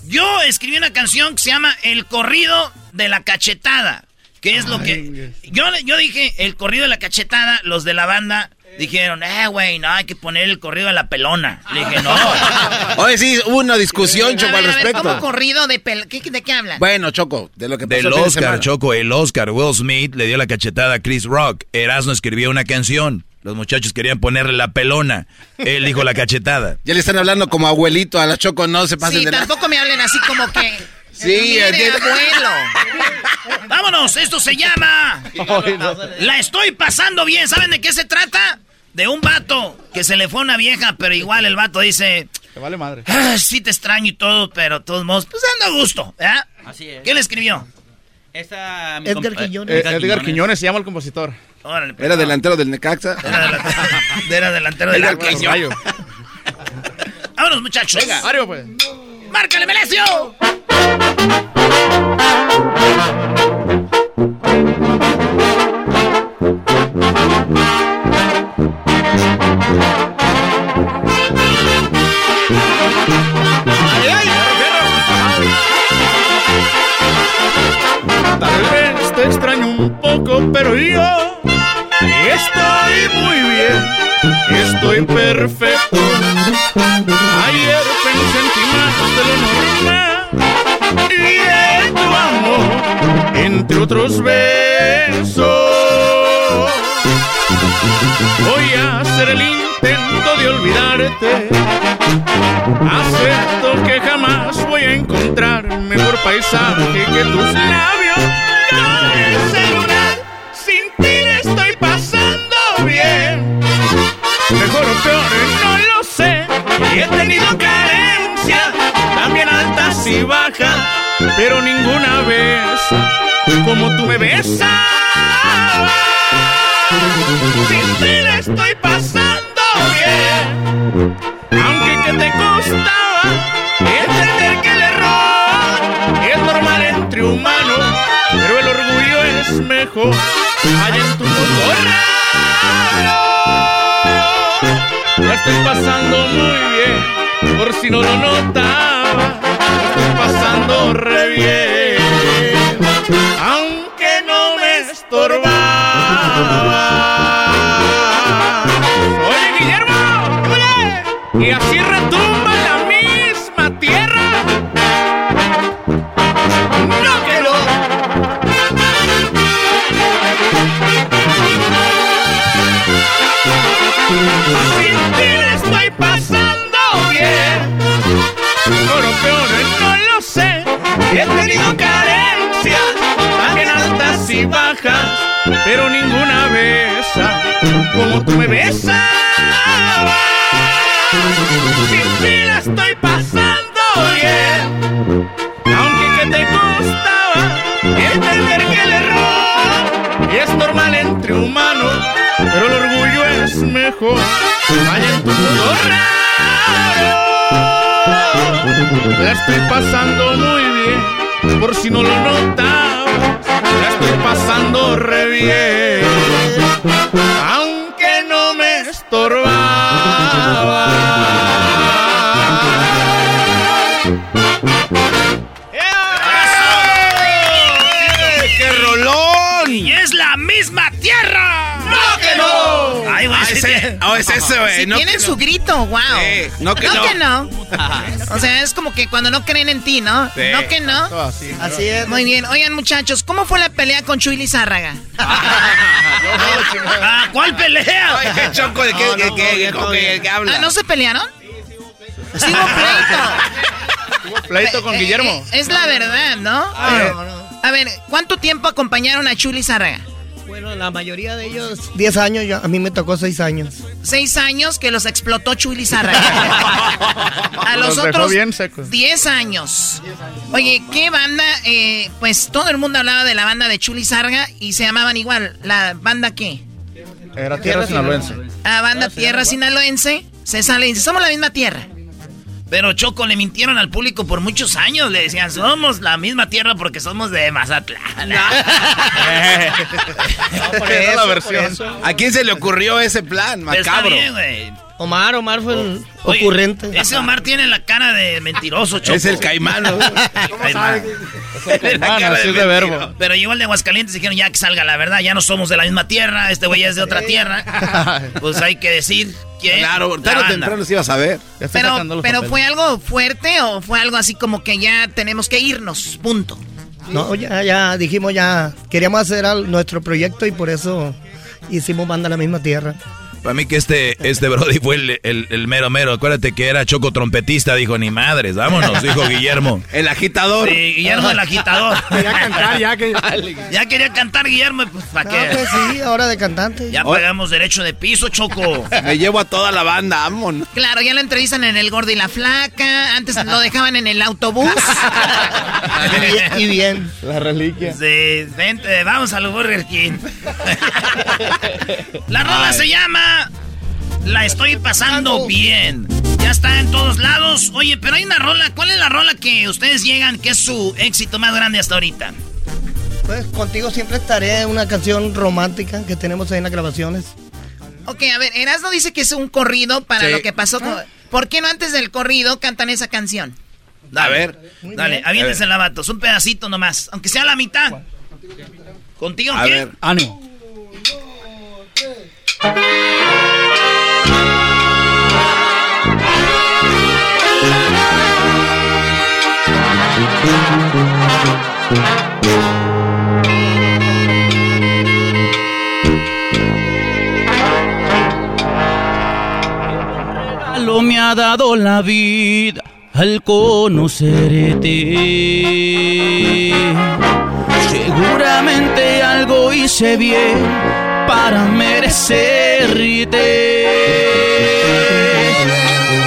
Yo escribí una canción que se llama El corrido de la cachetada. Que es lo que. Yo, yo dije, el corrido de la cachetada, los de la banda dijeron, eh, güey, no, hay que poner el corrido de la pelona. Le dije, no.
Oye, sí, hubo una discusión, Choco,
ver,
al
a ver, ¿cómo
respecto.
corrido de pel... ¿Qué, ¿De qué hablan?
Bueno, Choco, de lo que pasó
Del
el de
Oscar,
semana.
Choco, el Oscar. Will Smith le dio la cachetada a Chris Rock. Erasmo escribió una canción. Los muchachos querían ponerle la pelona. Él dijo la cachetada.
Ya le están hablando como abuelito a la Choco, no se pasen
Sí,
de
tampoco me hablen así como que...
Sí,
Mire,
entiendo.
abuelo.
Vámonos, esto se llama. La estoy pasando bien. ¿Saben de qué se trata? De un vato que se le fue una vieja, pero igual el vato dice.
Te vale madre.
"Ah, sí te extraño y todo, pero de todos modos, pues ando a gusto, ¿verdad?
Así es.
¿Quién le escribió?
Edgar Quiñones.
Eh, Edgar Quiñones se llama el compositor.
Órale, pues.
Era delantero del Necaxa.
Era delantero, era delantero del
Edgar
Atlas.
Quiñones.
Rayo.
Vámonos, muchachos.
Mario, pues.
¡Márcale, Melesio!
Tal no que no.
no.
O sea, es como que cuando no creen en ti, ¿no?
Sí.
No que no.
Así es.
Muy bien. Oigan, muchachos, ¿cómo fue la pelea con Chuy Lizárraga?
Ah, ¿Cuál pelea?
Ay, qué choco de qué,
No,
qué-
no,
qué- qué- habla.
Ah, ¿no se pelearon? Sí hubo pleito.
Hubo pleito con
Eh,
Guillermo.
eh, es la verdad, ¿no?
Ah, no, no.
A ver, ¿cuánto tiempo acompañaron a Chuy Lizárraga?
Bueno, la mayoría de ellos, 10 años, yo- a mí me tocó 6 años.
Seis años que los explotó Chuy Lizárraga. a los, otros
bien secos.
10 años. Oye, ¿qué banda? Eh, pues todo el mundo hablaba de la banda de Chuy Lizárraga y se llamaban igual. ¿La banda qué?
Era tierra sinaloense.
La banda Tierra Sinaloense. Se sale y dice, somos la misma tierra.
Pero Choco le mintieron al público por muchos años. Le decían, somos la misma tierra porque somos de Mazatlán.
Era la versión.
¿A quién se le ocurrió ese plan
Pero está
macabro?
bien, güey.
Omar, Omar fue el
Oye,
ocurrente.
Ese Omar tiene la cara de mentiroso, Choco.
Es el caimán. ¿no?
Caimán.
Caimán, así es de verbo.
Pero igual de Aguascalientes dijeron ya que salga la verdad, ya no somos de la misma tierra, este güey es de otra tierra. Pues hay que decir quién.
Claro,
la
tarde o temprano se iba a saber.
Pero, pero. ¿fue algo fuerte o fue algo así como que ya tenemos que irnos? Punto.
No, ya, ya dijimos, ya queríamos hacer al- nuestro proyecto y por eso hicimos banda a la misma tierra.
Para mí que este, este Brody fue el, el- el mero mero. Acuérdate que era choco trompetista. Dijo, ni madres, vámonos, dijo Guillermo.
El agitador.
Sí, Guillermo el agitador.
Quería cantar ya que...
ya quería cantar Guillermo, pues ¿para
No,
qué?
pues sí, ahora de cantante.
Ya pagamos derecho de piso, Choco.
Me llevo a toda la banda, vámonos.
Claro, ya lo entrevistan en El Gordo y la Flaca. Antes lo dejaban en el autobús.
Y, y bien.
La reliquia.
Sí, vente, vamos al Burger King. La rola se llama La estoy pasando bien. Ya está en todos lados. Oye, pero hay una rola. ¿Cuál es la rola que ustedes llegan que es su éxito más grande hasta ahorita?
Pues contigo siempre estaré, una canción romántica que tenemos ahí en las grabaciones.
ok, a ver, Erasmo dice que es un corrido para
Sí.
lo que pasó. con- ¿Por qué no antes del corrido cantan esa canción?
Dale,
A ver.
Dale, aviéntense la vatos. Un pedacito nomás. Aunque sea la mitad. ¿Contigo
A
qué?
ver.
Ánimo.
regalo me dado la vida al conocerte. Seguramente algo hice bien para merecerte.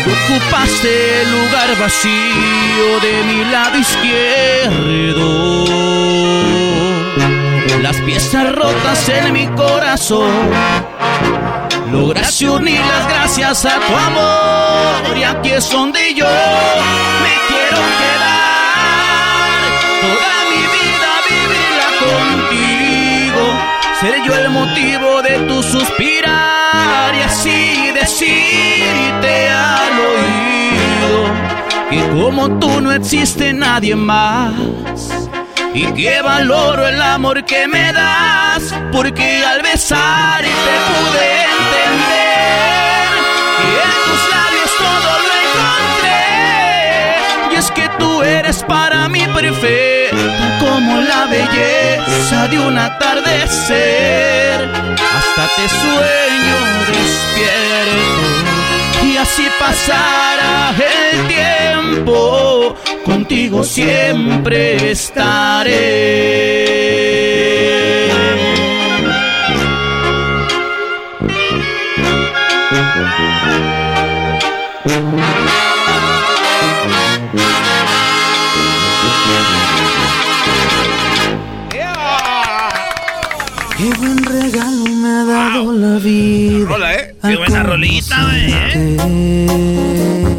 Ocupaste el lugar vacío de mi lado izquierdo. Las piezas rotas en mi corazón. Lograste unirlas gracias a tu amor. Y aquí es donde yo me quiero quedar. Toda mi vida vivirla contigo. Seré yo el motivo de tu suspirar y así decirte al oído que como tú no existe nadie más. Y que valoro el amor que me das, porque al besarte pude eres para mí perfecta como la belleza de un atardecer. Hasta te sueño despierto y así pasará el tiempo. Contigo siempre estaré. Buen regalo me ha dado la vida.
Rola, ¿eh? Qué buena rolita, güey.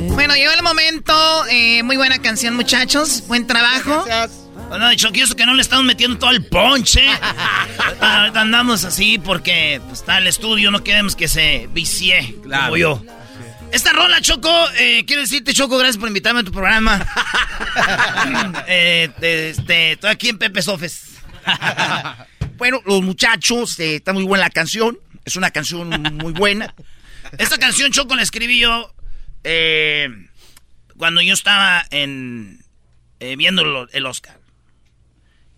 Bueno, llegó el momento. eh, muy buena canción, muchachos. Buen trabajo.
No, choquioso que no le estamos metiendo todo el ponche. Ahorita andamos así porque pues, está el estudio, no queremos que se vicie como yo. Esta rola, Choco, eh, quiero decirte, Choco, gracias por invitarme a tu programa. Eh, te- este, estoy aquí en Pepe Sofes. bueno, los muchachos, eh, está muy buena la canción. Es una canción muy buena. Esta canción, Choco, la escribí yo eh, cuando yo estaba en eh, viendo lo- el Oscar.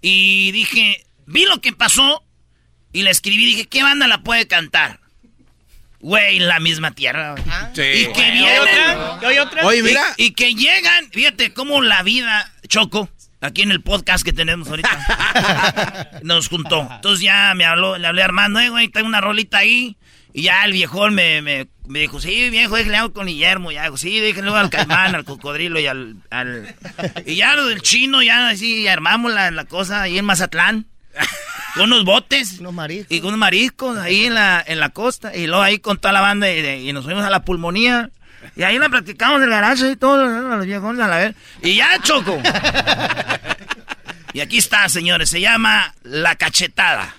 Y dije, vi lo que pasó y la escribí. Dije, ¿qué banda la puede cantar? Güey, la misma tierra. Y que vienen.
otra, ¿y otra?
Oye,
mira.
Y, y que llegan, fíjate cómo la vida, Choco, aquí en el podcast que tenemos ahorita, nos juntó. Entonces ya me habló, le hablé a Armando, eh, güey, tengo una rolita ahí. Y ya el viejón me, me, me dijo, sí, viejo, déjale algo con Guillermo. Ya, digo, sí, déjale algo al caimán, al cocodrilo y al, al... Y ya lo del chino, ya así, armamos la, la cosa ahí en Mazatlán. Con unos botes. Y con unos mariscos ahí en la, en la costa. Y luego ahí con toda la banda y, de- y nos fuimos a la pulmonía. Y ahí la practicamos en el garaje y todos los, los viejones a la vez. Y ya, Choco. y aquí está, señores. Se llama La Cachetada.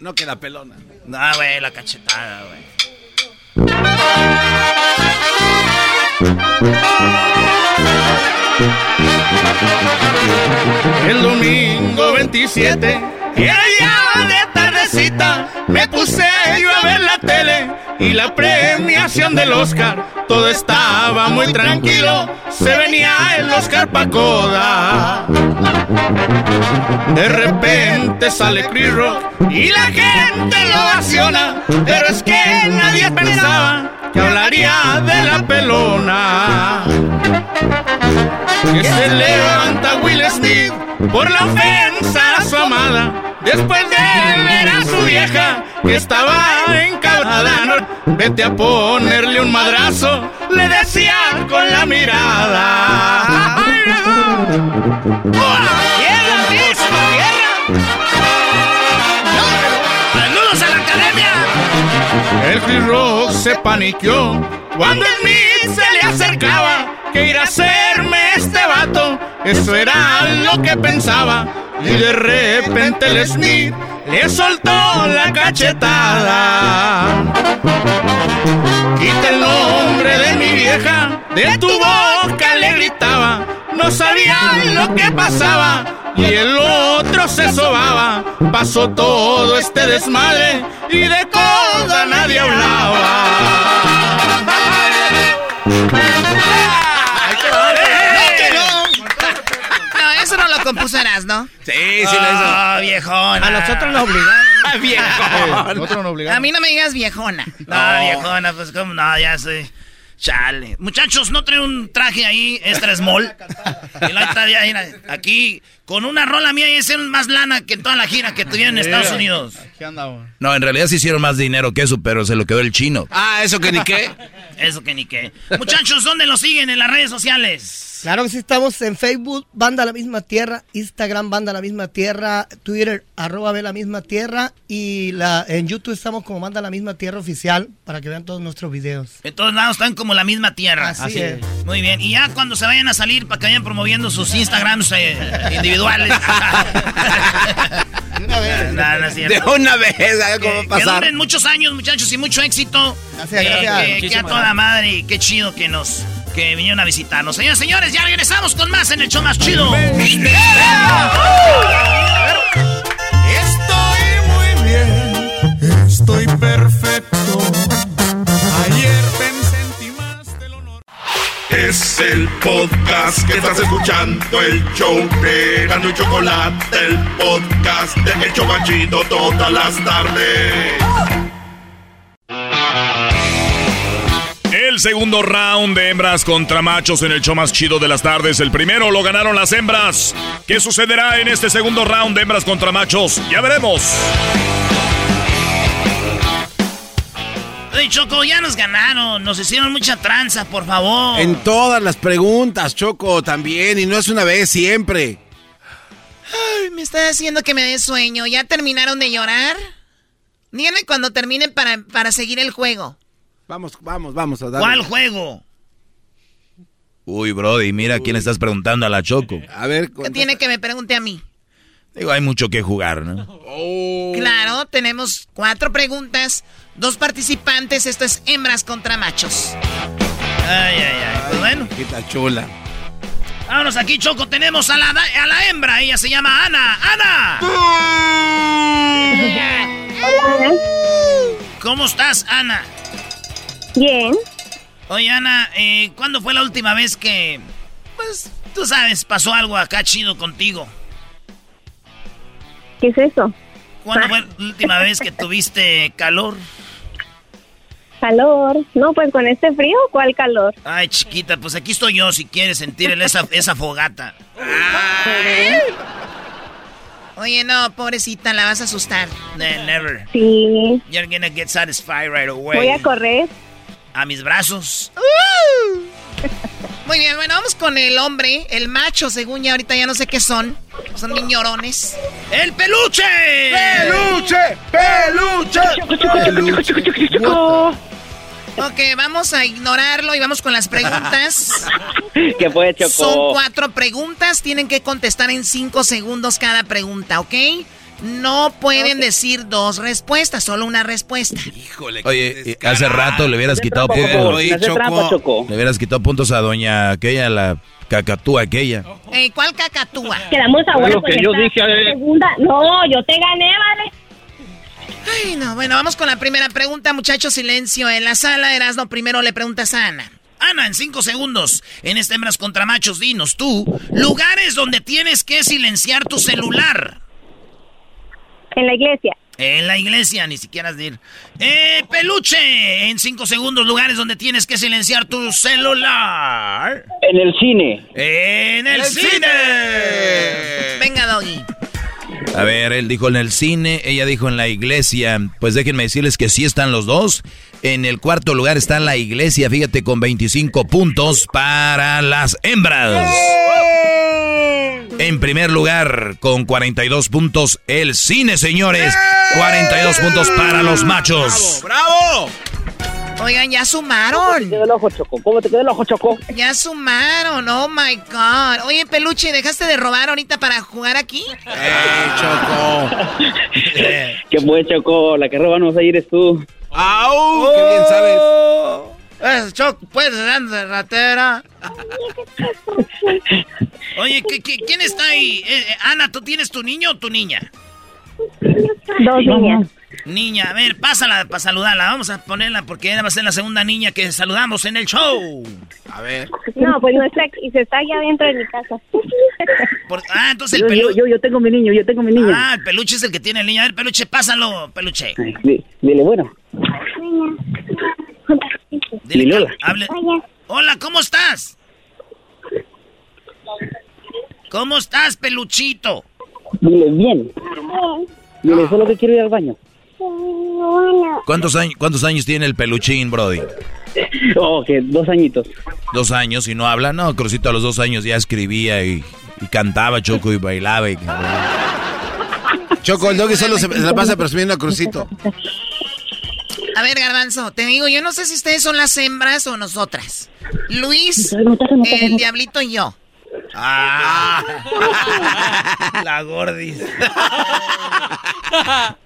No queda pelona.
No, güey, La Cachetada, güey.
El domingo 27, era ya me puse yo a ver la tele y la premiación del Oscar. Todo estaba muy tranquilo, se venía el Oscar Pacoda. De repente sale Chris Rock y la gente lo ovaciona, pero es que nadie pensaba que hablaría de la pelona. Que se levanta Will Smith por la ofensa a su amada. Después de ver a su vieja que estaba encabrada. No, Vete a ponerle un madrazo, le decía con la mirada. ¡Ay! ¡Tierra, misma tierra! ¡Saludos a la academia! El Rock se paniqueó cuando Smith se le acercaba. Que ir a este vato, eso era lo que pensaba. Y de repente el Smith le soltó la cachetada. Quita el nombre de mi vieja, de tu boca le gritaba. No sabía lo que pasaba y el otro se sobaba. Pasó todo este desmadre y de coda nadie hablaba.
Lo compuso Eras, ¿no?
Sí, sí lo hizo.
Ah, viejona.
A nosotros nos obligaron.
Ah, viejona.
Nosotros nos obligaron.
A mí no me digas viejona.
No, viejona, pues cómo no, ya soy. Chale. Muchachos, ¿no traen un traje ahí extra small? Y la mira, aquí, con una rola mía y es más lana que toda la gira que tuvieron en Estados Unidos.
¿Qué andamos?
No, en realidad sí hicieron más dinero que eso, pero se lo quedó el chino.
Ah, eso que ni qué.
Eso que ni qué. Muchachos, ¿dónde lo siguen en las redes sociales?
Claro que sí, estamos en Facebook, Banda La Misma Tierra, Instagram, Banda La Misma Tierra, Twitter, arroba ve la misma tierra y la, en YouTube estamos como Banda La Misma Tierra Oficial para que vean todos nuestros videos.
En todos lados están como la misma tierra.
Así es.
Muy bien. Y ya cuando se vayan a salir para que vayan promoviendo sus Instagrams eh, individuales.
De una vez.
No, no es.
De una vez, ¿sabes cómo
Que
pasar?
duren muchos años, muchachos, y mucho éxito.
Gracias,
Eh,
gracias.
Que, que a toda
gracias.
madre y qué chido que nos que vinieron a visitarnos. Señores, señores, ya regresamos con más en el show más chido.
Estoy muy bien, estoy perfecto. Ayer pensé en ti más de lo normal.
Es el podcast que estás escuchando, el show de Gano y Chocolate, el podcast de El Chobachito todas las tardes.
El segundo round de hembras contra machos en el show más chido de las tardes. El primero lo ganaron las hembras. ¿Qué sucederá en este segundo round de hembras contra machos? Ya veremos.
Oye, Choco, ya nos ganaron. Nos hicieron mucha tranza, por favor.
En todas las preguntas, Choco, también. Y no es una vez, siempre.
Ay, me está haciendo que me dé sueño. ¿Ya terminaron de llorar? Díganme cuando terminen para, para seguir el juego.
Vamos, vamos, vamos a dar.
¿Cuál juego?
Uy, Brody, mira quién estás preguntando a la Choco.
A ver,
¿Qué tiene que me pregunte a mí?
Digo, hay mucho que jugar, ¿no?
Claro, tenemos cuatro preguntas, dos participantes. Esto es hembras contra machos.
Ay, ay, ay. Pues bueno.
Quita chula.
Vámonos aquí, Choco. Tenemos a la, a la hembra. Ella se llama Ana. ¡Ana! ¿Cómo estás, Ana?
Bien.
Oye, Ana, eh, ¿cuándo fue la última vez que, pues, tú sabes, pasó algo acá chido contigo?
¿Qué es eso?
¿Cuándo fue la última vez que tuviste calor?
Calor. No, pues con este frío, ¿cuál calor?
Ay, chiquita, pues aquí estoy yo si quieres sentir el- esa, esa fogata.
Oye, no, pobrecita, la vas a asustar.
Ne- never.
Sí.
You're gonna get satisfied right away.
Voy a correr.
A mis brazos.
Muy bien, bueno, vamos con el hombre, el macho, según ya ahorita ya no sé qué son. Son niñorones.
¡El peluche!
¡Peluche! ¡Peluche!
Ok, vamos a ignorarlo y vamos con las preguntas.
¿Qué fue, Choco?
Son cuatro preguntas, tienen que contestar en cinco segundos cada pregunta, ¿ok? No pueden decir dos respuestas, solo una respuesta.
Oye, eh, hace rato le hubieras quitado puntos.
Choco. Hace trampa, Choco.
Le hubieras quitado puntos a doña aquella, la cacatúa aquella.
Eh, ¿Cuál cacatúa?
Quedamos a
Lo
bueno
que yo dije, eh.
segunda. No, yo te gané, vale.
Ay, no, bueno, vamos con la primera pregunta, muchachos, silencio en la sala. Erasno, primero le preguntas a Ana.
Ana, en cinco segundos, en este hembras contra machos, dinos tú, lugares donde tienes que silenciar tu celular.
En la iglesia.
En la iglesia, ni siquiera has de ir. Eh, peluche, en cinco segundos, lugares donde tienes que silenciar tu celular.
En el cine.
En el,
¡El
cine.
cine!
Venga, Doggy.
A ver, él dijo en el cine, ella dijo en la iglesia. Pues déjenme decirles que sí están los dos. En el cuarto lugar está la iglesia, fíjate, con 25 puntos para las hembras. En primer lugar, con 42 puntos, el cine, señores. 42 puntos para los machos.
¡Bravo!
Oigan, ya
¿Cómo te
sumaron.
quedó el ojo, Choco? ¿Cómo te quedó el ojo, Choco?
Ya sumaron, oh my god. Oye, peluche, ¿dejaste de robar ahorita para jugar aquí?
¡Eh, Choco!
¿Qué fue, Choco? La que roba no vas a ir es tú.
¡Au! ¡Qué bien sabes!
Eh, Choc, puedes de ratera. Oye, ¿qué- qué- quién está ahí? Eh, eh, Ana, ¿tú tienes tu niño o tu niña?
Dos niñas.
Niña, a ver, pásala para saludarla. Vamos a ponerla porque ella va a ser la segunda niña que saludamos en el show.
A ver.
No, pues no está y se está allá dentro de mi casa.
Por- ah, entonces
Yo,
el
yo,
peluche.
yo, yo tengo mi niño, yo tengo mi niño.
Ah, el peluche es el que tiene el niño. A ver, peluche, pásalo, peluche.
Dile, bueno.
Dile, Lola. Hable. Hola, ¿cómo estás? ¿Cómo estás, peluchito?
Dile, bien. Dile, solo que quiero ir al baño.
¿Cuántos años, ¿Cuántos años tiene el peluchín, Brody?
Oh, que dos añitos.
Dos años y no habla. No, Crucito a los dos años ya escribía y, y cantaba, Choco, y bailaba. Y...
Choco, el doggy solo se, se la pasa presumiendo a Crucito.
A ver, Garbanzo, te digo, yo no sé si ustedes son las hembras o nosotras. Luis, el diablito y yo.
Ah, la gordis.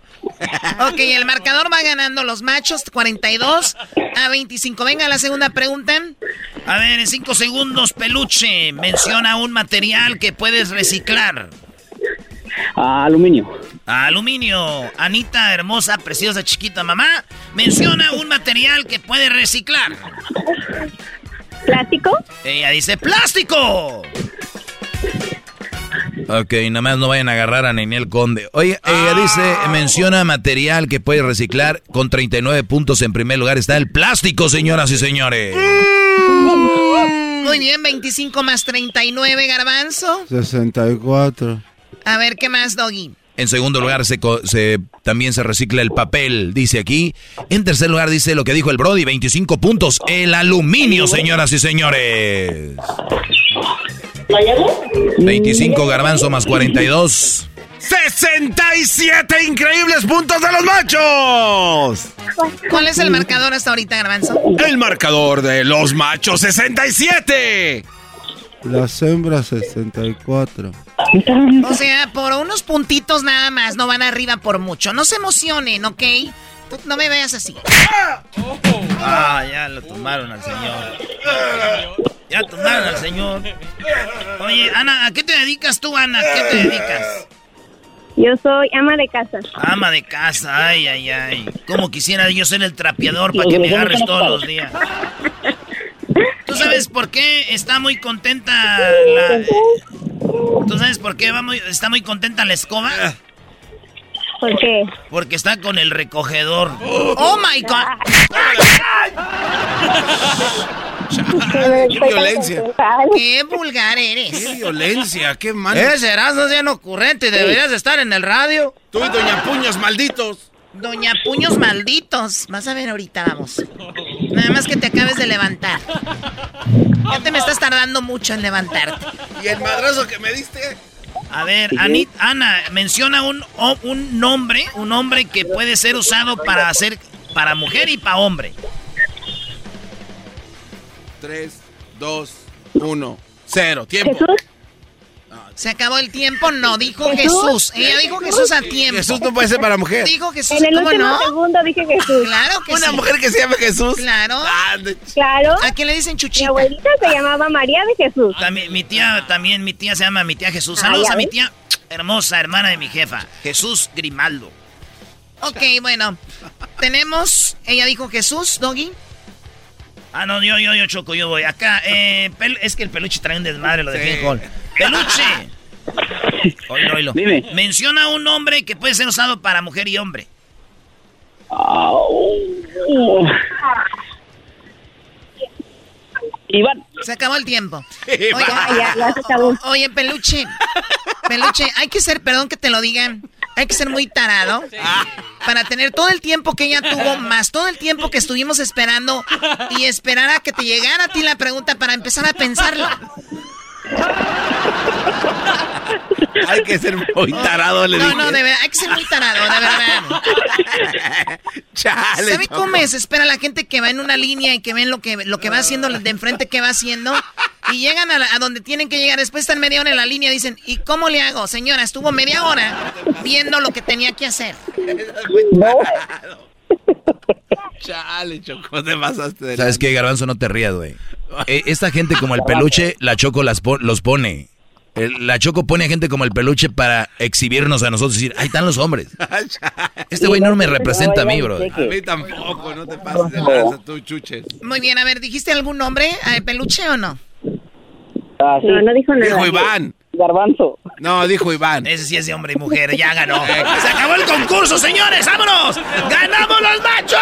Ok, el marcador va ganando los machos 42 a 25. Venga, la segunda pregunta.
A ver, en cinco segundos, peluche, menciona un material que puedes reciclar.
Ah, aluminio.
Aluminio. Anita, hermosa, preciosa, chiquita mamá, menciona un material que puede reciclar.
¿Plástico?
Ella dice plástico.
Ok, nada más no vayan a agarrar a Neniel Conde. Oye, ella dice, menciona material que puede reciclar con 39 puntos. En primer lugar está el plástico, señoras y señores.
Muy bien, 25 más 39, Garbanzo.
64.
A ver, ¿qué más, Doggy?
En segundo lugar, se, también se recicla el papel, dice aquí. En tercer lugar, dice lo que dijo el Brody, 25 puntos. El aluminio, señoras y señores. 25 garbanzo más 42.
67 increíbles puntos de los machos.
¿Cuál es el marcador hasta ahorita, Garbanzo?
El marcador de los machos 67.
Las hembras 64.
O sea, por unos puntitos nada más, no van arriba por mucho. No se emocionen, ¿ok? Tú no me veas así.
Ah, ya lo tumbaron al señor. Ya tumbaron al señor. Oye, Ana, ¿a qué te dedicas tú, Ana? ¿A qué te dedicas?
Yo soy ama de casa.
Ama de casa, ay, ay, ay. Como quisiera yo ser el trapeador para que me agarres todos los días. ¿Tú sabes por qué está muy contenta la... ¿Tú sabes por qué va muy- está muy contenta la escoba?
¿Por qué?
Porque está con el recogedor.
¡Oh, my God!
¡Qué violencia!
¡Qué vulgar eres!
¡Qué violencia! ¡Qué mal!
Ese Erasmo es bien ocurrente, deberías de estar en el radio.
Tú y Doña Puños malditos.
Doña Puños malditos. Vas a ver ahorita, vamos. Nada más que te acabes de levantar. Ya te me estás tardando mucho en levantarte.
¿Y el madrazo que me diste?
A ver, Anit, Ana, menciona un, un nombre, un nombre que puede ser usado para hacer para mujer y para hombre.
3, 2, 1, 0. Tiempo.
¿Se acabó el tiempo? No, dijo Jesús.
¿Jesús?
Ella dijo Jesús a tiempo.
Jesús no puede ser para mujer.
Dijo Jesús,
En el
¿cómo
último
no?
segundo dije Jesús.
Claro que
Una
sí.
mujer que se llama Jesús.
Claro.
Claro.
¿A quién le dicen
Mi
chuchita?
abuelita se llamaba María de Jesús.
También, mi tía, también mi tía se llama mi tía Jesús.
Ah,
Saludos a mi tía hermosa, hermana de mi jefa, Jesús Grimaldo.
Ok, bueno. Tenemos, ella dijo Jesús, Doggy.
Ah, no, yo, yo, yo choco, yo voy. Acá, eh, es que el peluche trae un desmadre, lo en hall. ¡Peluche! Oílo.
Dime.
Menciona un nombre que puede ser usado para mujer y hombre.
Iván.
Se acabó el tiempo.
Ya, ya, ya se acabó.
Oye, peluche. Peluche, hay que ser, perdón que te lo digan, hay que ser muy tarado para tener todo el tiempo que ella tuvo, más todo el tiempo que estuvimos esperando y esperar a que te llegara a ti la pregunta para empezar a pensarlo.
Hay que ser muy tarado, le
No,
dije.
no, de verdad, hay que ser muy tarado, de verdad.
Chale,
¿Sabe cómo es? Espera la gente que va en una línea y que ven lo que, lo que va haciendo de enfrente que va haciendo y llegan a, la- a donde tienen que llegar. Después están media hora en la línea y dicen, ¿y cómo le hago? Señora, estuvo media hora viendo lo que tenía que hacer.
Chale, Choco, te pasaste de
¿Sabes qué, Garbanzo? No te rías, güey. Eh, esta gente como el peluche, la Choco las los pone. El- la Choco pone a gente como el peluche para exhibirnos a nosotros y decir, ahí están los hombres. Este güey no me representa a mí, bro.
A mí tampoco, no te pases de lanza, tú chuches.
Muy bien, a ver, ¿dijiste algún nombre, peluche o no?
Ah, sí.
No, no dijo nada.
Dijo Iván.
Garbanzo.
No, dijo Iván.
Ese sí es de hombre y mujer, ya ganó. ¡Se acabó el concurso, señores! ¡Vámonos! ¡Ganamos los machos!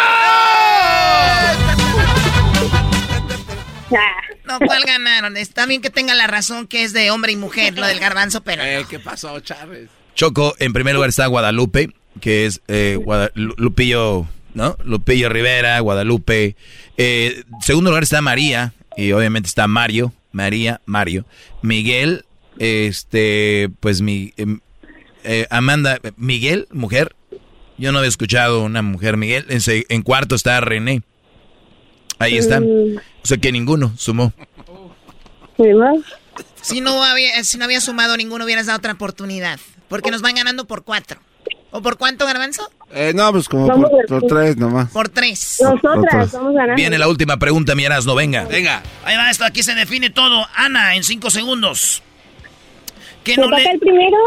No, ¿cuál ganaron? Está bien que tenga la razón que es de hombre y mujer, lo del garbanzo, pero.
Eh, ¿Qué pasó, Chávez?
Choco, en primer lugar está Guadalupe, que es eh, Guada- Lupillo, ¿no? Lupillo Rivera, Guadalupe. Eh, segundo lugar está María, y obviamente está Mario, María, Mario. Miguel, este, pues mi, em, eh, Amanda, Miguel, mujer. Yo no había escuchado una mujer Miguel. En, en cuarto está René. Ahí está. O sea que ninguno sumó.
Si no, había, si no había sumado ninguno, hubieras dado otra oportunidad. Porque nos van ganando por cuatro. ¿O por cuánto, garbanzo?
Eh, no, pues como
Vamos
por, tres nomás.
Por tres.
Nosotras
vamos ganando.
Viene la última pregunta, mi Erasmo, venga.
Venga.
Ahí va esto, aquí se define todo. Ana, en cinco segundos. ¿Qué
¿Me
no
toca
le...
el primero?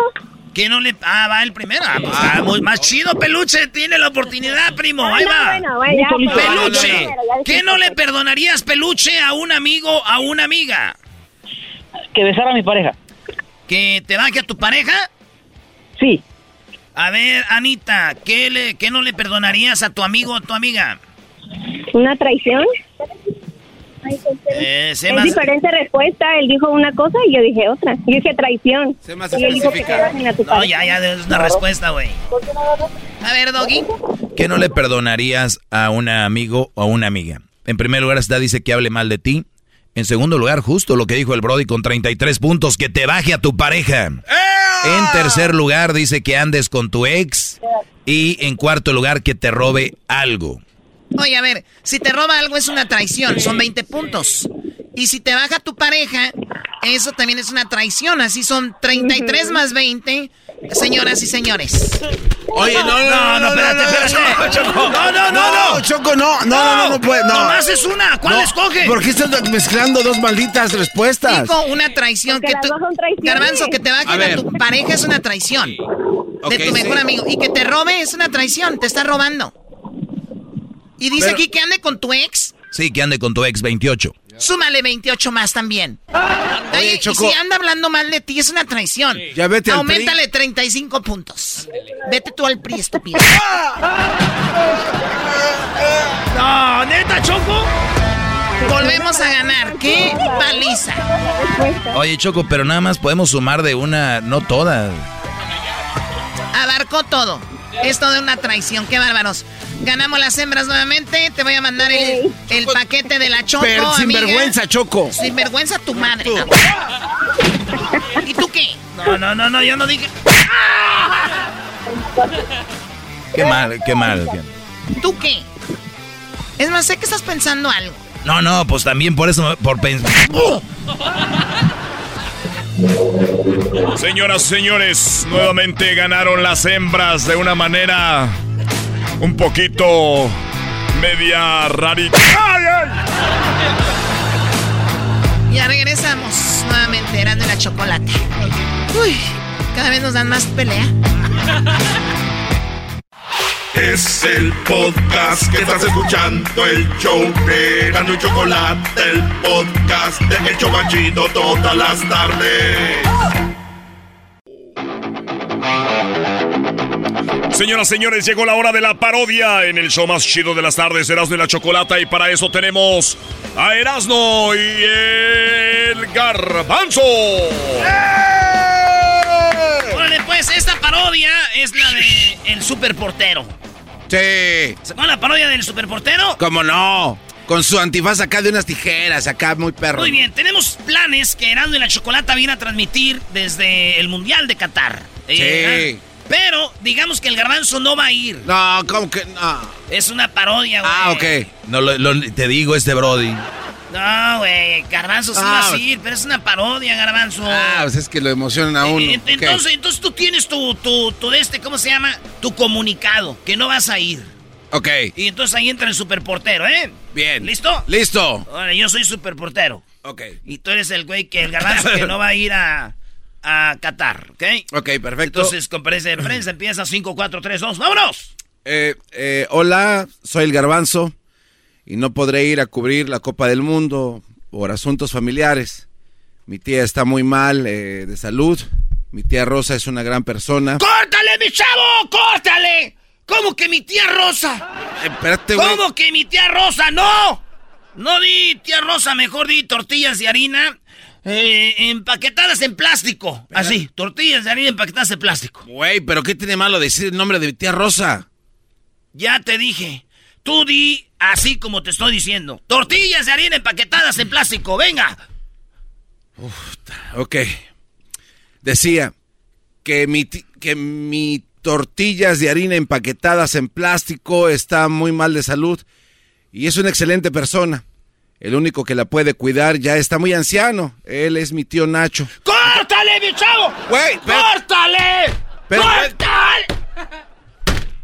¿Qué no le... Ah, va el primero. Ah, pues, ah, muy más chido, Peluche. Tiene la oportunidad, primo. Ahí va.
bueno, bueno, ya, pues,
Peluche. ¿Qué no le perdonarías, Peluche, a un amigo, a una amiga?
Que besara a mi pareja.
¿Que te baje a tu pareja?
Sí.
A ver, Anita, ¿qué, le, ¿qué no le perdonarías a tu amigo o a tu amiga?
¿Una traición?
Eh,
es
más-
diferente respuesta. Él dijo una cosa y yo dije otra. Yo dije traición.
más
y él dijo que te a tu
No, ya, ya, es una respuesta, güey.
A ver, Doggy.
¿Qué no le perdonarías a un amigo o a una amiga? En primer lugar está, dice que hable mal de ti. En segundo lugar, justo lo que dijo el Brody con 33 puntos, que te baje a tu pareja. En tercer lugar, dice que andes con tu ex. Y en cuarto lugar, que te robe algo.
Oye, a ver, si te roba algo es una traición, son 20 puntos. Y si te baja tu pareja, eso también es una traición, así son 33 más 20, señoras y señores.
Oye, no, no, no, no, espérate, espérate.
Choco. No, no, no, no.
Choco, no, no, no, no, no puede, no.
Nomás es una, ¿cuál
No,
escoge?
¿Por qué estás mezclando dos malditas respuestas?
Dijo una traición que tú. Garbanzo, que te bajen
A
tu pareja es una traición. De tu mejor
sí.
amigo. Y que te robe es una traición, te está robando. Y dice
Pero-
aquí que ande con tu ex,
Sí, que ande con tu ex 28.
súmale 28 más también. Oye, y
Choco.
si anda hablando mal de ti, es una traición.
Ya vete al
Aumentale 35 puntos. Vete tú al PRI, estúpido.
No, neta, Choco.
Volvemos a ganar. ¡Qué paliza!
Oye, Choco, pero nada más podemos sumar de una, no todas.
Abarcó todo. Esto de una traición. ¡Qué bárbaros! Ganamos las hembras nuevamente. Te voy a mandar el, el paquete de la Choco,
Pero sin
amiga.
vergüenza, Choco.
Sin vergüenza tu madre. ¿Y tú qué?
No, no, no, no, yo no dije.
Qué mal, qué mal.
¿Tú qué? Es más, sé que estás pensando algo.
No, no, pues también por eso, por pensar.
Señoras y señores, nuevamente ganaron las hembras de una manera un poquito media rarita. ¡Ay, ay!
Ya regresamos nuevamente, Erasmo y la chocolate. Uy, cada vez nos dan más pelea.
Es el podcast que estás escuchando, el show de Erasmo y Chocolate, el podcast de El Chobachito todas las tardes.
Señoras, señores, llegó la hora de la parodia en el show más chido de las tardes, Erasmo y la Chocolata, y para eso tenemos a Erasmo y el Garbanzo.
Esta parodia es la de El Superportero.
Sí.
¿Se acuerdan la parodia del Superportero?
¿Cómo no? Con su antifaz acá de unas tijeras, acá muy perro.
Muy bien, tenemos planes que Erasmo y la Chocolata viene a transmitir desde el Mundial de Qatar. Eh,
Sí.
pero digamos que el garbanzo no va a ir.
No, ¿cómo que no?
Es una parodia, güey.
Ah, ok. No, lo- lo- te digo este Brody.
No, güey, garbanzo sí
Ah,
va a ir, pero es una parodia, garbanzo.
Ah, pues es que lo emocionan a uno.
Eh, entonces, entonces tú tienes tu, tu, tu de este, ¿cómo se llama? Tu comunicado, que no vas a ir.
Ok,
Y entonces ahí entra el superportero, ¿eh?
bien.
¿Listo?
Listo.
Ahora, yo soy superportero.
Ok.
Y tú eres el güey que el garbanzo que no va a ir a, a Qatar, ¿ok?
Ok, perfecto.
Entonces, conferencia de prensa empieza 5, 4, 3, 2. ¡Vámonos!
Eh, eh, hola, soy el Garbanzo y no podré ir a cubrir la Copa del Mundo por asuntos familiares. Mi tía está muy mal eh, de salud. Mi tía Rosa es una gran persona.
¡Córtale, mi chavo! ¡Córtale! ¿Cómo que mi tía Rosa?
Eh, espérate, güey.
¿Cómo que mi tía Rosa? ¡No! No di tía Rosa, mejor di tortillas de harina eh, empaquetadas en plástico. Así, tortillas de harina empaquetadas en plástico.
Güey, pero ¿qué tiene malo decir el nombre de tía Rosa?
Ya te dije. Tú di así como te estoy diciendo. Tortillas de harina empaquetadas en plástico, venga.
Ok. Decía que mi, que mi tortillas de harina empaquetadas en plástico está muy mal de salud y es una excelente persona. El único que la puede cuidar ya está muy anciano. Él es mi tío Nacho.
¡Córtale, mi chavo!
Güey, pero-
¡Córtale!
pero-
¡Córtale!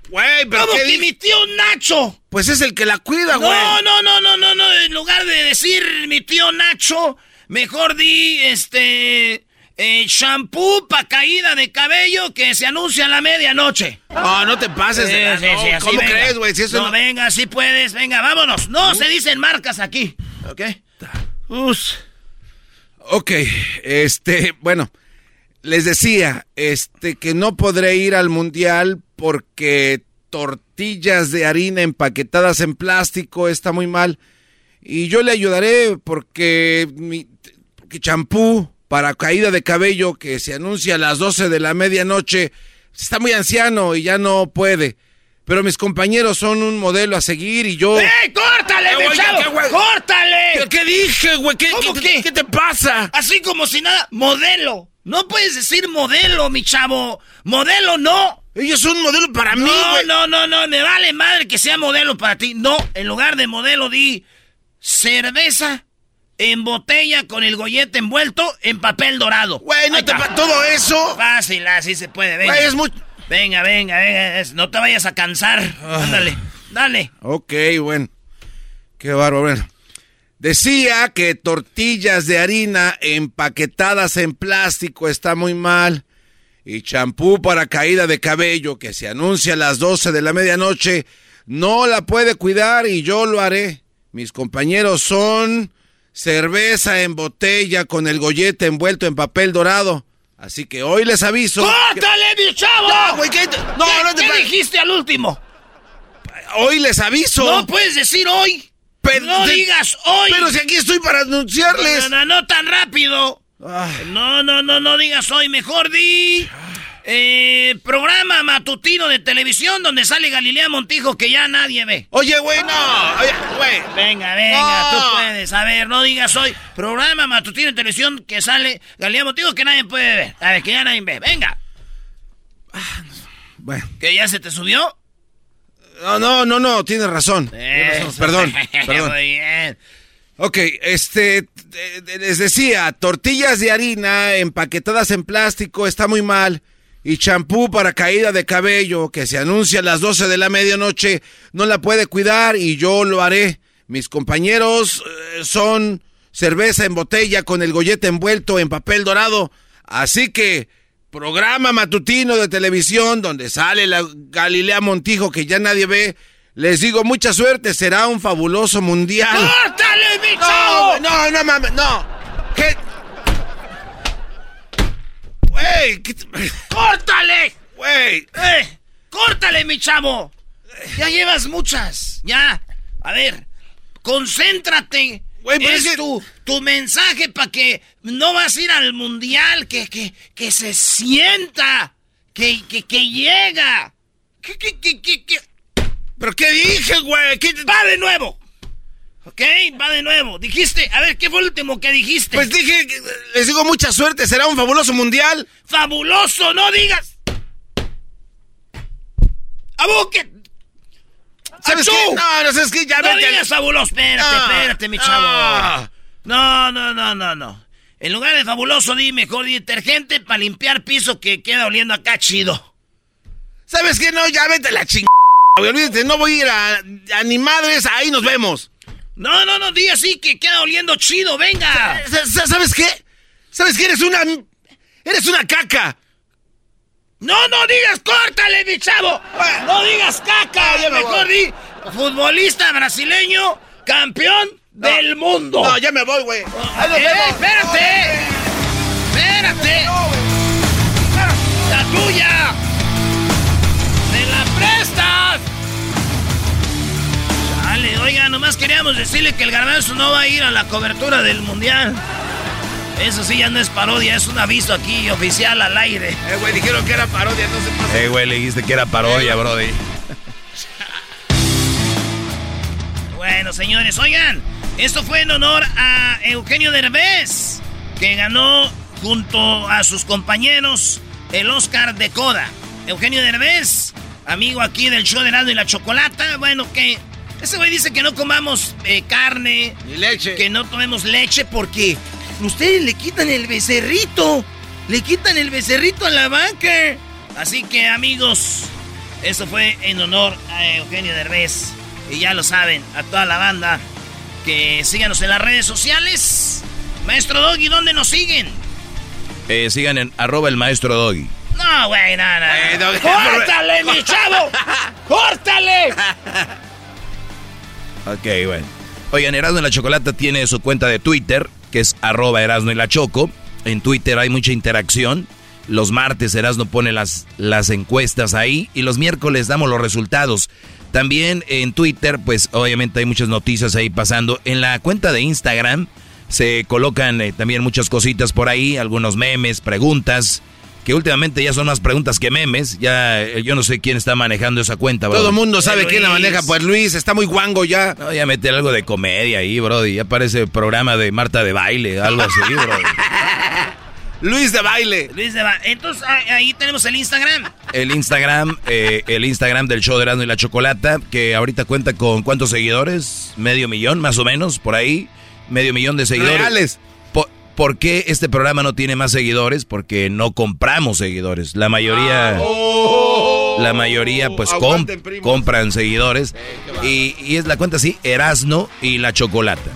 Güey, pero
¿Cómo
¿qué
que mi tío Nacho?
Pues es el que la cuida, güey.
No, no, no, no, no, no. En lugar de decir mi tío Nacho, mejor di este. Eh, shampoo pa' caída de cabello que se anuncia a la medianoche.
No, no te pases la- no,
así,
¿Cómo
venga.
crees, güey? Si eso
no,
no-
venga, sí puedes, venga, vámonos. No, se dicen marcas aquí, ¿ok? Us.
Ok, este, bueno, les decía, este, que no podré ir al mundial porque tortillas de harina empaquetadas en plástico está muy mal. Y yo le ayudaré porque mi champú para caída de cabello que se anuncia a las 12 de la medianoche está muy anciano y ya no puede. Pero mis compañeros son un modelo a seguir y yo...
¡Ey, córtale,
Eh,
chavo!
¿qué, güey?
¡Córtale!
¿Qué- qué dije, güey? ¿Qué-
¿Cómo
qué-
qué?
qué te pasa?
Así como si nada. Modelo. No puedes decir modelo, mi chavo. Modelo no.
Ellos son modelo para mí,
No, no, no, no. Me vale madre que sea modelo para ti. No, en lugar de modelo di cerveza en botella con el gollete envuelto en papel dorado.
Güey, no te pa- todo eso.
Fácil, así se puede. Venga.
Güey, es muy-
Venga, venga, venga. No te vayas a cansar. Ándale, dale.
Ok, bueno. Qué bárbaro. Bueno. Decía que tortillas de harina empaquetadas en plástico está muy mal. Y champú para caída de cabello que se anuncia a las 12 de la medianoche no la puede cuidar y yo lo haré. Mis compañeros son cerveza en botella con el gollete envuelto en papel dorado. Así que hoy les aviso. que-
¡Córtale, mi chavo!
No, güey, ¿qué no,
¿Qué-
no te
¿Qué dijiste al último?
Hoy les aviso.
No puedes decir hoy.
Pero-
no digas hoy.
Pero si aquí estoy para anunciarles.
No, no, no tan rápido. No, no, no, no digas hoy. Mejor di. eh, programa matutino de televisión donde sale Galilea Montijo que ya nadie ve.
Oye, güey, no. Oye, güey.
Venga, venga,
No.
tú puedes. A ver, no digas hoy. Programa matutino de televisión que sale Galilea Montijo que nadie puede ver. A ver, que ya nadie ve. Venga.
Bueno.
¿Que ya se te subió?
No, no, no, no, tienes razón. Tienes razón.
Eso.
Perdón, perdón.
Muy bien.
Ok, este, eh, les decía, tortillas de harina empaquetadas en plástico está muy mal. Y champú para caída de cabello que se anuncia a las 12 de la medianoche no la puede cuidar y yo lo haré. Mis compañeros eh, son cerveza en botella con el gollete envuelto en papel dorado. Así que, programa matutino de televisión donde sale la Galilea Montijo que ya nadie ve. Les digo mucha suerte, será un fabuloso mundial.
¡Córtale, mi chavo!
no, no mames, no. ¿Qué? Güey, ¿qué te-
¡Córtale!
güey.
¡Eh! ¡Córtale, mi chavo! Ya llevas muchas. Ya. A ver, concéntrate. Es
que-
tu, tu mensaje para que no vas a ir al mundial, que, que, que se sienta, que, que, que llega. Que, que, que, que-
¿Pero qué dije, güey? ¿Qué
Va de nuevo. ¿Ok? Va de nuevo. Dijiste, a ver, ¿qué fue el último que dijiste?
Pues dije, les digo mucha suerte, será un fabuloso mundial.
¡Fabuloso! ¡No digas! ¡Abuque!
¿Sabes qué? No, no, ¿sabes qué? Ya
No
vete
digas fabuloso, espérate,
No,
espérate, mi chavo.
no.
No, no, no, no, no. En lugar de fabuloso, di mejor detergente para limpiar piso que queda oliendo acá chido.
¿Sabes qué? No, ya vete a la chingada. Olvídate, no voy a ir a, a ni madres, ahí nos vemos.
No, no, no, di así que queda oliendo chido, venga.
Sa- sa- ¿Sabes qué? ¿Sabes qué? Eres una... Eres una caca.
No, no digas córtale, mi chavo. No digas caca.
No,
mejor di futbolista brasileño, campeón del mundo.
No, ya me voy, güey. Nos
¡Eh, espérate! ¡Espérate! ¡La tuya! ¡Me la prestas! Dale, oiga, nomás queríamos decirle que el garbanzo no va a ir a la cobertura del mundial. Eso sí ya no es parodia, es un aviso aquí oficial al aire.
Eh, güey, dijeron que era parodia, no se pasa.
Eh, güey, le dijiste que era parodia, brody.
Bueno, señores, oigan, esto fue en honor a Eugenio Derbez, que ganó junto a sus compañeros el Oscar de Coda. Eugenio Derbez, amigo aquí del show de Nado y la Chocolata, bueno, que ese güey dice que no comamos eh, carne,
Ni leche.
que no tomemos leche porque ustedes le quitan el becerrito, le quitan el becerrito a la banca. Así que amigos, eso fue en honor a Eugenio Derbez. Y ya lo saben, a toda la banda, que síganos en las redes sociales. Maestro Doggy, ¿dónde nos siguen?
Eh, sigan en arroba el maestro Doggy.
No, güey, no, no.
Eh.
¡Córtale, mi chavo! ¡Córtale!
Ok, bueno. Oigan, Erasmo y la Chocolata tiene su cuenta de Twitter, que es arroba Erasmo y la Choco. En Twitter hay mucha interacción. Los martes Erasmo pone las, las encuestas ahí y los miércoles damos los resultados. También en Twitter, pues obviamente hay muchas noticias ahí pasando. En la cuenta de Instagram se colocan eh, también muchas cositas por ahí, algunos memes, preguntas, que últimamente ya son más preguntas que memes. Ya eh, yo no sé quién está manejando esa cuenta.
Todo
brother.
el mundo sabe quién la maneja. Pues Luis está muy guango ya.
No, ya meter algo de comedia ahí, bro. Ya parece programa de Marta de baile, algo así, bro.
Luis de baile.
Luis de Va- Entonces, ah, ahí tenemos el Instagram.
El Instagram, eh, el Instagram del show de Erasmo y la Chocolata, que ahorita cuenta con cuántos seguidores, medio millón, más o menos, por ahí, medio millón de seguidores.
Reales.
Po- ¿Por, qué este programa no tiene más seguidores? Porque no compramos seguidores. La mayoría, la mayoría, pues com-
Ah, oh. Aguanten, primos.
compran seguidores. Y, y es la cuenta así, Erasno y la Chocolata.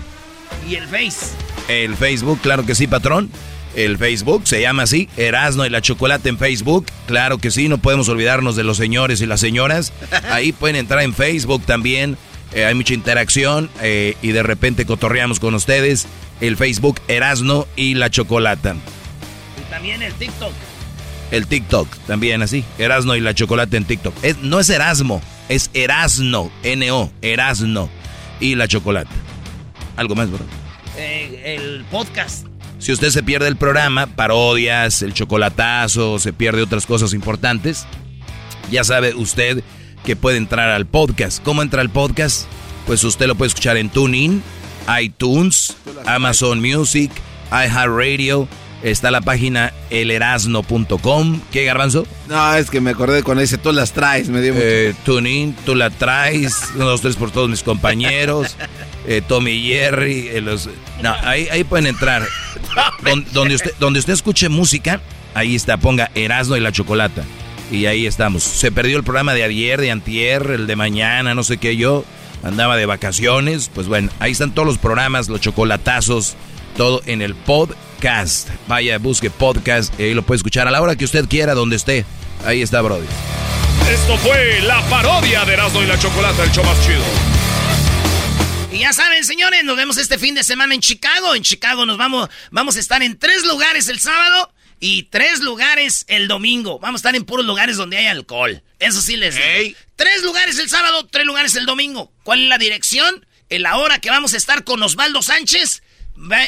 Y el Face.
El Facebook, claro que sí, patrón. El Facebook se llama así, Erasno y la Chocolate en Facebook. Claro que sí, no podemos olvidarnos de los señores y las señoras. Ahí pueden entrar en Facebook también. Eh, hay mucha interacción eh, y de repente cotorreamos con ustedes. El Facebook Erasno y la Chocolata.
Y también el TikTok.
El TikTok también así, Erasno y la Chocolate en TikTok. Es, no es Erasmo, es Erasno, N-O, Erasno y la Chocolate. Algo más, bro.
Eh, el podcast.
Si usted se pierde el programa, parodias, el chocolatazo, se pierde otras cosas importantes, ya sabe usted que puede entrar al podcast. ¿Cómo entra al podcast? Pues usted lo puede escuchar en TuneIn, iTunes, Amazon Music, iHeartRadio. Está la página elerasno.com. ¿Qué, Garbanzo?
No, es que me acordé cuando dice tú las traes, me dio mucho.
Eh, TuneIn, tú la traes. Uno, dos, tres por todos mis compañeros. Eh, Tommy Jerry. eh, los, no, ahí, ahí pueden entrar. Don- donde, usted, donde usted escuche música, ahí está. Ponga Erasno y la Chocolata. Y ahí estamos. Se perdió el programa de ayer, de antier, el de mañana, no sé qué yo. Andaba de vacaciones. Pues bueno, ahí están todos los programas, los chocolatazos, todo en el podcast. Vaya, busque podcast y ahí lo puede escuchar a la hora que usted quiera, donde esté. Ahí está, Brody.
Esto fue la parodia de Erasmo y la Chocolata, el show más chido.
Y ya saben, señores, nos vemos este fin de semana en Chicago. En Chicago nos vamos, vamos a estar en tres lugares el sábado y tres lugares el domingo. Vamos a estar en puros lugares donde hay alcohol. Eso sí les digo. Tres lugares el sábado, tres lugares el domingo. ¿Cuál es la dirección? En la hora que vamos a estar con Osvaldo Sánchez.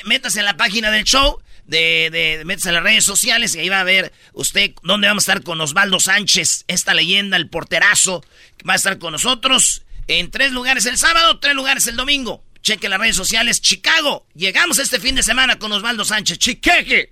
Métase en la página del show. De, de, métase en las redes sociales y ahí va a ver usted dónde vamos a estar con Osvaldo Sánchez, esta leyenda, el porterazo, va a estar con nosotros en tres lugares el sábado, tres lugares el domingo. Cheque las redes sociales, Chicago. Llegamos este fin de semana con Osvaldo Sánchez. Chiqueque.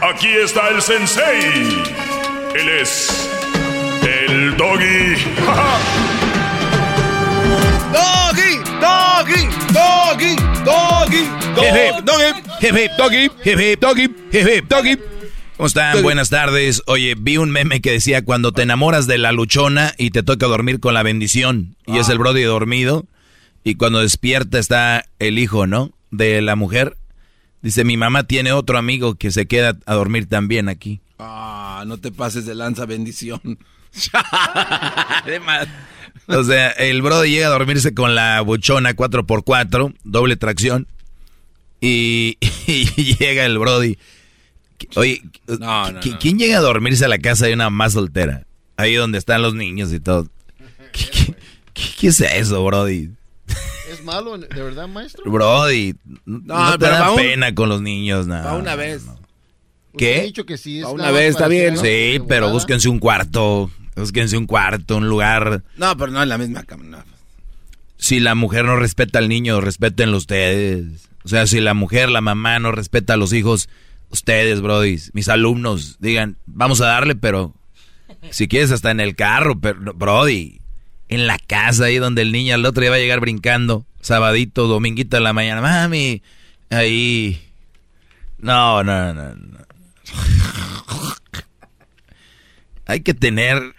Aquí está el sensei. Él es. El doggy.
Doggy, doggy, doggy, doggy, doggy,
doggy, doggy, hip, hip, doggy. ¿Cómo están? Buenas tardes. Oye, vi un meme que decía cuando te enamoras de la luchona y te toca dormir con la bendición y es el Brody dormido Y cuando despierta está el hijo, ¿no? De la mujer. Dice, mi mamá tiene otro amigo que se queda a dormir también aquí.
Ah, no te pases de lanza, bendición.
Además. O sea, el brother llega a dormirse con la buchona 4x4, doble tracción. Y, y llega el brody. Oye, ¿quién llega a dormirse a la casa de una más soltera? Ahí donde están los niños y todo. ¿Qué, es eso, brody?
¿Es malo, de verdad, maestro?
Brody, no, te da pena con los niños, nada.
una vez.
¿Qué?
dicho que sí,
una vez está bien.
Sí, pero búsquense un cuarto. Búsquense un cuarto, un lugar.
No, pero no en la misma cama.
Si la mujer no respeta al niño, respétenlo ustedes. O sea, si la mujer, la mamá no respeta a los hijos, ustedes, Brody, mis alumnos, digan, vamos a darle, pero si quieres hasta en el carro, pero, Brody, en la casa ahí donde el niño al otro día va a llegar brincando, sabadito, dominguito en la mañana, mami, ahí. No, no, no, no. Hay que tener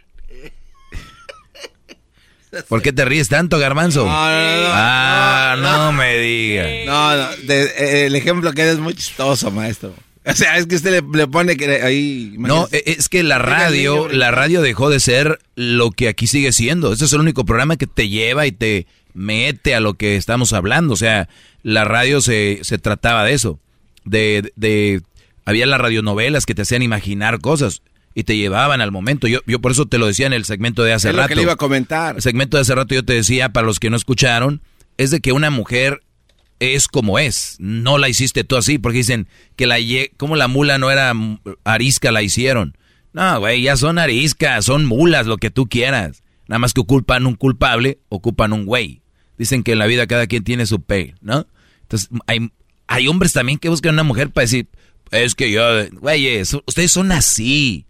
¿Por qué te ríes tanto, Garmanzo?
No, no, no.
Ah, no, me diga.
No, no. Eh, el ejemplo que es muy chistoso, maestro. O sea, es que usted le, pone que ahí...
No, e, es que la radio, la radio dejó de ser lo que aquí sigue siendo. Ese es el único programa que te lleva y te mete a lo que estamos hablando. O sea, la radio se, se trataba de eso. De, de, había las radionovelas que te hacían imaginar cosas y te llevaban al momento. Yo, yo por eso te lo decía en el segmento de hace
es
rato.
Lo que le iba a comentar.
El segmento de hace rato yo te decía, para los que no escucharon, es de que una mujer es como es. No la hiciste tú así, porque dicen que la como la mula no era arisca, la hicieron. No, güey, ya son ariscas, son mulas, lo que tú quieras. Nada más que ocupan un culpable, ocupan un güey. Dicen que en la vida cada quien tiene su pay, ¿no? Entonces, hay, hay hombres también que buscan una mujer para decir, es que yo, güey, ustedes son así.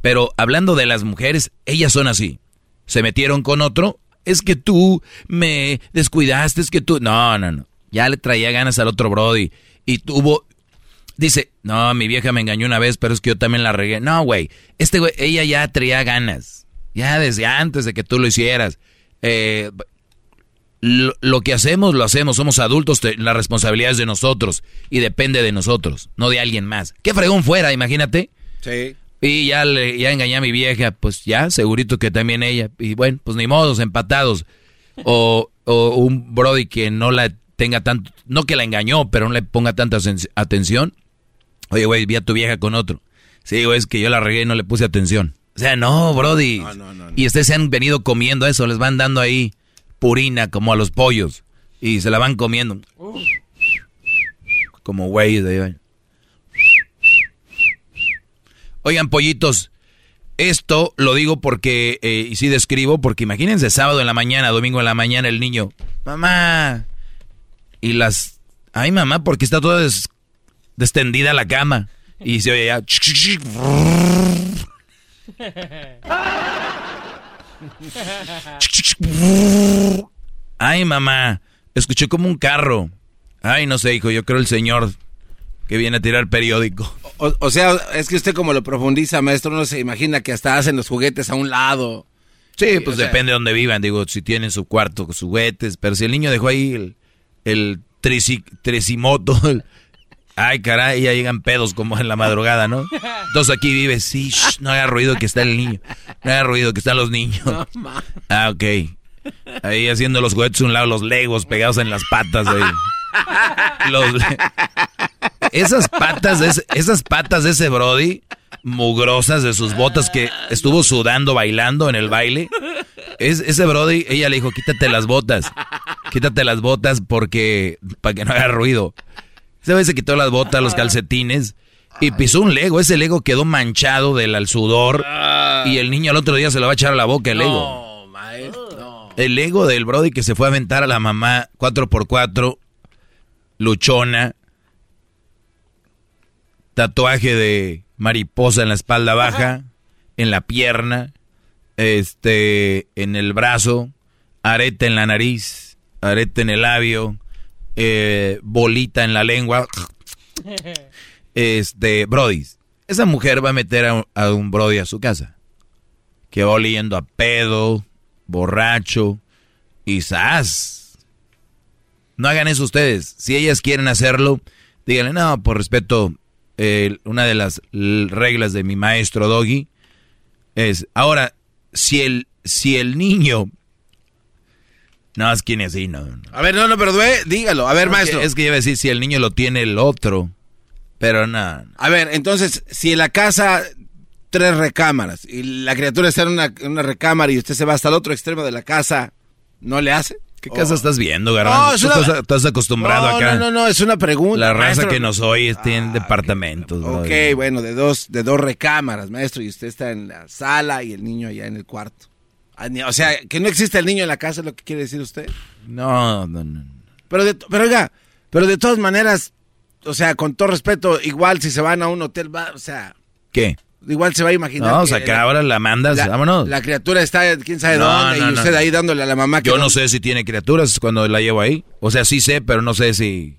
Pero hablando de las mujeres, ellas son así. Se metieron con otro. Es que tú me descuidaste, es que tú... No, no, no. Ya le traía ganas al otro Brody. Y tuvo... Dice, no, mi vieja me engañó una vez, pero es que yo también la regué. No, güey. Este güey, ella ya traía ganas. Ya desde antes de que tú lo hicieras. Eh, lo, que hacemos, lo hacemos. Somos adultos, la responsabilidad es de nosotros. Y depende de nosotros, no de alguien más. ¿Qué fregón fuera, imagínate?
Sí.
Y ya, le, ya engañé a mi vieja, pues ya, segurito que también ella. Y bueno, pues ni modos, empatados. O, o un Brody que no la tenga tanto, no que la engañó, pero no le ponga tanta atención. Oye, güey, vi a tu vieja con otro. Sí, güey, es que yo la regué y no le puse atención. O sea, no, Brody. y ustedes se han venido comiendo eso, les van dando ahí purina como a los pollos. Y se la van comiendo. Como güeyes de ahí. Oigan, pollitos, esto lo digo porque, eh, y sí describo, porque imagínense sábado en la mañana, domingo en la mañana, el niño, mamá, y las, ay mamá, porque está toda descendida la cama, y se oye ya, ay mamá, escuché como un carro, ay no sé hijo, yo creo el señor que viene a tirar periódico.
O, sea, es que usted como lo profundiza, maestro, no se imagina que hasta hacen los juguetes a un lado.
Sí, pues depende de dónde vivan, digo, si tienen su cuarto con juguetes, pero si el niño dejó ahí el, el tresimoto, ay caray, ya llegan pedos como en la madrugada, ¿no? Entonces aquí vive, sí, no haga ruido que está el niño, no haga ruido que están los niños. ah, ok. Ahí haciendo los juguetes a un lado, los legos pegados en las patas. Ahí. Los, esas patas de ese, esas patas de ese Brody, mugrosas de sus botas que estuvo sudando bailando en el baile. Es, ese Brody, ella le dijo, quítate las botas. Quítate las botas porque para que no haga ruido. Ese vez se quitó las botas, los calcetines y pisó un Lego. Ese Lego quedó manchado del sudor y el niño al otro día se lo va a echar a la boca el Lego. El Lego del Brody que se fue a aventar a la mamá 4x4, luchona, tatuaje de mariposa en la espalda baja, en la pierna, este, en el brazo, arete en la nariz, arete en el labio, eh, bolita en la lengua. Este, Brody, esa mujer va a meter a, un Brody a su casa, que va oliendo a pedo, borracho, y ¡zas! No hagan eso ustedes. Si ellas quieren hacerlo, díganle, no, por respeto, eh, una de las reglas de mi maestro Doggy es, ahora, si el, si el niño... No, es quien es así, no. no.
A ver, no, no, pero dígalo. A ver, maestro.
Es que iba a decir si el niño lo tiene el otro, pero no.
A ver, entonces, si en la casa tres recámaras y la criatura está en una, en una recámara y usted se va hasta el otro extremo de la casa, ¿no le hace?
¿Qué casa estás viendo, Garbanzo?
No, es una-
estás, estás acostumbrado
no,
acá.
No, no, no, es una pregunta.
La raza
maestro.
que nos oye tiene departamentos.
Ok,
brother.
bueno, de dos, de dos recámaras, maestro, y usted está en la sala y el niño allá en el cuarto. Ah, O sea, que no existe el niño en la casa, es lo que quiere decir usted.
No, no, no.
Pero, de, pero oiga, pero de todas maneras, o sea, con todo respeto, igual si se van a un hotel, va, o sea,
¿Qué?
Igual se va a imaginar.
No, o sea, que ahora la mandas,
la,
vámonos.
La criatura está, quién sabe
No,
dónde,
no,
y usted
no.
ahí dándole a la mamá que
Yo no sé si tiene criaturas cuando la llevo ahí. O sea, sí sé, pero no sé si...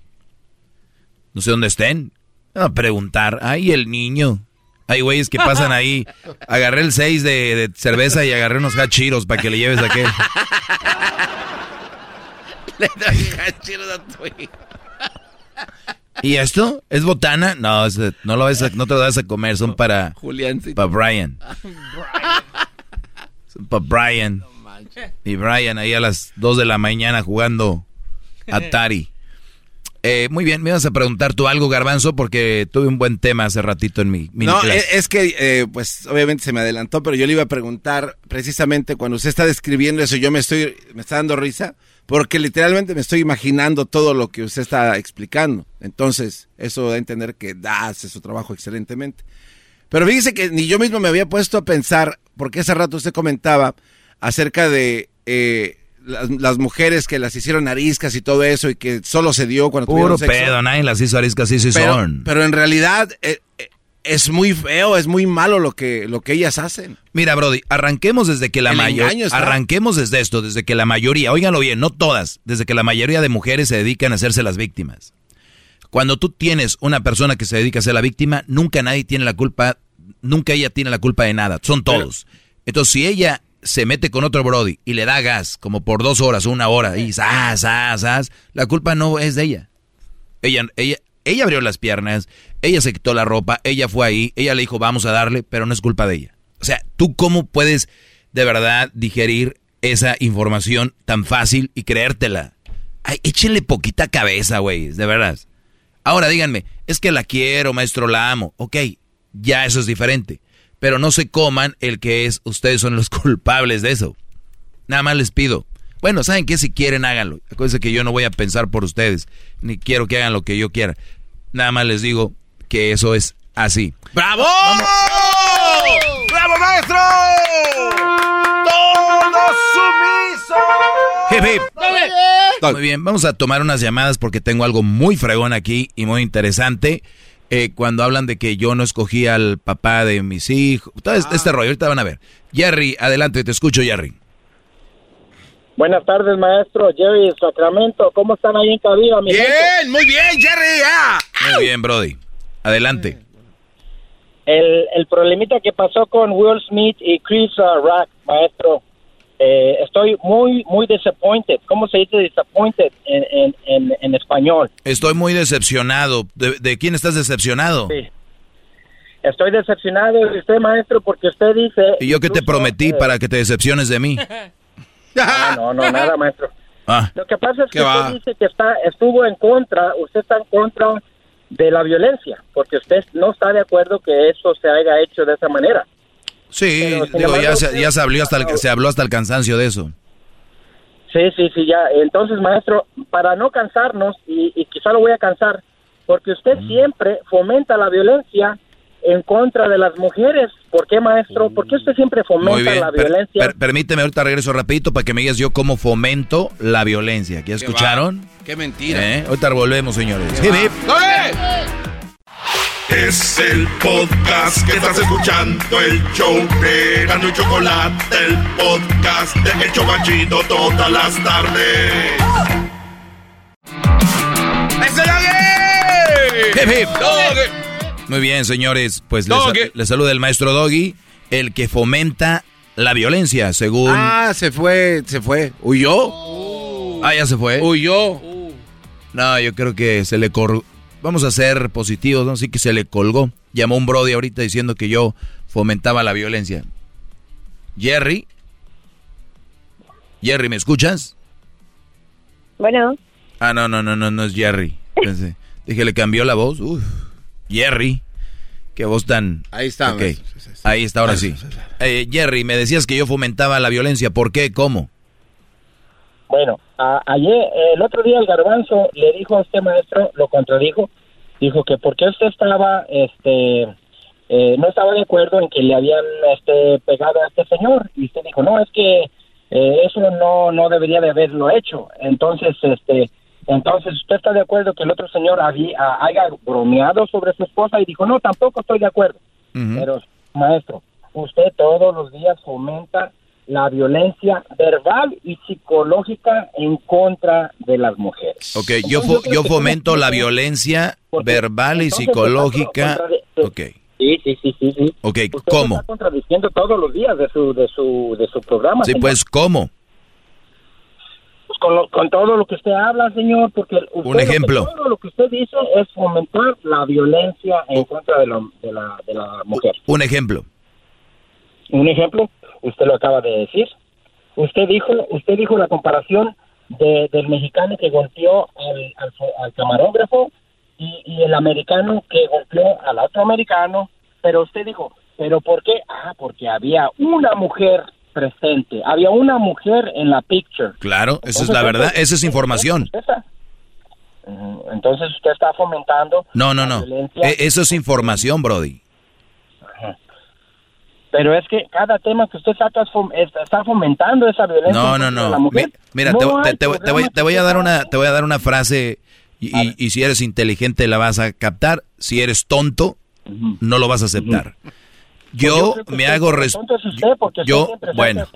No sé dónde estén. A preguntar. Ay, el niño. Hay güeyes que pasan ahí. Agarré el 6 de, de cerveza y agarré unos hachiros para que le lleves a aquel.
Le doy hachiros a tu hijo.
¿Y esto? ¿Es botana? No, es no, lo vas a- no te lo vas a comer. Son para...
Julián, sí.
Para Brian. Son para Brian. Y Brian ahí a las 2 de la mañana jugando Atari. Eh, muy bien, me ibas a preguntar tú algo, Garbanzo, porque tuve un buen tema hace ratito en mi mini
No,
clase.
es, es que, eh, pues, obviamente se me adelantó, pero yo le iba a preguntar precisamente cuando usted está describiendo eso, yo me estoy, me está dando risa, porque literalmente me estoy imaginando todo lo que usted está explicando. Entonces, eso da a entender que da, hace su trabajo excelentemente. Pero fíjese que ni yo mismo me había puesto a pensar, porque hace rato usted comentaba acerca de eh, las, las mujeres que las hicieron ariscas y todo eso, y que solo se dio cuando
Puro
tuvieron sexo.
pedo, nadie las hizo ariscas, sí, sí
pero,
son.
pero en realidad eh, es muy feo, es muy malo lo que, lo que ellas hacen.
Mira, Brody, arranquemos desde que la mayoría. Arranquemos desde esto, desde que la mayoría, óiganlo bien, no todas, desde que la mayoría de mujeres se dedican a hacerse las víctimas. Cuando tú tienes una persona que se dedica a ser la víctima, nunca nadie tiene la culpa, nunca ella tiene la culpa de nada, son todos. Entonces, si ella se mete con otro Brody y le da gas como por dos horas o una hora y zas, zas, zas, la culpa no es de ella. Ella, ella, ella abrió las piernas, ella se quitó la ropa, ella fue ahí, ella le dijo vamos a darle, pero no es culpa de ella. O sea, ¿tú cómo puedes de verdad digerir esa información tan fácil y creértela? Ay, échenle poquita cabeza, güey, de verdad. Ahora díganme, es que la quiero, maestro, la amo. Ok, ya eso es diferente. Pero no se coman el que es, ustedes son los culpables de eso. Nada más les pido. Bueno, ¿saben qué? Si quieren, háganlo. Acuérdense que yo no voy a pensar por ustedes, ni quiero que hagan lo que yo quiera. Nada más les digo que eso es así.
¡Bravo! ¡Bravo, maestro! ¡Todo sumiso!
Hip, hip. Muy bien, vamos a tomar unas llamadas porque tengo algo muy fregón aquí y muy interesante. Eh, cuando hablan de que yo no escogí al papá de mis hijos, todo este, este rollo, ahorita van a ver. Jerry, adelante, te escucho, Jerry.
Buenas tardes, maestro. Jerry de Sacramento. ¿Cómo están ahí en cabina, mi gente?
Bien, muy bien, Jerry. ah.
Muy bien, Brody. Adelante.
El, el problemita que pasó con Will Smith y Chris uh, Rock, maestro. Eh, estoy muy, muy disappointed. ¿Cómo se dice disappointed en, en, en, en español?
Estoy muy decepcionado. ¿De, de quién estás decepcionado?
Sí. Estoy decepcionado de usted, maestro, porque usted dice...
¿Y yo qué te prometí
eh,
para que te decepciones de mí?
No, no, nada, maestro.
Ah,
Lo que pasa es
¿Qué
que
va?
usted dice que está, estuvo en contra, usted está en contra de la violencia, porque usted no está de acuerdo que eso se haya hecho de esa manera.
sí,
Pero,
digo, ya, se, ya se, habló hasta el, se habló hasta el cansancio de eso.
Sí, sí, sí, ya. Entonces, maestro, para no cansarnos, y, y quizá lo voy a cansar, porque usted siempre fomenta la violencia en contra de las mujeres. ¿Por qué, maestro? ¿Por qué usted siempre fomenta la violencia?
per- permíteme, ahorita regreso rapidito para que me digas yo cómo fomento la violencia. ¿Ya escucharon?
¡Qué mentira!
¿Eh? Ahorita volvemos, señores.
¡Qué
Hip, hip.
Es el podcast que estás escuchando, el show de Gano y Chocolate, el podcast de El Chobachito todas las tardes.
¡Ese Doggy!
Hip, hip. Muy bien, señores. Pues les, les saluda el maestro Doggy, el que fomenta la violencia, según...
Ah, se fue, se fue. ¿Huyó?
Ah, ya se fue.
¿Huyó?
No, yo creo que se le cor... Vamos a ser positivos, ¿no? Así que se le colgó. Llamó un Brody ahorita diciendo que yo fomentaba la violencia. Jerry. Jerry, ¿me escuchas?
Bueno.
Ah, no, no, no, no, no es Jerry. Pensé. Dije, le cambió la voz. Uf. Jerry. Qué voz tan...
Ahí está.
Ahí está, ahora sí. Eh, Jerry, me decías que yo fomentaba la violencia. ¿Por qué? ¿Cómo?
Bueno, a- ayer, el otro día el garbanzo le dijo a este maestro, lo contradijo, dijo que porque usted estaba, este, eh, no estaba de acuerdo en que le habían, este, pegado a este señor, y usted dijo, no, es que eh, eso no, no debería de haberlo hecho, entonces, este, entonces usted está de acuerdo que el otro señor había, haya bromeado sobre su esposa y dijo, no, tampoco estoy de acuerdo, pero maestro, usted todos los días fomenta la violencia verbal y psicológica en contra de las mujeres.
Ok, yo, fo- yo fomento la violencia verbal y psicológica. Ok,
Sí, sí, sí, sí, sí.
ok,
Usted
¿cómo?
está contradiciendo todos los días de su de su de su programa.
Sí,
señor.
pues, ¿cómo?
Con, lo- con todo lo que usted habla, señor, porque usted
Un
lo que-
ejemplo.
todo lo que usted dice es fomentar la violencia en contra de la, de la, de la mujer.
Un ejemplo.
Un ejemplo, usted lo acaba de decir. Usted dijo, usted dijo la comparación de, del mexicano que golpeó al, al, fo- al camarógrafo y, y el americano que golpeó al otro americano, pero usted dijo, ¿pero por qué? Ah, porque había una mujer presente, había una mujer en la picture.
Claro, esa es la verdad, esa es información.
Entonces usted está fomentando
No, no, no. E- Eso es información, Brody.
Pero es que cada tema que usted saca está fomentando esa violencia.
No, no, no.
la mujer.
Mi- Mira,
No
te,
hay
te- te voy- te voy, a dar una, te voy a dar una frase y, y- y si eres inteligente la vas a captar. Si eres tonto, no lo vas a aceptar. Yo me hago res- yo- bueno.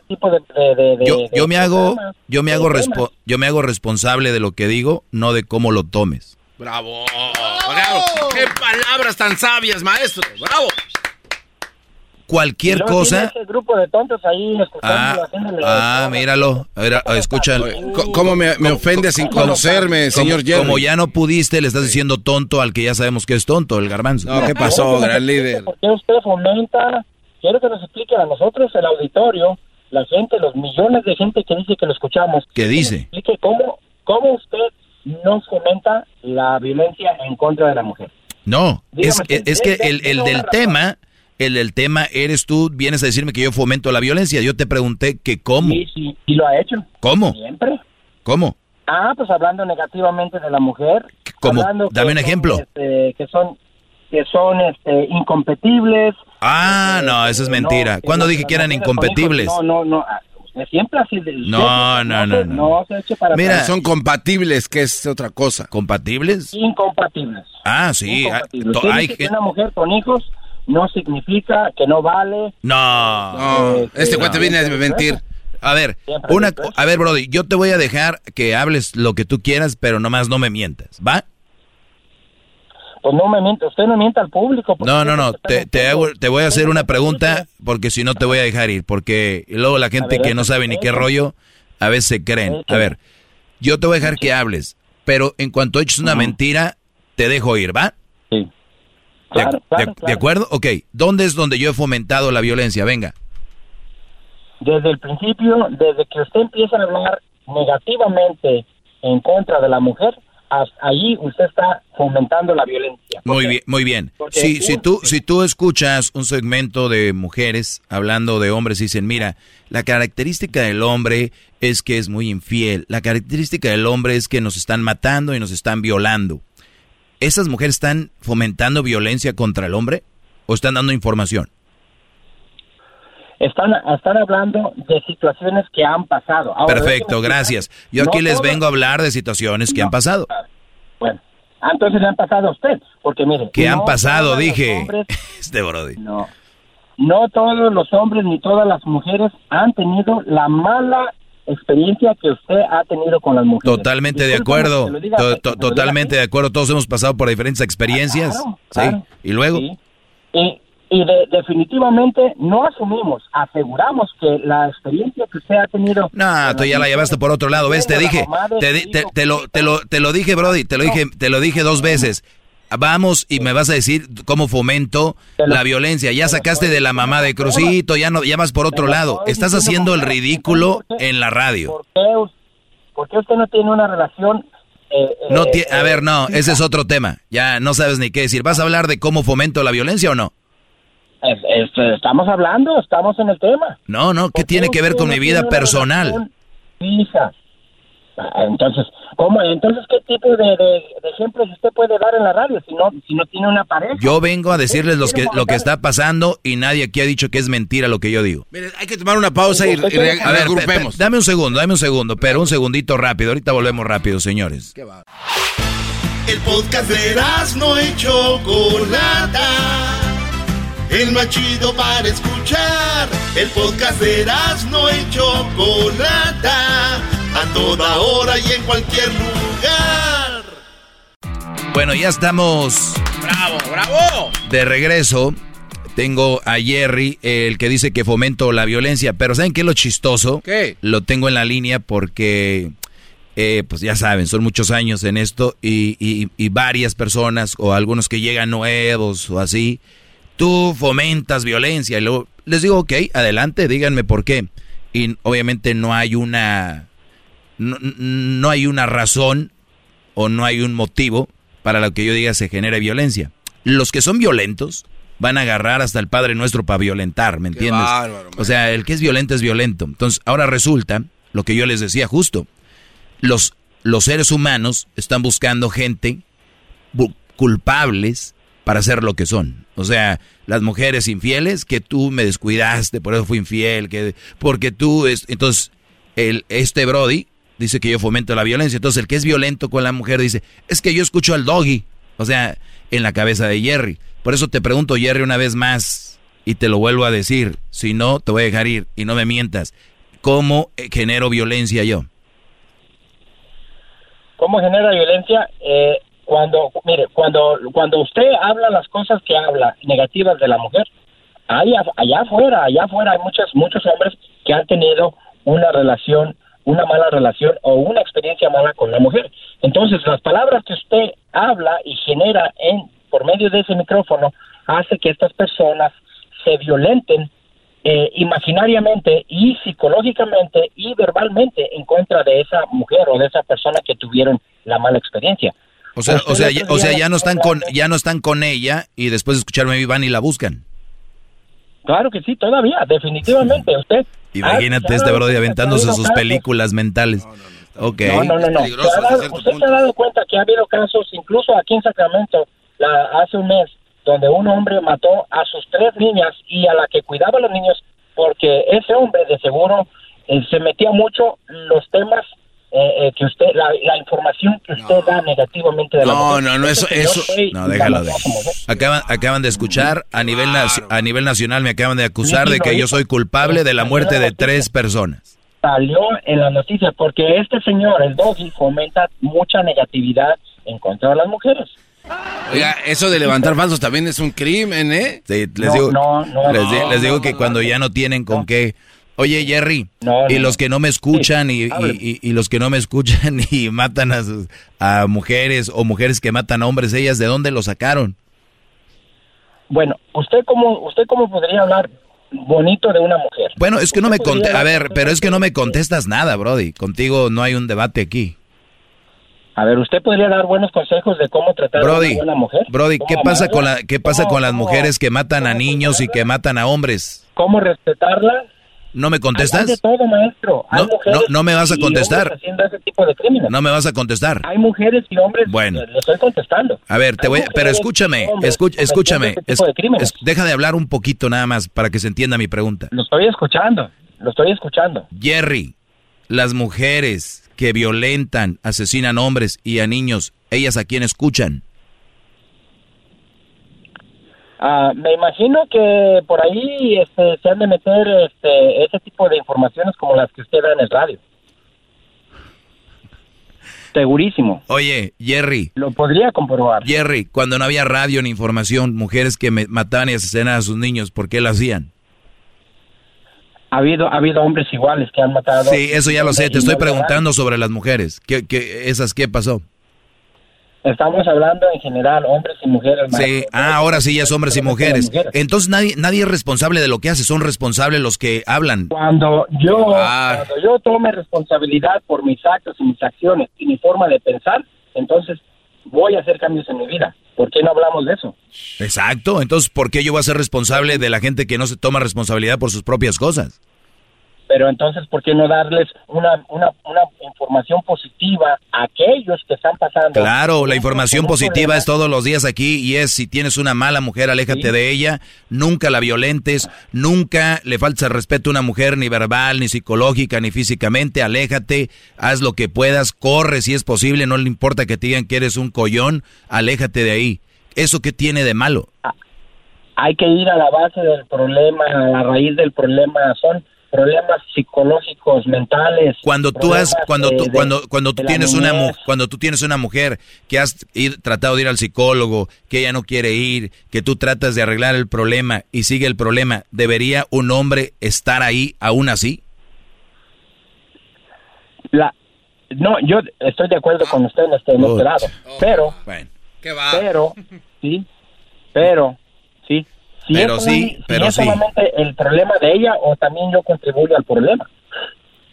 yo, me hago yo me hago yo me hago responsable de lo que digo, no de cómo lo tomes.
Bravo, bravo. Qué palabras tan sabias, maestro. Bravo.
Cualquier cosa.
ese grupo de tontos ahí escuchando,
Ah, ah, míralo. A ver, escucha.
¿Cómo me, me ofende sin conocerme, señor
como,
Jerry?
como ya no pudiste, le estás diciendo tonto al que ya sabemos que es tonto, el garbanzo.
No, ¿qué pasó, gran líder?
¿Por qué usted fomenta? Quiero que nos explique a nosotros, el auditorio, la gente, los millones de gente que dice que lo escuchamos.
¿Qué dice?
Explique cómo, cómo usted no fomenta la violencia en contra de la mujer.
No, es,
Dígame,
es, es que el, el del tema, el del tema eres tú, vienes a decirme que yo fomento la violencia. Yo te pregunté que cómo.
Sí, sí, y lo ha hecho.
¿Cómo?
Siempre.
¿Cómo?
Ah, pues hablando negativamente de la mujer.
¿Cómo? Dame un
son,
ejemplo.
este, que son que son este, incompetibles.
Ah, no, eso es mentira.
No,
¿Cuándo
que
dije que eran
hijos- No, no, no. ah, usted siempre así. de-
No, no, no, no.
No se eche para
Mira,
atrás.
son compatibles, que es otra cosa.
¿Compatibles?
incompatibles.
Ah, sí. ah,
Incompatibles.
hay gen-
una mujer con hijos no significa que no vale.
No.
No,
este cuate viene a mentir.
A ver,
Siempre
una, a ver, Brody, yo te voy a dejar que hables lo que tú quieras, pero nomás no me mientas, ¿va?
Pues no me miente, usted no mienta al público.
No, no, no, te, hago- te voy a hacer una pregunta porque si no te voy a dejar ir, porque luego la gente
ver,
que no sabe ni qué rollo, a veces se creen. A ver, yo te voy a dejar que hables, pero en cuanto eches una mentira, te dejo ir, ¿va? ¿De,
Claro,
de-
claro,
de
claro.
acuerdo? Ok, ¿dónde es donde yo he fomentado la violencia? Venga.
Desde el principio, desde que usted empieza a hablar negativamente en contra de la mujer, hasta allí usted está fomentando la violencia.
Muy bien, muy bien. Si, si, tú, si tú escuchas un segmento de mujeres hablando de hombres y dicen, mira, la característica del hombre es que es muy infiel, la característica del hombre es que nos están matando y nos están violando. ¿Esas mujeres están fomentando violencia contra el hombre o están dando información?
Están, están hablando de situaciones que han pasado. Ahora,
Perfecto, gracias. Yo aquí
No
les vengo a hablar de situaciones que han pasado.
Bueno, ah, entonces han pasado a usted, porque mire.
Que han pasado, dije.
hombres-
Este Brody.
no, no todos los hombres ni todas las mujeres han tenido la mala experiencia que usted ha tenido con las mujeres.
Totalmente de acuerdo. To- to-
diga
totalmente de acuerdo. Todos hemos pasado por diferentes experiencias.
Claro,
¿Sí?
claro.
Y luego.
Sí. Y, y de- definitivamente no asumimos, aseguramos que la experiencia que usted ha tenido...
No, tú ya la llevaste por otro lado, ¿ves? Te dije, te, di- te- te lo, te, lo, te lo dije, Brody, te lo dije, te lo dije dos veces. Vamos y me vas a decir cómo fomento la violencia. Ya sacaste de la mamá de Crucito, ya no, ya vas por otro lado. Estás haciendo el ridículo en la radio.
¿Por qué, usted no tiene una relación... eh,
No
eh,
ti- a ver, no, ese es otro tema. Ya no sabes ni qué decir. ¿Vas a hablar de cómo fomento la violencia o no?
es- es- estamos hablando, estamos en el tema.
No, no, ¿qué tiene que ver con mi vida personal?
Fija. Ah, Entonces, ¿cómo? Entonces, ¿qué tipo de, de- de ejemplos usted puede dar en la radio si no, si no tiene una pareja?
Yo vengo a decirles los que, lo que está pasando y nadie aquí ha dicho que es mentira lo que yo digo.
Mire, hay que tomar una pausa y, y re-
A ver, pe-
reagrupemos.
pe- dame un segundo, dame un segundo, pero un segundito rápido. Ahorita volvemos rápido, señores.
El podcast de no y Chocolata. El más chido para escuchar. El podcast de no y Chocolata. A toda hora y en cualquier lugar.
Bueno, ya estamos
¡Bravo, bravo!
de regreso. Tengo a Jerry, el que dice que fomento la violencia, pero ¿saben qué es lo chistoso?
¿Qué?
Lo tengo en la línea porque, eh, pues ya saben, son muchos años en esto y, y- y varias personas o algunos que llegan nuevos o así, tú fomentas violencia. Y luego les digo, ok, adelante, díganme por qué. Y obviamente no hay una, no, no hay una razón o no hay un motivo para lo que yo diga se genere violencia. Los que son violentos van a agarrar hasta el Padre Nuestro para violentar, ¿me entiendes?
bárbaro,
o sea, el que es violento es violento. Entonces, ahora resulta, lo que yo les decía justo, los, los seres humanos están buscando gente bu- culpables para ser lo que son. O sea, las mujeres infieles, que tú me descuidaste, por eso fui infiel, que porque tú es, entonces el este Brody dice que yo fomento la violencia, entonces el que es violento con la mujer dice, "Es que yo escucho al doggy", o sea, en la cabeza de Jerry. Por eso te pregunto Jerry una vez más y te lo vuelvo a decir, si no te voy a dejar ir y no me mientas. ¿Cómo genero violencia yo?
¿Cómo genera violencia? Eh, cuando, mire, cuando, cuando usted habla las cosas que habla negativas de la mujer, allá, allá afuera, allá afuera hay muchos, muchos hombres que han tenido una relación, una mala relación o una experiencia mala con la mujer. Entonces, las palabras que usted habla y genera en, por medio de ese micrófono hace que estas personas se violenten eh, imaginariamente y psicológicamente y verbalmente en contra de esa mujer o de esa persona que tuvieron la mala experiencia.
O sea, o sea, ya, o sea, ya no están con ya no están con ella y después de escucharme van y la buscan.
Claro que sí, todavía, definitivamente. Usted.
Imagínate este brody aventándose sus películas mentales. Ok.
No, no, no, no. ¿Se ha dado- usted se ha dado cuenta que ha habido casos, incluso aquí en Sacramento, la, hace un mes, donde un hombre mató a sus tres niñas y a la que cuidaba a los niños, porque ese hombre de seguro eh, se metía mucho los temas eh, eh, que usted, la, la información que usted da negativamente de la
No,
mujer.
no, no, eso, eso. No,
la
déjalo de. Acaban, acaban de escuchar a nivel naci- a nivel nacional me acaban de acusar de que yo soy culpable de la muerte de tres personas.
salió en las noticias porque este señor, el Doggy, fomenta mucha negatividad en contra de las mujeres.
Oiga, eso de levantar falsos también es un crimen, ¿eh?
Sí, les
No,
digo,
no, no,
les, di-
no,
les digo
no,
que
no,
cuando ya no tienen con qué. Oye, Jerry,
No,
y los que no me escuchan y, y- y- y los que no me escuchan y matan a, sus- a mujeres o mujeres que matan a hombres, ellas, ¿de dónde lo sacaron?
Bueno, usted cómo usted cómo podría hablar bonito de una mujer.
Bueno, es que no me a ver, pero es que no me contestas nada, Brody. Contigo no hay un debate aquí.
A ver, usted podría dar buenos consejos de cómo tratar a
Brody,
una buena mujer.
Brody, ¿qué
¿Cómo
pasa con la qué pasa
¿Cómo-
con las mujeres que matan a niños y que matan a hombres?
¿Cómo respetarla?
¿No me
Hay
contestas?
de todo, maestro. Hay
No,
mujeres
no, no me vas a contestar.
haciendo ese tipo de crímenes.
No me vas a contestar.
Hay mujeres y hombres.
Bueno.
Le estoy contestando.
A ver, te
Hay
voy, pero escúchame, escúchame,
ese
es-
tipo de crímenes.
es- deja de hablar un poquito nada más para que se entienda mi pregunta.
Lo estoy escuchando. Lo estoy escuchando.
Jerry, las mujeres que violentan, asesinan hombres y a niños, ¿ellas a quién escuchan?
Ah, me imagino que por ahí este, se han de meter este, ese tipo de informaciones como las que usted da en el radio. Segurísimo.
Oye, Jerry.
Lo podría comprobar.
Jerry, cuando no había radio ni información, mujeres que mataban y asesinaban a sus niños, ¿por qué lo hacían?
Ha habido, ha habido hombres iguales que han matado.
Sí, eso ya lo sé. Te estoy preguntando sobre las mujeres. ¿Qué, qué, esas qué pasó?
Estamos hablando en general, hombres y mujeres.
Sí, ah, ahora sí ya es hombres y mujeres. Entonces nadie, nadie es responsable de lo que hace, son responsables los que hablan.
Cuando yo,
Ah.
cuando yo tome responsabilidad por mis actos y mis acciones y mi forma de pensar, entonces voy a hacer cambios en mi vida. ¿Por qué no hablamos de eso?
Exacto, entonces ¿por qué yo voy a ser responsable de la gente que no se toma responsabilidad por sus propias cosas?
Pero entonces, ¿por qué no darles una, una, una información positiva a aquellos que están pasando?
Claro, la información positiva es todos los días aquí y es si tienes una mala mujer, aléjate de ella, nunca la violentes, nunca le faltes el respeto a una mujer ni verbal, ni psicológica, ni físicamente, aléjate, haz lo que puedas, corre si es posible, no le importa que te digan que eres un collón, aléjate de ahí. ¿Eso qué tiene de malo?
Hay que ir a la base del problema, a la raíz del problema. Son problemas psicológicos, mentales.
Cuando tú has, cuando tú,
de-
cuando, cuando tú tienes una cuando tú tienes una mujer que has ir- tratado de ir al psicólogo, que ella no quiere ir, que tú tratas de arreglar el problema y sigue el problema, ¿debería un hombre estar ahí aún así?
La, no, yo estoy de acuerdo con usted en este, en este lado, pero, pero, sí, pero, sí, si
Pero
es
sí,
un- si
pero
es
sí.
solamente el problema de ella o también yo contribuyo al problema,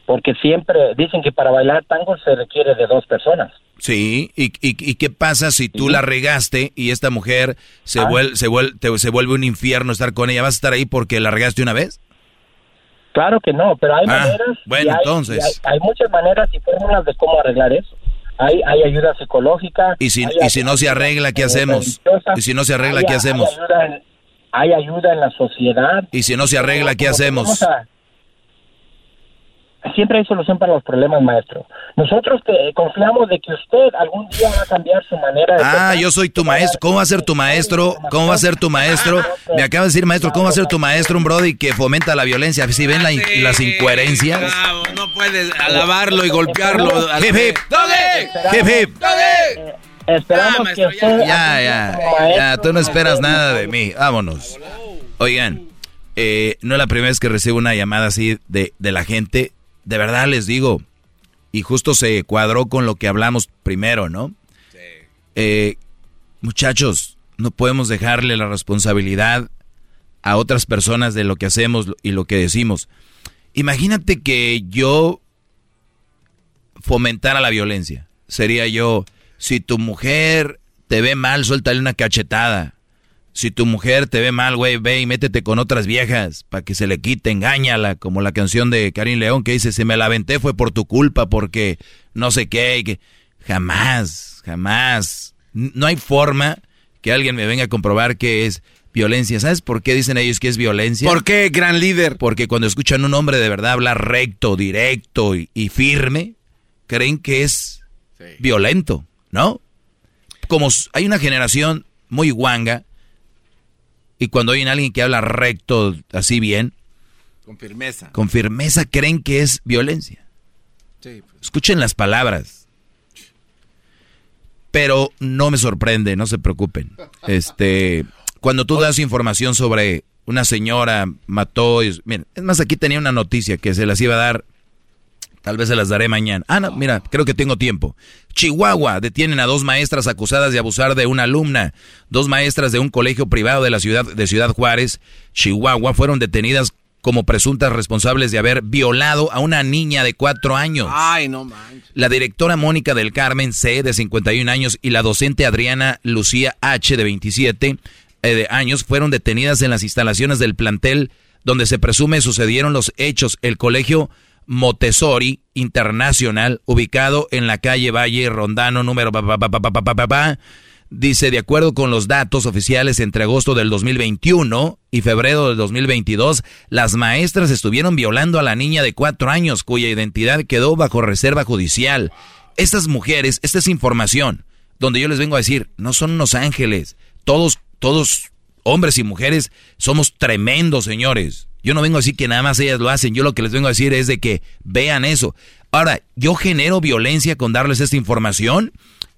porque siempre dicen que para bailar tango se requiere de dos personas.
Sí, ¿y, y, y qué pasa si tú la regaste y esta mujer se,
Ah.
vuel- se, vuel- te- se vuelve un infierno estar con ella? ¿Vas a estar ahí porque la regaste una vez?
Claro que no, pero hay
Ah,
maneras.
bueno,
hay-
entonces.
Hay, hay muchas maneras y fórmulas de cómo arreglar eso. Hay, hay ayuda psicológica.
Y si,
hay
y si no se arregla, ¿qué
eh,
hacemos? Y si no se arregla, ¿qué hacemos?
Hay ayuda, en, hay ayuda en la sociedad.
Y si no se arregla, ¿qué hacemos?
a- Siempre hay solución para los problemas, maestro. Nosotros que confiamos de que usted algún día va a cambiar su manera de
Ah,
pensar.
yo soy tu maestro. ¿Cómo va a ser tu maestro? ¿Cómo va a ser tu maestro? Me acaba de decir, maestro, ¿cómo va a ser tu maestro un brody que fomenta la violencia? Si ven la in- las incoherencias.
Bravo, no puedes alabarlo y golpearlo.
Hip, hip. Hip, hip.
Esperamos que usted...
Ya, ya, ya, tú no esperas nada de mí. Vámonos. Oigan, eh, no es la primera vez que recibo una llamada así de, de la gente. De verdad les digo, y justo se cuadró con lo que hablamos primero, ¿no? Eh, muchachos, no podemos dejarle la responsabilidad a otras personas de lo que hacemos y lo que decimos. Imagínate que yo fomentara la violencia. Sería yo, si tu mujer te ve mal, suéltale una cachetada. Si tu mujer te ve mal, güey, ve y métete con otras viejas para que se le quite, engáñala, como la canción de Karim León que dice, si me la aventé fue por tu culpa, porque no sé qué, y que jamás, jamás, no hay forma que alguien me venga a comprobar que es violencia. ¿Sabes por qué dicen ellos que es violencia?
¿Por qué, gran líder?
Porque cuando escuchan un hombre de verdad hablar recto, directo y, y firme, creen que es violento, ¿no? Como hay una generación muy guanga y cuando oyen a alguien que habla recto, así bien,
Con firmeza.
con firmeza creen que es violencia.
Sí, pues.
Escuchen las palabras. Pero no me sorprende, no se preocupen. Este, cuando tú das información sobre una señora mató, y- miren, es más aquí tenía una noticia que se las iba a dar, tal vez se las daré mañana. Ah, no, mira, creo que tengo tiempo. Chihuahua detienen a dos maestras acusadas de abusar de una alumna. Dos maestras de un colegio privado de la ciudad de Ciudad Juárez, Chihuahua, fueron detenidas como presuntas responsables de haber violado a una niña de cuatro años.
Ay, no manches.
La directora Mónica del Carmen C, de 51 años, y la docente Adriana Lucía H, de 27 eh, de años, fueron detenidas en las instalaciones del plantel donde se presume sucedieron los hechos. El colegio Montessori Internacional, ubicado en la calle Valle Rondano, número... Dice, de acuerdo con los datos oficiales, entre agosto del 2021 y febrero del 2022, las maestras estuvieron violando a la niña de cuatro años cuya identidad quedó bajo reserva judicial. Estas mujeres, esta es información, donde yo les vengo a decir, no son unos ángeles. Todos, todos, hombres y mujeres, somos tremendos, señores. Yo no vengo a decir que nada más ellas lo hacen, yo lo que les vengo a decir es de que vean eso. Ahora, yo genero violencia con darles esta información.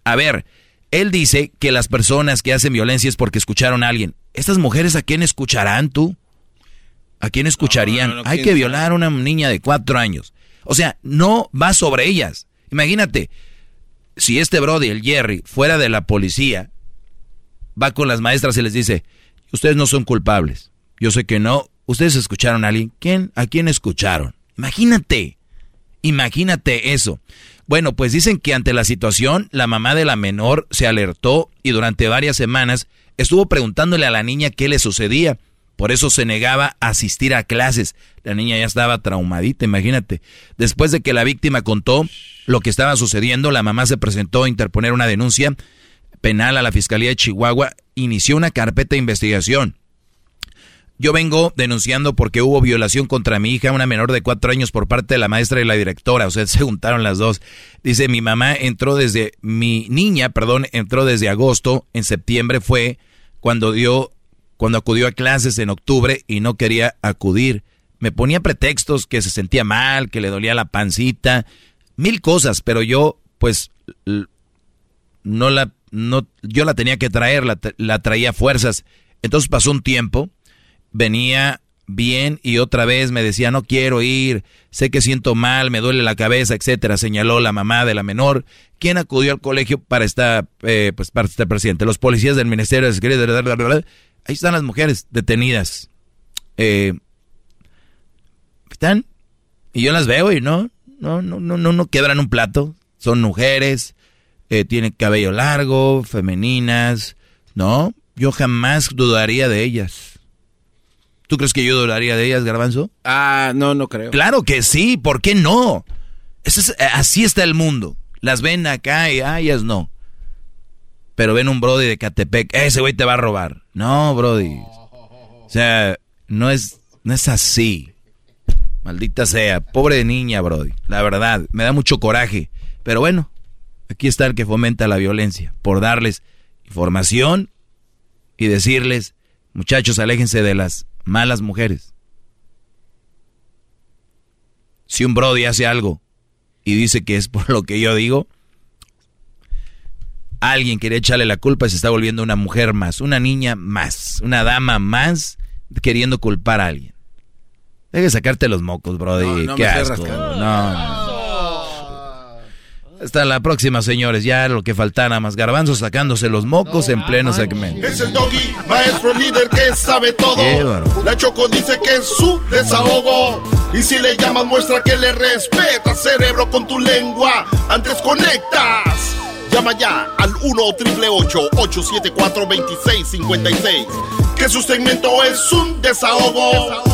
A ver, él dice que las personas que hacen violencia es porque escucharon a alguien. ¿Estas mujeres a quién escucharán tú? ¿A quién escucharían? Hay que violar a una niña de cuatro años. O sea, no va sobre ellas. Imagínate, si este Brody, el Jerry, fuera de la policía, va con las maestras y les dice, ustedes no son culpables. Yo sé que no. ¿Ustedes escucharon a alguien? ¿Quién? ¿A quién escucharon? Imagínate. Imagínate eso. Bueno, pues dicen que ante la situación, la mamá de la menor se alertó y durante varias semanas estuvo preguntándole a la niña qué le sucedía. Por eso se negaba a asistir a clases. La niña ya estaba traumadita, imagínate. Después de que la víctima contó lo que estaba sucediendo, la mamá se presentó a interponer una denuncia penal a la Fiscalía de Chihuahua, inició una carpeta de investigación. Yo vengo denunciando porque hubo violación contra mi hija, una menor de cuatro años, por parte de la maestra y la directora. O sea, se juntaron las dos. Dice, mi mamá entró desde, mi niña, perdón, entró desde agosto. En septiembre fue cuando dio cuando acudió a clases en octubre y no quería acudir. Me ponía pretextos que se sentía mal, que le dolía la pancita, mil cosas, pero yo pues no la no yo la tenía que traer, la, la traía fuerzas. Entonces pasó un tiempo, venía bien y otra vez me decía no quiero ir, sé que siento mal, me duele la cabeza, etcétera, señaló la mamá de la menor, quien acudió al colegio para estar eh, pues para estar presidente. Los policías del Ministerio de Seguridad Ahí están las mujeres detenidas. Eh, están. Y yo las veo y no, no, no, no, no, no quebran un plato. Son mujeres, eh, tienen cabello largo, femeninas. No, yo jamás dudaría de ellas. ¿Tú crees que yo dudaría de ellas, Garbanzo?
Ah, no, no creo.
Claro que sí, ¿por qué no? es, así está el mundo. Las ven acá y ah, ellas no pero ven un Brody de Catepec, ese güey te va a robar. No, Brody. O sea, no es, no es así. Maldita sea, pobre niña, Brody. La verdad, me da mucho coraje. Pero bueno, aquí está el que fomenta la violencia, por darles información y decirles, muchachos, aléjense de las malas mujeres. Si un Brody hace algo y dice que es por lo que yo digo, alguien quería echarle la culpa y se está volviendo una mujer más, una niña más, una dama más queriendo culpar a alguien. Deje sacarte los mocos, brody. Qué asco. No. Hasta la próxima, señores. Ya lo que faltara más garbanzo sacándose los mocos en pleno segmento.
Es el doggy, maestro líder que sabe todo. la Choco dice que es su desahogo. Y si le llamas, muestra que le respeta, cerebro, con tu lengua. Antes conectas. Llama ya al 1-888-874-2656. Que su segmento es un desahogo.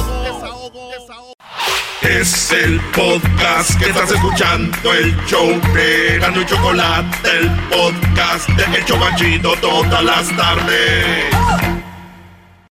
Es el podcast que estás escuchando, el show de y Chocolate, el podcast de El Chocachito todas las tardes.